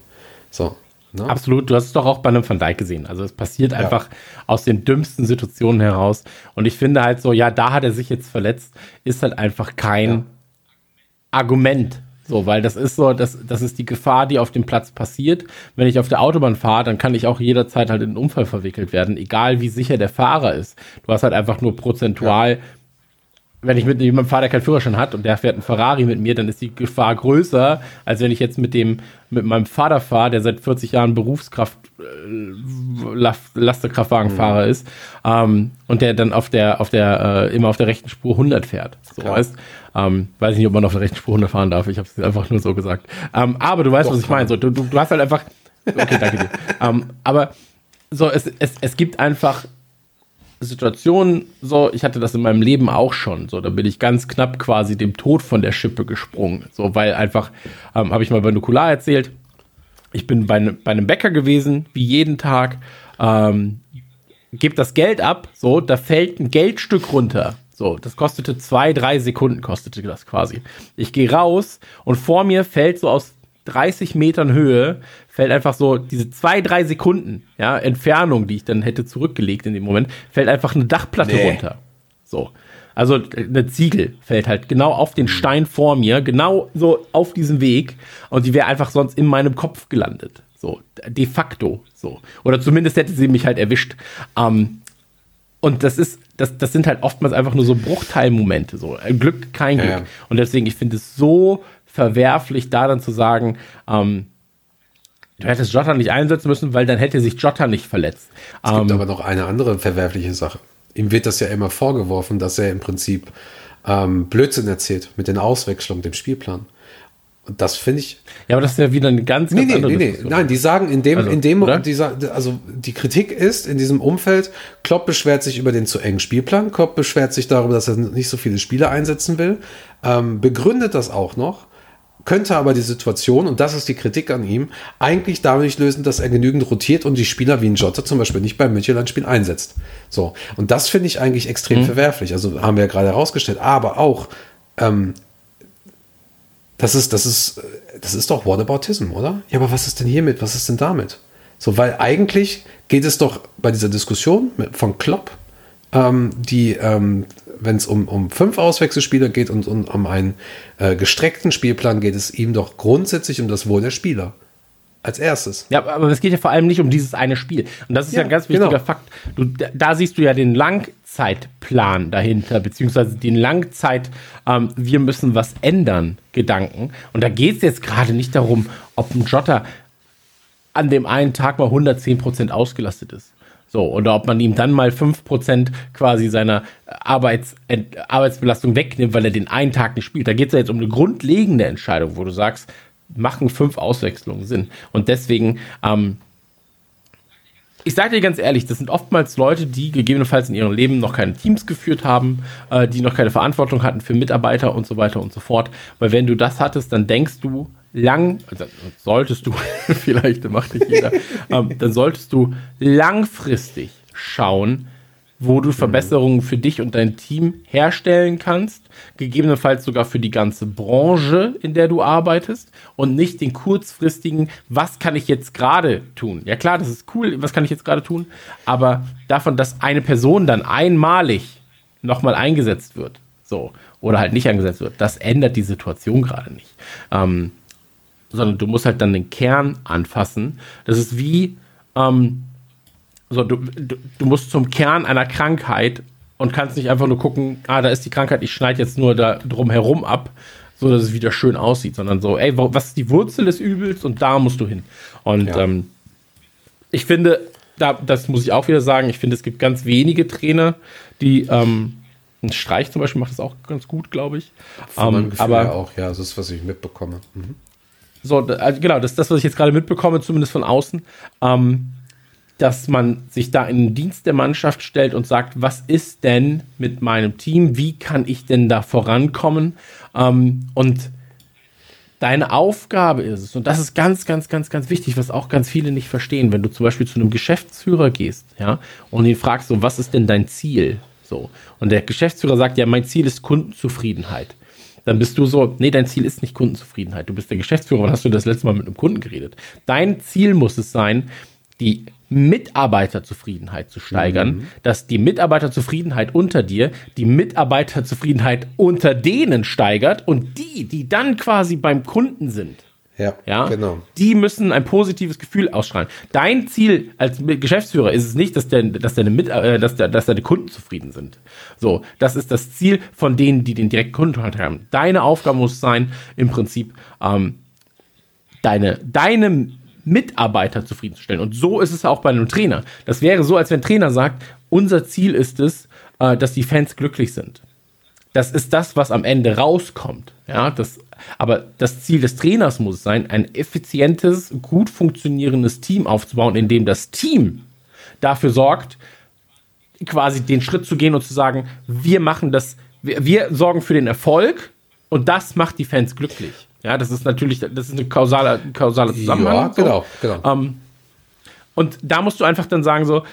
So. Ne? Absolut, du hast es doch auch bei einem Van Dijk gesehen. Also es passiert ja. einfach aus den dümmsten Situationen heraus. Und ich finde halt so, ja, da hat er sich jetzt verletzt, ist halt einfach kein ja. Argument. So, weil das ist so, das, das ist die Gefahr, die auf dem Platz passiert. Wenn ich auf der Autobahn fahre, dann kann ich auch jederzeit halt in einen Unfall verwickelt werden, egal wie sicher der Fahrer ist. Du hast halt einfach nur prozentual ja wenn ich mit jemandem fahre, der keinen Führerschein hat und der fährt einen Ferrari mit mir, dann ist die Gefahr größer, als wenn ich jetzt mit dem, mit meinem Vater fahre, der seit 40 Jahren Berufskraft, äh, Lasterkraftwagenfahrer mhm. ist, ähm, und der dann auf der, auf der, äh, immer auf der rechten Spur 100 fährt. So Klar. weißt, ähm, weiß ich nicht, ob man auf der rechten Spur 100 fahren darf. Ich habe es einfach nur so gesagt. Ähm, aber du weißt, Doch, was ich meine. So, du, du, du hast halt einfach, okay, danke dir. ähm, aber so, es, es, es gibt einfach Situationen, so, ich hatte das in meinem Leben auch schon, so, da bin ich ganz knapp quasi dem Tod von der Schippe gesprungen, so, weil einfach, ähm, habe ich mal bei Nukular erzählt, ich bin bei, ne, bei einem Bäcker gewesen, wie jeden Tag, ähm, gebe das Geld ab, so, da fällt ein Geldstück runter, so, das kostete zwei, drei Sekunden, kostete das quasi. Ich gehe raus und vor mir fällt so aus 30 Metern Höhe fällt einfach so diese zwei, drei Sekunden, ja, Entfernung, die ich dann hätte zurückgelegt in dem Moment, fällt einfach eine Dachplatte nee. runter. So. Also eine Ziegel fällt halt genau auf den Stein vor mir, genau so auf diesem Weg und die wäre einfach sonst in meinem Kopf gelandet. So, de facto. So. Oder zumindest hätte sie mich halt erwischt. Ähm, und das ist, das, das sind halt oftmals einfach nur so Bruchteilmomente. So. Glück, kein Glück. Ja, ja. Und deswegen, ich finde es so verwerflich, da dann zu sagen, ähm, Du hättest Jota nicht einsetzen müssen, weil dann hätte sich Jota nicht verletzt. Es ähm, gibt aber noch eine andere verwerfliche Sache. Ihm wird das ja immer vorgeworfen, dass er im Prinzip ähm, Blödsinn erzählt mit den Auswechslungen, dem Spielplan. Und das finde ich. Ja, aber das ist ja wieder eine ganz, ganz nee, andere nee, nee, Nein, die sagen in dem, also, in dem, dieser, also die Kritik ist in diesem Umfeld, Klopp beschwert sich über den zu engen Spielplan, Klopp beschwert sich darüber, dass er nicht so viele Spiele einsetzen will, ähm, begründet das auch noch könnte aber die Situation, und das ist die Kritik an ihm, eigentlich dadurch lösen, dass er genügend rotiert und die Spieler wie ein Jota zum Beispiel nicht beim München-Spiel einsetzt. So. Und das finde ich eigentlich extrem mhm. verwerflich. Also haben wir ja gerade herausgestellt. Aber auch, ähm, das ist, das ist, das ist doch Whataboutism, oder? Ja, aber was ist denn hiermit? Was ist denn damit? So, weil eigentlich geht es doch bei dieser Diskussion von Klopp, ähm, die ähm, wenn es um, um fünf Auswechselspieler geht und, und um einen äh, gestreckten Spielplan, geht es ihm doch grundsätzlich um das Wohl der Spieler. Als erstes. Ja, aber es geht ja vor allem nicht um dieses eine Spiel. Und das ist ja, ja ein ganz wichtiger genau. Fakt. Du, da, da, siehst du ja den Langzeitplan dahinter, beziehungsweise den Langzeit, ähm, wir müssen was ändern, Gedanken. Und da geht es jetzt gerade nicht darum, ob ein Jotter an dem einen Tag mal 110% ausgelastet ist. So, oder ob man ihm dann mal 5% quasi seiner Arbeits Arbeitsbelastung wegnimmt, weil er den einen Tag nicht spielt. Da geht es ja jetzt um eine grundlegende Entscheidung, wo du sagst, machen fünf Auswechslungen Sinn. Und deswegen, ähm, ich sage dir ganz ehrlich, das sind oftmals Leute, die gegebenenfalls in ihrem Leben noch keine Teams geführt haben, äh, die noch keine Verantwortung hatten für Mitarbeiter und so weiter und so fort. Weil wenn du das hattest, dann denkst du, lang, also solltest du, vielleicht macht nicht jeder, ähm, dann solltest du langfristig schauen, wo du Verbesserungen für dich und dein Team herstellen kannst, gegebenenfalls sogar für die ganze Branche, in der du arbeitest und nicht den kurzfristigen, was kann ich jetzt gerade tun? Ja klar, das ist cool, was kann ich jetzt gerade tun, aber davon, dass eine Person dann einmalig nochmal eingesetzt wird, so, oder halt nicht eingesetzt wird, das ändert die Situation gerade nicht. Ähm, sondern du musst halt dann den Kern anfassen. Das ist wie, ähm, so, du, du, du musst zum Kern einer Krankheit und kannst nicht einfach nur gucken, ah, da ist die Krankheit, ich schneide jetzt nur da drum herum ab, so dass es wieder schön aussieht, sondern so, ey, was ist die Wurzel des Übels und da musst du hin. Und Ja. ähm, ich finde, da, das muss ich auch wieder sagen, ich finde, es gibt ganz wenige Trainer, die, ähm, ein Streich zum Beispiel macht das auch ganz gut, glaube ich. Von Ähm, aber auch, ja, das ist, was ich mitbekomme. Mhm. So, also genau, das ist das, was ich jetzt gerade mitbekomme, zumindest von außen, ähm, dass man sich da in den Dienst der Mannschaft stellt und sagt, was ist denn mit meinem Team? Wie kann ich denn da vorankommen? Ähm, und deine Aufgabe ist es, und das ist ganz, ganz, ganz, ganz wichtig, was auch ganz viele nicht verstehen, wenn du zum Beispiel zu einem Geschäftsführer gehst, ja, und ihn fragst, so, was ist denn dein Ziel? So. Und der Geschäftsführer sagt, ja, mein Ziel ist Kundenzufriedenheit. Dann bist du so, nee, dein Ziel ist nicht Kundenzufriedenheit. Du bist der Geschäftsführer, wann hast du das letzte Mal mit einem Kunden geredet? Dein Ziel muss es sein, die Mitarbeiterzufriedenheit zu steigern, dass die Mitarbeiterzufriedenheit unter dir die Mitarbeiterzufriedenheit unter denen steigert und die, die dann quasi beim Kunden sind, Ja, ja, genau. die müssen ein positives Gefühl ausstrahlen. Dein Ziel als Geschäftsführer ist es nicht, dass, der, dass, deine, Mit, äh, dass, der, dass deine Kunden zufrieden sind. So, das ist das Ziel von denen, die den direkten Kundenkontakt haben. Deine Aufgabe muss sein, im Prinzip ähm, deine, deine Mitarbeiter zufriedenzustellen. Und so ist es auch bei einem Trainer. Das wäre so, als wenn ein Trainer sagt, unser Ziel ist es, äh, dass die Fans glücklich sind. Das ist das, was am Ende rauskommt. Ja, das, aber das Ziel des Trainers muss sein, ein effizientes, gut funktionierendes Team aufzubauen, in dem das Team dafür sorgt, quasi den Schritt zu gehen und zu sagen, wir machen das, wir, wir sorgen für den Erfolg und das macht die Fans glücklich. Ja, das ist natürlich, das ist eine kausale, kausale Zusammenhang. Ja, so. genau, genau. Ähm, und da musst du einfach dann sagen, so,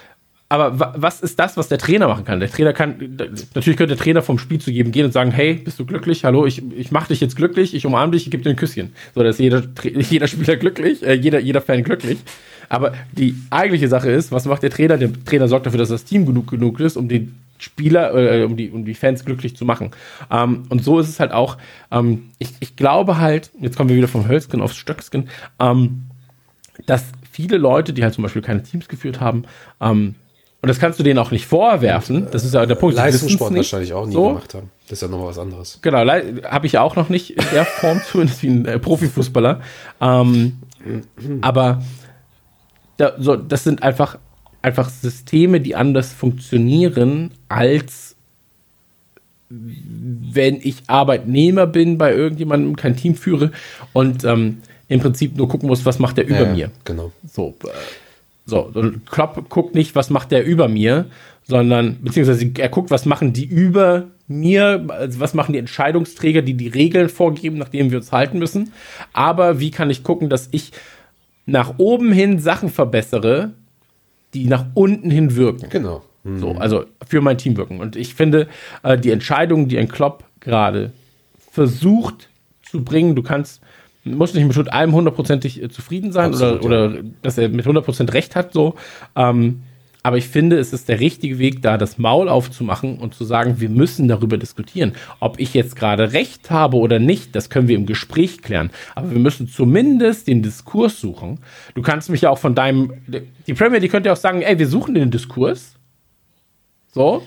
aber wa- was ist das, was der Trainer machen kann? Der Trainer kann, natürlich könnte der Trainer vom Spiel zu geben gehen und sagen, hey, bist du glücklich? Hallo, ich, ich mache dich jetzt glücklich, ich umarme dich, ich gebe dir ein Küsschen. So, dass jeder, jeder Spieler glücklich, äh, jeder, jeder Fan glücklich. Aber die eigentliche Sache ist, was macht der Trainer? Der Trainer sorgt dafür, dass das Team genug genug ist, um den Spieler, äh, um, die, um die Fans glücklich zu machen. Ähm, und so ist es halt auch, ähm, ich, ich glaube halt, jetzt kommen wir wieder vom Hölzken aufs Stöcksken, ähm, dass viele Leute, die halt zum Beispiel keine Teams geführt haben, ähm, und das kannst du denen auch nicht vorwerfen, das ist ja der Punkt. Leistungssport nicht. wahrscheinlich auch nie So. gemacht haben. Das ist ja nochmal was anderes. Genau, habe ich ja auch noch nicht in der Form zumindest wie ein äh, Profifußballer. Ähm, aber da, so, das sind einfach, einfach Systeme, die anders funktionieren, als wenn ich Arbeitnehmer bin bei irgendjemandem, kein Team führe und ähm, im Prinzip nur gucken muss, was macht der über Ja, mir. Genau. So, äh, so, und Klopp guckt nicht, was macht der über mir, sondern, beziehungsweise er guckt, was machen die über mir, also was machen die Entscheidungsträger, die die Regeln vorgeben, nach denen wir uns halten müssen. Aber wie kann ich gucken, dass ich nach oben hin Sachen verbessere, die nach unten hin wirken? Genau. So, also für mein Team wirken. Und ich finde, äh, die Entscheidung, die ein Klopp gerade versucht zu bringen, du kannst, musst nicht mit allem hundertprozentig äh, zufrieden sein Absolut, oder, oder dass er mit 100% recht hat, so. Ähm, aber ich finde, es ist der richtige Weg, da das Maul aufzumachen und zu sagen, wir müssen darüber diskutieren. Ob ich jetzt gerade recht habe oder nicht, das können wir im Gespräch klären. Aber wir müssen zumindest den Diskurs suchen. Du kannst mich ja auch von deinem, die Premier, die könnte ja auch sagen, ey, wir suchen den Diskurs. So.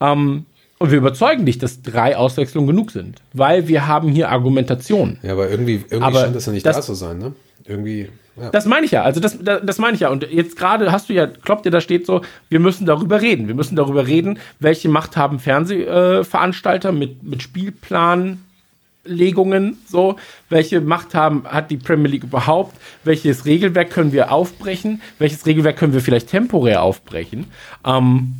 Ähm, und wir überzeugen dich, dass drei Auswechslungen genug sind. Weil wir haben hier Argumentation. Ja, aber irgendwie, irgendwie Aber scheint das ja nicht das- da zu sein, ne? Irgendwie, ja. Das meine ich ja. Also das, das, das meine ich ja. Und jetzt gerade hast du ja, kloppt dir da steht so, wir müssen darüber reden. Wir müssen darüber reden, welche Macht haben Fernsehveranstalter äh, mit, mit Spielplanlegungen, so, welche Macht haben, hat die Premier League überhaupt, welches Regelwerk können wir aufbrechen, welches Regelwerk können wir vielleicht temporär aufbrechen. Ähm,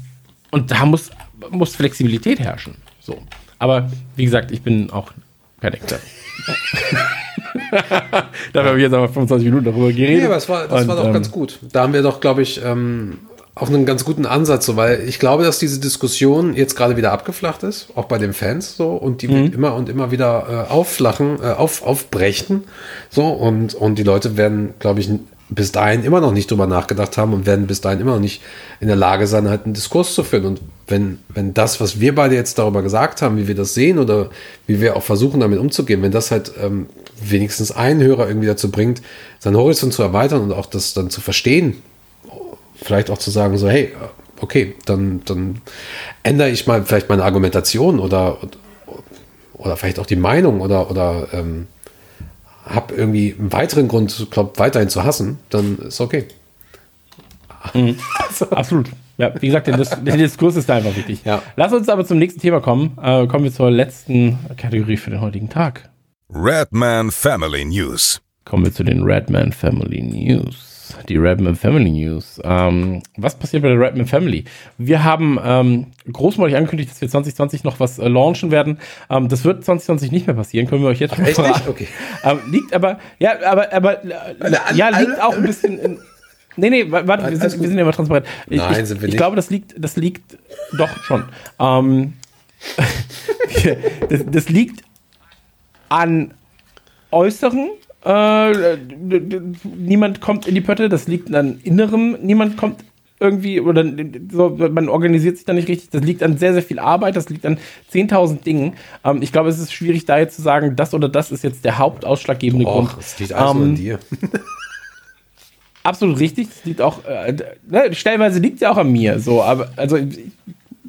und da muss, muss Flexibilität herrschen. So. Aber wie gesagt, ich bin auch kein Experte. Dafür habe ich jetzt aber 25 Minuten darüber geredet. Nee, aber es war, das Und, war doch ähm, ganz gut. Da haben wir doch, glaube ich, ähm, auch einen ganz guten Ansatz, so, weil ich glaube, dass diese Diskussion jetzt gerade wieder abgeflacht ist, auch bei den Fans so, und die Mhm. wird immer und immer wieder äh, aufflachen, äh, auf, aufbrechen. So, und, und die Leute werden, glaube ich, bis dahin immer noch nicht drüber nachgedacht haben und werden bis dahin immer noch nicht in der Lage sein, halt einen Diskurs zu führen. Und wenn, wenn das, was wir beide jetzt darüber gesagt haben, wie wir das sehen oder wie wir auch versuchen, damit umzugehen, wenn das halt ähm, wenigstens einen Hörer irgendwie dazu bringt, seinen Horizont zu erweitern und auch das dann zu verstehen, vielleicht auch zu sagen, so, hey, okay, dann, dann ändere ich mal vielleicht meine Argumentation oder, oder vielleicht auch die Meinung oder, oder ähm, habe irgendwie einen weiteren Grund, glaub, weiterhin zu hassen, dann ist okay. Absolut. Ja, wie gesagt, der, der Diskurs ist da einfach wichtig. Ja. Lass uns aber zum nächsten Thema kommen. Äh, kommen wir zur letzten Kategorie für den heutigen Tag. Redman Family News. Kommen wir zu den Redman Family News. Die Redman Family News. Ähm, was passiert bei der Redman Family? Wir haben ähm, großmalig angekündigt, dass wir 2020 noch was äh, launchen werden. Ähm, das wird 2020 nicht mehr passieren, können wir euch jetzt schon echt nicht? verraten. Okay. Ähm, liegt aber, ja, aber, aber, äh, ja, liegt auch ein bisschen in, Nee, nee, wa- warte, wir sind, wir sind ja immer transparent. Ich, Nein, ich, sind wir ich nicht. glaube, das liegt, das liegt doch schon. Ähm, das, das liegt an Äußeren. Äh, niemand kommt in die Pötte, das liegt an Innerem. Niemand kommt irgendwie, oder so, man organisiert sich da nicht richtig. Das liegt an sehr, sehr viel Arbeit, das liegt an 10.000 Dingen. Ähm, ich glaube, es ist schwierig, da jetzt zu sagen, das oder das ist jetzt der hauptausschlaggebende Grund. Och, es liegt alles Ähm, an dir. Absolut richtig. Das liegt auch, äh, ne, stellenweise liegt es ja auch an mir. So, aber also in,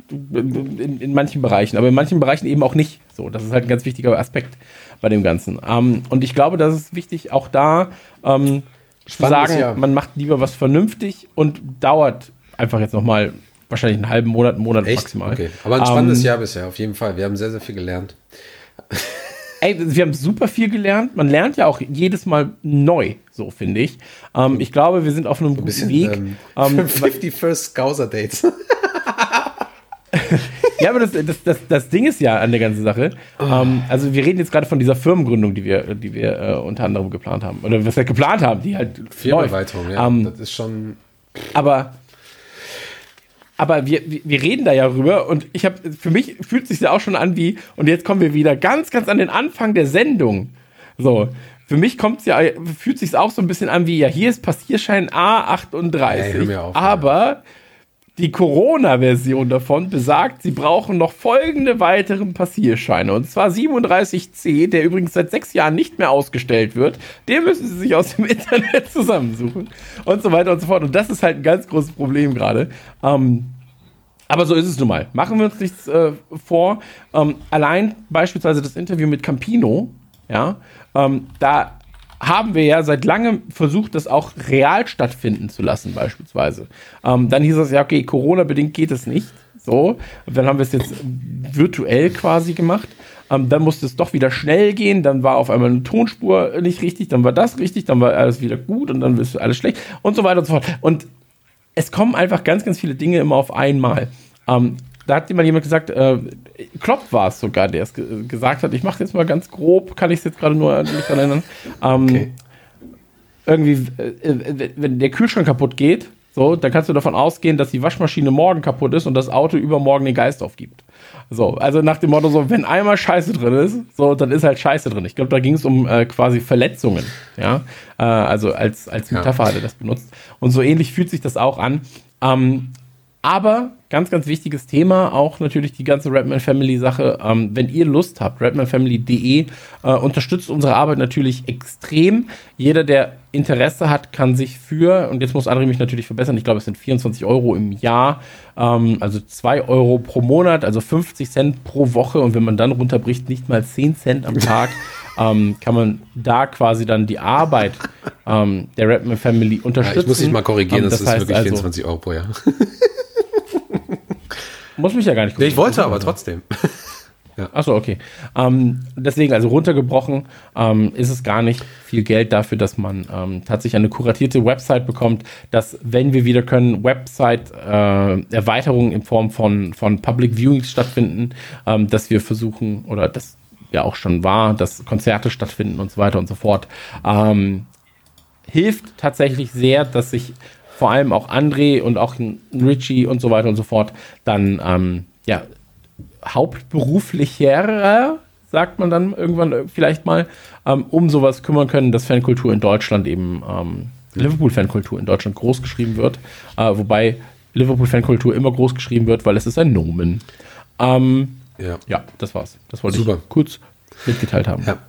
in manchen Bereichen, aber in manchen Bereichen eben auch nicht. So, das ist halt ein ganz wichtiger Aspekt bei dem Ganzen. Ähm, und ich glaube, das ist wichtig, auch da ähm, zu sagen, Jahr. man macht lieber was vernünftig und dauert einfach jetzt nochmal wahrscheinlich einen halben Monat, einen Monat Echt? maximal. Okay. Aber ein spannendes Ähm, Jahr bisher, auf jeden Fall. Wir haben sehr, sehr viel gelernt. Ey, wir haben super viel gelernt. Man lernt ja auch jedes Mal neu, so finde ich. Ähm, ich glaube, wir sind auf einem guten Bisschen, Weg. ähm, Ähm, 50 First Scouser Dates. Ja, aber das, das, das, das Ding ist ja an der ganzen Sache. Ähm, also wir reden jetzt gerade von dieser Firmengründung, die wir, die wir äh, unter anderem geplant haben. Oder was wir geplant haben, die halt. Firmenerweiterung, ja. Ähm, das ist schon. aber aber wir, wir wir reden da ja rüber und ich habe für mich fühlt sich ja auch schon an wie und jetzt kommen wir wieder ganz ganz an den Anfang der Sendung. So, für mich kommt's ja fühlt sich auch so ein bisschen an wie ja, hier ist Passierschein A38, Ey, hör mir auf, aber die Corona-Version davon besagt, sie brauchen noch folgende weiteren Passierscheine. Und zwar 37C, der übrigens seit sechs Jahren nicht mehr ausgestellt wird. Den müssen sie sich aus dem Internet zusammensuchen. Und so weiter und so fort. Und das ist halt ein ganz großes Problem gerade. Ähm, aber so ist es nun mal. Machen wir uns nichts äh, vor. Ähm, allein beispielsweise das Interview mit Campino, ja, ähm, da haben wir ja seit langem versucht, das auch real stattfinden zu lassen, beispielsweise. Ähm, dann hieß es ja, okay, Corona-bedingt geht es nicht. So, und dann haben wir es jetzt virtuell quasi gemacht. Ähm, dann musste es doch wieder schnell gehen, dann war auf einmal eine Tonspur nicht richtig, dann war das richtig, dann war alles wieder gut und dann ist alles schlecht und so weiter und so fort. Und es kommen einfach ganz, ganz viele Dinge immer auf einmal. Ähm, da hat mal jemand gesagt, äh, Klopp war es sogar, der es ge gesagt hat. Ich mache jetzt mal ganz grob, kann ich es jetzt gerade nur nicht daran erinnern. Ähm, Okay. Irgendwie, äh, wenn der Kühlschrank kaputt geht, so, dann kannst du davon ausgehen, dass die Waschmaschine morgen kaputt ist und das Auto übermorgen den Geist aufgibt. So, also nach dem Motto, so, wenn einmal Scheiße drin ist, so, dann ist halt Scheiße drin. Ich glaube, da ging es um äh, quasi Verletzungen, ja. Äh, also als, als Metapher hat er das benutzt. Und so ähnlich fühlt sich das auch an. Ähm, aber ganz, ganz wichtiges Thema, auch natürlich die ganze Redman Family Sache. Ähm, wenn ihr Lust habt, redmanfamily.de äh, unterstützt unsere Arbeit natürlich extrem. Jeder, der Interesse hat, kann sich für, und jetzt muss André mich natürlich verbessern, ich glaube, es sind 24 Euro im Jahr, ähm, also 2 Euro pro Monat, also 50 Cent pro Woche. Und wenn man dann runterbricht, nicht mal 10 Cent am Tag. Ähm, kann man da quasi dann die Arbeit ähm, der Redman Family Ja, unterstützen. ich muss dich mal korrigieren, Ähm, das, ist heißt wirklich also- 24 Euro pro Jahr. Muss mich ja gar nicht Nee, ich wollte aber trotzdem. Achso, okay. Ähm, deswegen, also runtergebrochen, ähm, ist es gar nicht viel Geld dafür, dass man ähm, tatsächlich eine kuratierte Website bekommt, dass, wenn wir wieder können, Website-Erweiterungen in Form von, von Public Viewings stattfinden, ähm, dass wir versuchen, oder das ja auch schon war, dass Konzerte stattfinden und so weiter und so fort. Ähm, hilft tatsächlich sehr, dass sich vor allem auch André und auch Richie und so weiter und so fort dann ähm, ja, hauptberuflicher, sagt man dann irgendwann äh, vielleicht mal, ähm, um sowas kümmern können, dass Fankultur in Deutschland eben ähm, Liverpool-Fankultur in Deutschland groß geschrieben wird. Äh, wobei Liverpool-Fankultur immer groß geschrieben wird, weil es ist ein Nomen. Ähm, Ja. ja, das war's. Das wollte Super. ich kurz mitgeteilt haben. Ja.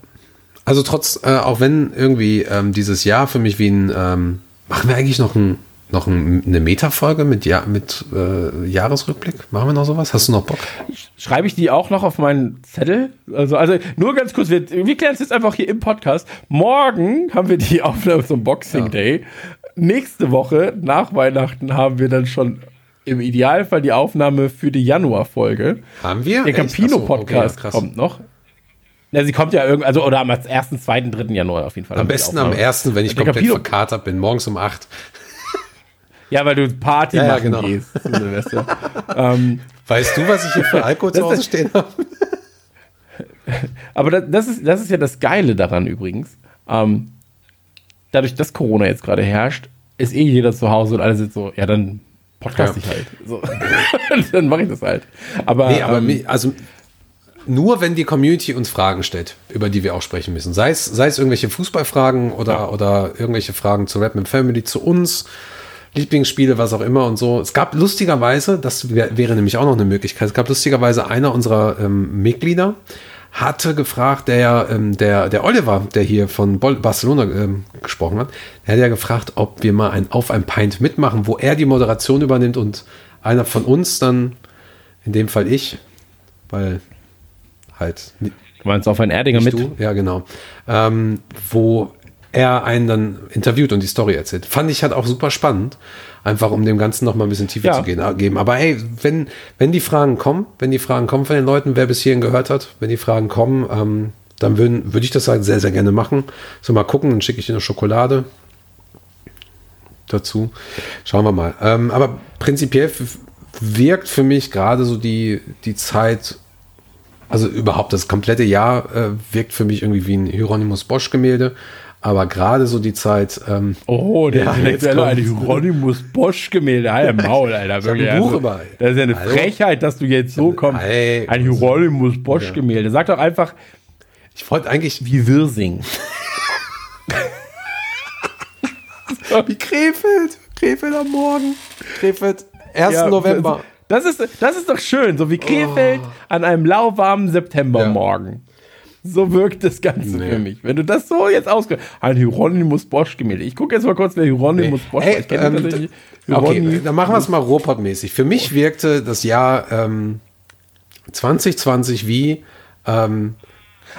Also trotz, äh, auch wenn irgendwie ähm, dieses Jahr für mich wie ein, ähm, machen wir eigentlich noch ein, noch ein, eine Meta-Folge mit, ja, mit äh, Jahresrückblick? Machen wir noch sowas? Hast du noch Bock? Schreibe ich die auch noch auf meinen Zettel? Also, also nur ganz kurz, wir, wir klären es jetzt einfach hier im Podcast. Morgen haben wir die Aufnahme zum Boxing Ja. Day. Nächste Woche, nach Weihnachten, haben wir dann schon im Idealfall die Aufnahme für die Januar-Folge. Haben wir? Der? Ach so, Campino-Podcast okay, kommt noch. Ja, sie kommt ja irgendwie, also oder am 1., 2., 3. Januar auf jeden Fall. Am besten am 1., wenn ich Der komplett Campino- verkatert bin, morgens um 8. Ja, weil du Party Ja, ja, machen genau. gehst zu Silvester. ähm, Weißt du, was ich hier für Alkohol zu Hause stehen habe? aber das, das, ist, das ist ja das Geile daran übrigens. Ähm, dadurch, dass Corona jetzt gerade herrscht, ist eh jeder zu Hause und alle sind so, ja, dann podcast Ja. ich halt. So. dann mache ich das halt. Aber, Nee, aber ähm, also nur wenn die Community uns Fragen stellt, über die wir auch sprechen müssen. Sei es, sei es irgendwelche Fußballfragen oder, oder irgendwelche Fragen zu Rap Family, zu uns, Lieblingsspiele, was auch immer und so. Es gab lustigerweise, das wär, wäre nämlich auch noch eine Möglichkeit, es gab lustigerweise einer unserer ähm, Mitglieder, hatte gefragt, der, ähm, der, der Oliver, der hier von Barcelona ähm, gesprochen hat, der hat ja gefragt, ob wir mal ein Auf ein Pint mitmachen, wo er die Moderation übernimmt und einer von uns dann, in dem Fall ich, weil halt du meinst auf ein Erdinger mit? du, ja genau, ähm, wo er einen dann interviewt und die Story erzählt. Fand ich halt auch super spannend, einfach um dem Ganzen noch mal ein bisschen tiefer Ja. zu gehen, äh, geben. Aber hey, wenn, wenn die Fragen kommen, wenn die Fragen kommen von den Leuten, wer bis hierhin gehört hat, wenn die Fragen kommen, ähm, dann würde ich das halt sehr, sehr gerne machen. So mal gucken, dann schicke ich dir eine Schokolade dazu. Schauen wir mal. Ähm, aber prinzipiell wirkt für mich gerade so die, die Zeit, also überhaupt das komplette Jahr äh, wirkt für mich irgendwie wie ein Hieronymus Bosch Gemälde. Aber gerade so die Zeit, ähm, Oh, der Ja, jetzt intellektuelle ein. Hieronymus Bosch-Gemälde. Halt im Maul, Alter. Wirklich. ein Buch also, über- das ist ja eine Hallo? Frechheit, dass du jetzt so kommst. Ey, Ein Hieronymus Bosch-Gemälde. Sag doch einfach, ich wollte eigentlich wie Wirsing. wie Krefeld, Krefeld am Morgen, Krefeld, 1. Ja, November. Das ist, das ist doch schön, so wie Krefeld an einem lauwarmen Septembermorgen. So wirkt das Ganze Nee. für mich. Wenn du das so jetzt ausge... Ein Hieronymus Bosch-Gemälde. Ich gucke jetzt mal kurz, wer Hieronymus Bosch Hey, Ich kenne ähm, tatsächlich Okay, Hierony- dann machen wir es mal Ruhrpott-mäßig. Für mich wirkte das Jahr ähm, 2020 wie ähm,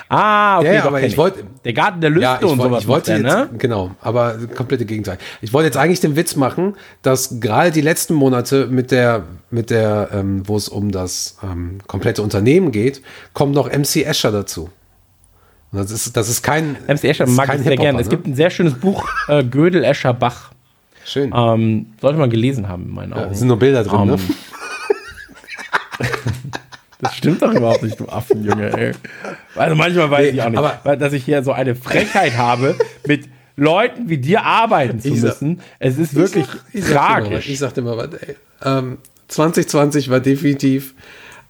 Ah, okay, Ja, ja, aber ich wollte- Der Garten der Lüste Ja, ich, und sowas. ich wollte jetzt, ne? genau, aber komplette Gegenteil. Ich wollte jetzt eigentlich den Witz machen, dass gerade die letzten Monate mit der, mit der, ähm, wo es um das ähm, komplette Unternehmen geht, kommt noch MC Escher dazu. Das ist, das ist kein. MC Escher mag ich sehr gerne. Es ne? gibt ein sehr schönes Buch, äh, Gödel, Escher, Bach. Schön. Ähm, sollte man gelesen haben, in meinen Ja, Augen. es sind nur Bilder drin, ne? Ähm, Das stimmt doch überhaupt nicht, du Affenjunge, ey. Also manchmal weiß Nee, ich auch nicht, aber- dass ich hier so eine Frechheit habe, mit Leuten wie dir arbeiten zu sag- müssen. Es ist wirklich Ich sag dir mal was, tragisch. ich sagte mal was, ey. Ähm, 2020 war definitiv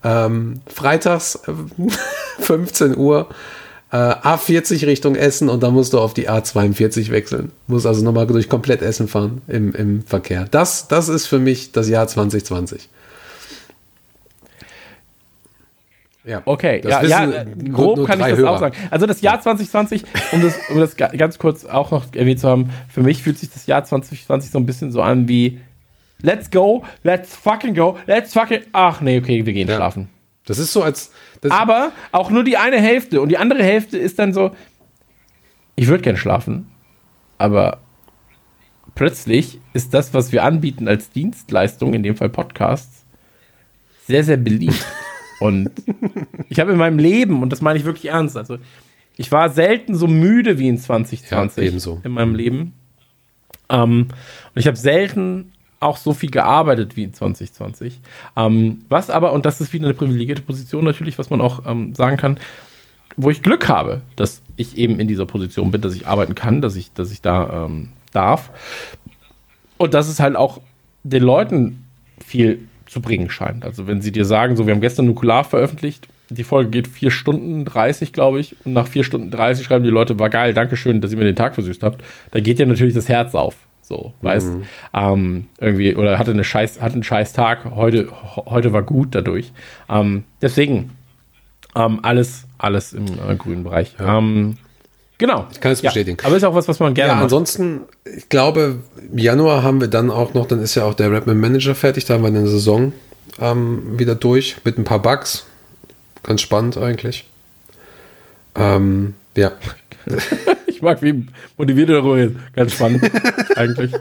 ähm, freitags äh, 15 Uhr äh, A40 Richtung Essen und dann musst du auf die A42 wechseln. Musst also nochmal durch komplett Essen fahren im, im Verkehr. Das, das ist für mich das Jahr 2020. Ja, Okay, ja, ja grob kann ich das Hörer. auch sagen. Also das Jahr 2020, um das, um das ga- ganz kurz auch noch erwähnt zu haben, für mich fühlt sich das Jahr 2020 so ein bisschen so an wie Let's go, let's fucking go, let's fucking. Ach nee, okay, wir gehen Ja. schlafen. Das ist so als. Das, Aber auch nur die eine Hälfte. Und die andere Hälfte ist dann so, ich würde gern schlafen, aber plötzlich ist das, was wir anbieten als Dienstleistung, in dem Fall Podcasts, sehr, sehr beliebt. und ich habe in meinem Leben, und das meine ich wirklich ernst, also ich war selten so müde wie in 2020 Ja, ebenso. in meinem Leben. Ähm, und ich habe selten auch so viel gearbeitet wie in 2020. Ähm, was aber, und das ist wieder eine privilegierte Position natürlich, was man auch ähm, sagen kann, wo ich Glück habe, dass ich eben in dieser Position bin, dass ich arbeiten kann, dass ich, dass ich da ähm, darf. Und dass es halt auch den Leuten viel zu bringen scheint. Also wenn sie dir sagen, so, wir haben gestern Nukular veröffentlicht, die Folge geht 4 Stunden 30, glaube ich, und nach 4 Stunden 30 schreiben die Leute, war geil, Dankeschön, dass ihr mir den Tag versüßt habt. Da geht dir natürlich das Herz auf. So, weißt ähm, irgendwie, oder hatte eine scheiß, hatte einen scheiß Tag, heute, heute war gut dadurch. Ähm, deswegen, ähm, alles, alles im äh, grünen Bereich. Ähm, Genau. Ich kann es Ja, bestätigen. Aber ist auch was, was man gerne Ja, macht. ansonsten, ich glaube, im Januar haben wir dann auch noch, dann ist ja auch der Rapman Manager fertig, da haben wir eine Saison ähm, wieder durch mit ein paar Bugs. Ganz spannend eigentlich. Ähm, ja. Ich mag, wie motiviert er darüber ist. Ganz spannend, eigentlich.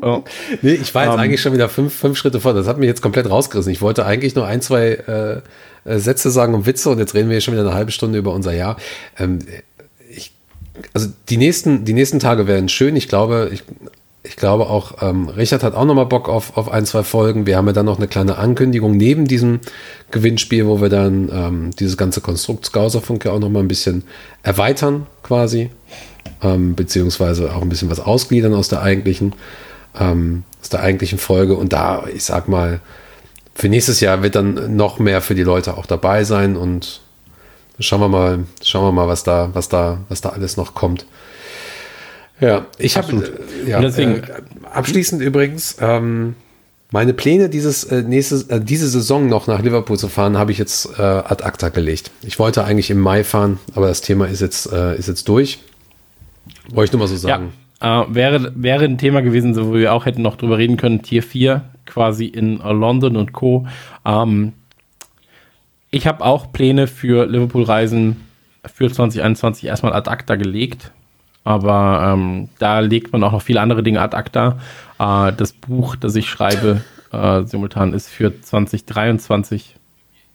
Oh. Nee, ich war jetzt Ähm. eigentlich schon wieder fünf, fünf Schritte vor. Das hat mich jetzt komplett rausgerissen. Ich wollte eigentlich nur ein, zwei äh, äh, Sätze sagen und Witze und jetzt reden wir hier schon wieder eine halbe Stunde über unser Jahr. Ähm, ich, also die nächsten, die nächsten Tage werden schön. Ich glaube, ich, ich glaube auch, ähm, Richard hat auch nochmal Bock auf, auf ein, zwei Folgen. Wir haben ja dann noch eine kleine Ankündigung neben diesem Gewinnspiel, wo wir dann ähm, dieses ganze Konstrukt Skauserfunk ja auch nochmal ein bisschen erweitern quasi. Ähm, beziehungsweise auch ein bisschen was ausgliedern aus der eigentlichen ähm, aus der eigentlichen Folge. Und da, ich sag mal, für nächstes Jahr wird dann noch mehr für die Leute auch dabei sein und schauen wir mal, schauen wir mal, was da, was da, was da alles noch kommt. Ja, ich habe äh, ja, deswegen- äh, abschließend übrigens ähm, meine Pläne dieses äh, nächstes, äh, diese Saison noch nach Liverpool zu fahren, habe ich jetzt äh, ad acta gelegt. Ich wollte eigentlich im Mai fahren, aber das Thema ist jetzt äh, ist jetzt durch. Wollte ich nur mal so Ja, sagen. äh, wäre, wäre ein Thema gewesen, so wo wir auch hätten noch drüber reden können, Tier 4 quasi in London und Co. Ähm, ich habe auch Pläne für Liverpool-Reisen für 2021 erstmal ad acta gelegt. Aber ähm, da legt man auch noch viele andere Dinge ad acta. Äh, das Buch, das ich schreibe, äh, simultan ist für 2023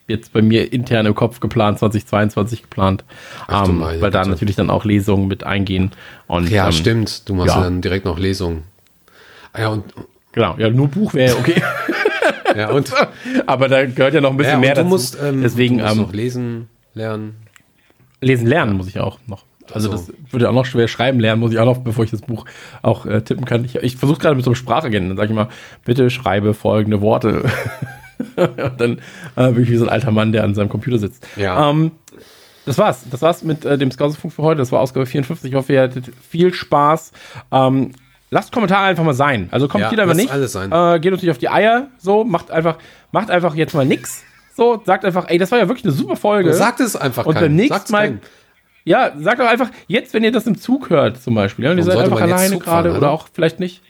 jetzt bei mir intern im Kopf geplant, 2022 geplant, Ach ähm, weil da natürlich dann auch Lesungen mit eingehen. Und, Ja, ähm, stimmt. Du machst ja. dann direkt noch Lesungen. Ah ja, und, Genau, ja, nur Buch wäre okay. ja, und, Aber da gehört ja noch ein bisschen ja, mehr du dazu. musst, ähm, Deswegen du musst ähm, noch lesen, lernen. lesen lernen muss ich auch noch. Also Also- das würde auch noch schwer schreiben lernen, muss ich auch noch, bevor ich das Buch auch äh, tippen kann. Ich, ich versuche gerade mit so einem Sprachagenten, dann sage ich mal, bitte schreibe folgende Worte. Und dann äh, bin ich wie so ein alter Mann, der an seinem Computer sitzt. Ja. Ähm, das war's. Das war's mit äh, dem Scoutsfunk für heute. Das war Ausgabe 54. Ich hoffe, ihr hattet viel Spaß. Ähm, lasst Kommentare einfach mal sein. Also kommentiert Ja, einfach lasst nicht. alles sein. Äh, geht uns nicht auf die Eier. So, macht einfach, macht einfach jetzt mal nix. So, sagt einfach, ey, das war ja wirklich eine super Folge. Sagt es einfach Und beim nächsten Mal, keinem. Ja, sagt doch einfach, jetzt, wenn ihr das im Zug hört, zum Beispiel, ja, und ihr seid einfach alleine gerade oder Alter? auch vielleicht nicht.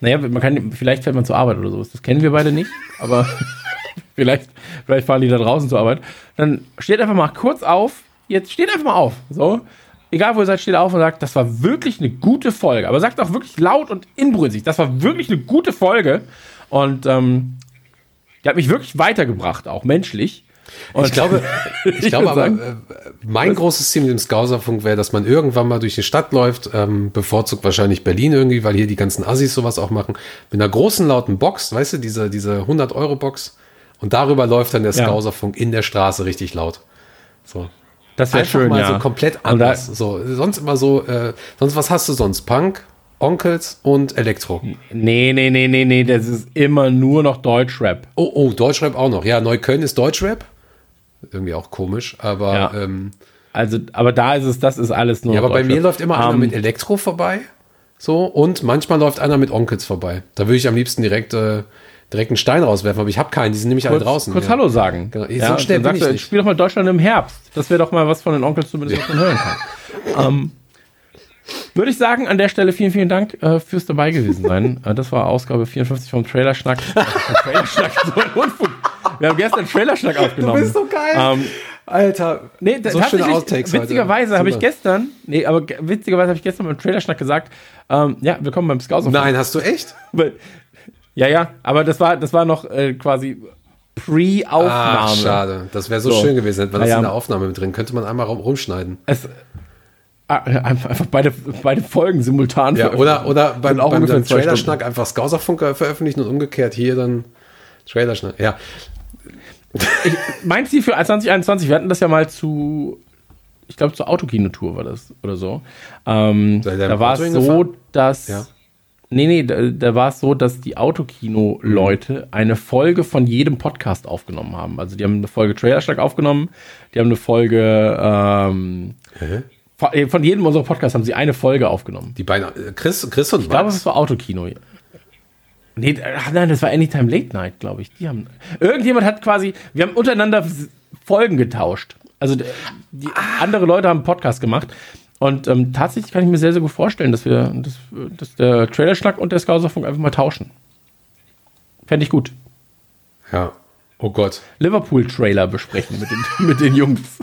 Naja, man kann, vielleicht fährt man zur Arbeit oder sowas. Das kennen wir beide nicht, aber vielleicht, vielleicht fahren die da draußen zur Arbeit. Dann steht einfach mal kurz auf. Jetzt steht einfach mal auf. So. Egal wo ihr seid, steht auf und sagt, das war wirklich eine gute Folge. Aber sagt auch wirklich laut und inbrünstig, das war wirklich eine gute Folge. Und ähm, die hat mich wirklich weitergebracht, auch menschlich. Und Ich glaube, ich glaube aber, sagen- äh, mein großes Ziel mit dem Scouserfunk wäre, dass man irgendwann mal durch die Stadt läuft, ähm, bevorzugt wahrscheinlich Berlin irgendwie, weil hier die ganzen Assis sowas auch machen, mit einer großen lauten Box, weißt du, diese, diese 100-Euro-Box und darüber läuft dann der Ja. Scouserfunk in der Straße richtig laut. So. das wäre schön, mal ja. so komplett anders. So, sonst immer so, äh, sonst was hast du sonst? Punk, Onkels und Elektro. Nee, nee, nee, nee, nee, das ist immer nur noch Deutschrap. Oh, oh, Deutschrap auch noch. Ja, Neukölln ist Deutschrap. Irgendwie auch komisch, aber Ja. ähm, Also, aber da ist es, das ist alles nur Ja, aber bei mir läuft immer einer Ähm, mit Elektro vorbei. So, und manchmal läuft einer mit Onkels vorbei. Da würde ich am liebsten direkt, äh, direkt einen Stein rauswerfen, aber ich habe keinen, die sind nämlich alle kurz, draußen. kurz ja. Hallo sagen. Genau. So schnell bin ich du, nicht. Spiel doch mal Deutschland im Herbst. Das wäre doch mal was von den Onkels zumindest, was man hören kann. ähm, würde ich sagen, an der Stelle vielen, vielen Dank äh, fürs dabei gewesen sein. äh, das war Ausgabe 54 vom Trailerschnack. Trailerschnack so ein Unfug. Wir haben gestern Trailerschnack aufgenommen. geil. Ähm, Alter. Nee, So schöne Outtakes. Witzigerweise habe ich gestern, nee, aber ge- witzigerweise habe ich gestern beim Trailerschnack gesagt, ähm, ja, willkommen beim Scouts. Nein, hast du echt? Ja, ja, aber das war, das war noch äh, quasi Pre-Aufnahme. Ach, schade. Das wäre so, So. schön gewesen. Hätte man das Ja, in der Aufnahme mit drin. Könnte man einmal rum- rumschneiden. Es, ah, einfach, beide, beide Folgen simultan Ja, oder, oder beim, beim, Trailerschnack einfach Scouserfunk veröffentlichen und umgekehrt hier dann Trailerschnack. Ja, mein Ziel für 2021, wir hatten das ja mal zu, ich glaube, zur Autokinotour war das oder so. Ähm, da war Auto es so, dass. Ja. Nee, nee, da, da war es so, dass die Autokino-Leute eine Folge von jedem Podcast aufgenommen haben. Also die haben eine Folge Trailerschlag aufgenommen, die haben eine Folge ähm, von, äh, von jedem unserer Podcasts haben sie eine Folge aufgenommen. die beiden, äh, Chris, Chris und Ich glaube, Max. es war Autokino. Nee, ach nein, das war Anytime Late Night, glaube ich. Die haben. Irgendjemand hat quasi. Wir haben untereinander Folgen getauscht. Also die andere Leute haben einen Podcast gemacht. Und ähm, tatsächlich kann ich mir sehr, sehr gut vorstellen, dass wir, dass, dass der Trailerschnack und der Scouserfunk einfach mal tauschen. Fände ich gut. Ja. Oh Gott. Liverpool-Trailer besprechen mit den, mit den Jungs.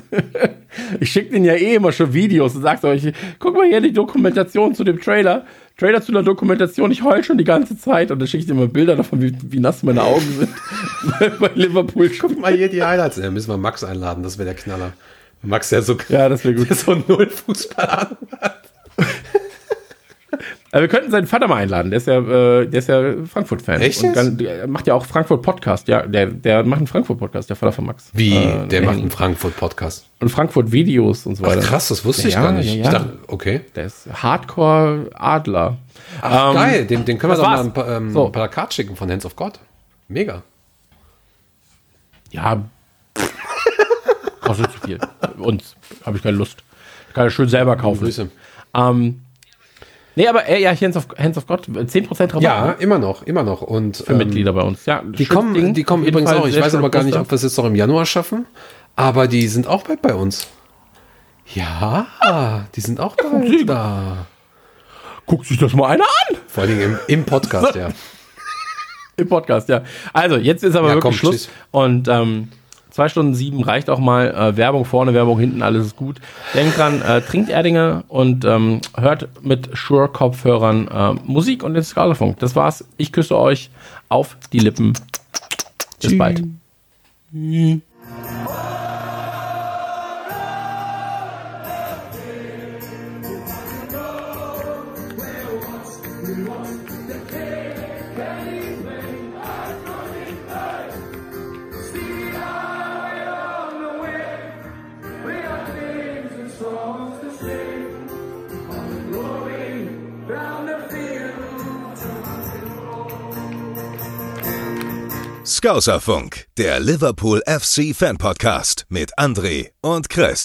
ich schicke denen ja eh immer schon Videos und sag euch, guck mal hier die Dokumentation zu dem Trailer. Trailer zu einer Dokumentation, ich heul schon die ganze Zeit und dann schicke ich dir mal Bilder davon, wie, wie nass meine Augen sind bei Liverpool. Guck mal hier die Highlights. Ja, müssen wir Max einladen, das wäre der Knaller. Max, der so, Ja, das wäre gut. so null Fußball an wir könnten seinen Vater mal einladen, der ist ja, äh, der ist ja Frankfurt-Fan. Echt Und der macht ja auch Frankfurt-Podcast, ja, der, der macht einen Frankfurt-Podcast, der Vater von Max. Wie? Äh, der macht einen Frankfurt-Podcast. Und Frankfurt-Videos und so Ach, weiter. krass, das wusste ich Ja, gar nicht. ja, ja. Ich dachte, okay. Der ist Hardcore-Adler. Ach, Ähm, geil. Dem, dem können wir doch mal ein, pa- ähm, So. Plakat schicken von Hands of God. Mega. Ja. Kostet zu viel. Uns habe ich keine Lust. Kann ich schön selber kaufen. Grüße. Ähm, nee, aber äh, ja, Hands of, Hands of God, 10% Rabatt Ja, ne? immer noch, immer noch. Und für ähm, Mitglieder bei uns. Ja, Die kommen, Ding. die kommen übrigens Fall auch. Ich weiß aber gar nicht, ob wir es jetzt noch im Januar schaffen. Aber die sind auch bald bei uns. Ja, die sind auch bald da. Guckt sich das mal einer an Vor Dingen im, im Podcast, ja. im Podcast, ja. Also, jetzt ist aber Ja, wirklich komm, Schluss. tschüss. Und ähm, zwei Stunden sieben reicht auch mal. Äh, Werbung vorne, Werbung hinten, alles ist gut. Denkt dran, äh, trinkt Erdinger und ähm, hört mit Shure-Kopfhörern äh, Musik und den Skalafunk. Das war's. Ich küsse euch auf die Lippen. Bis bald. Scouserfunk, der Liverpool FC Fan Podcast mit André und Chris.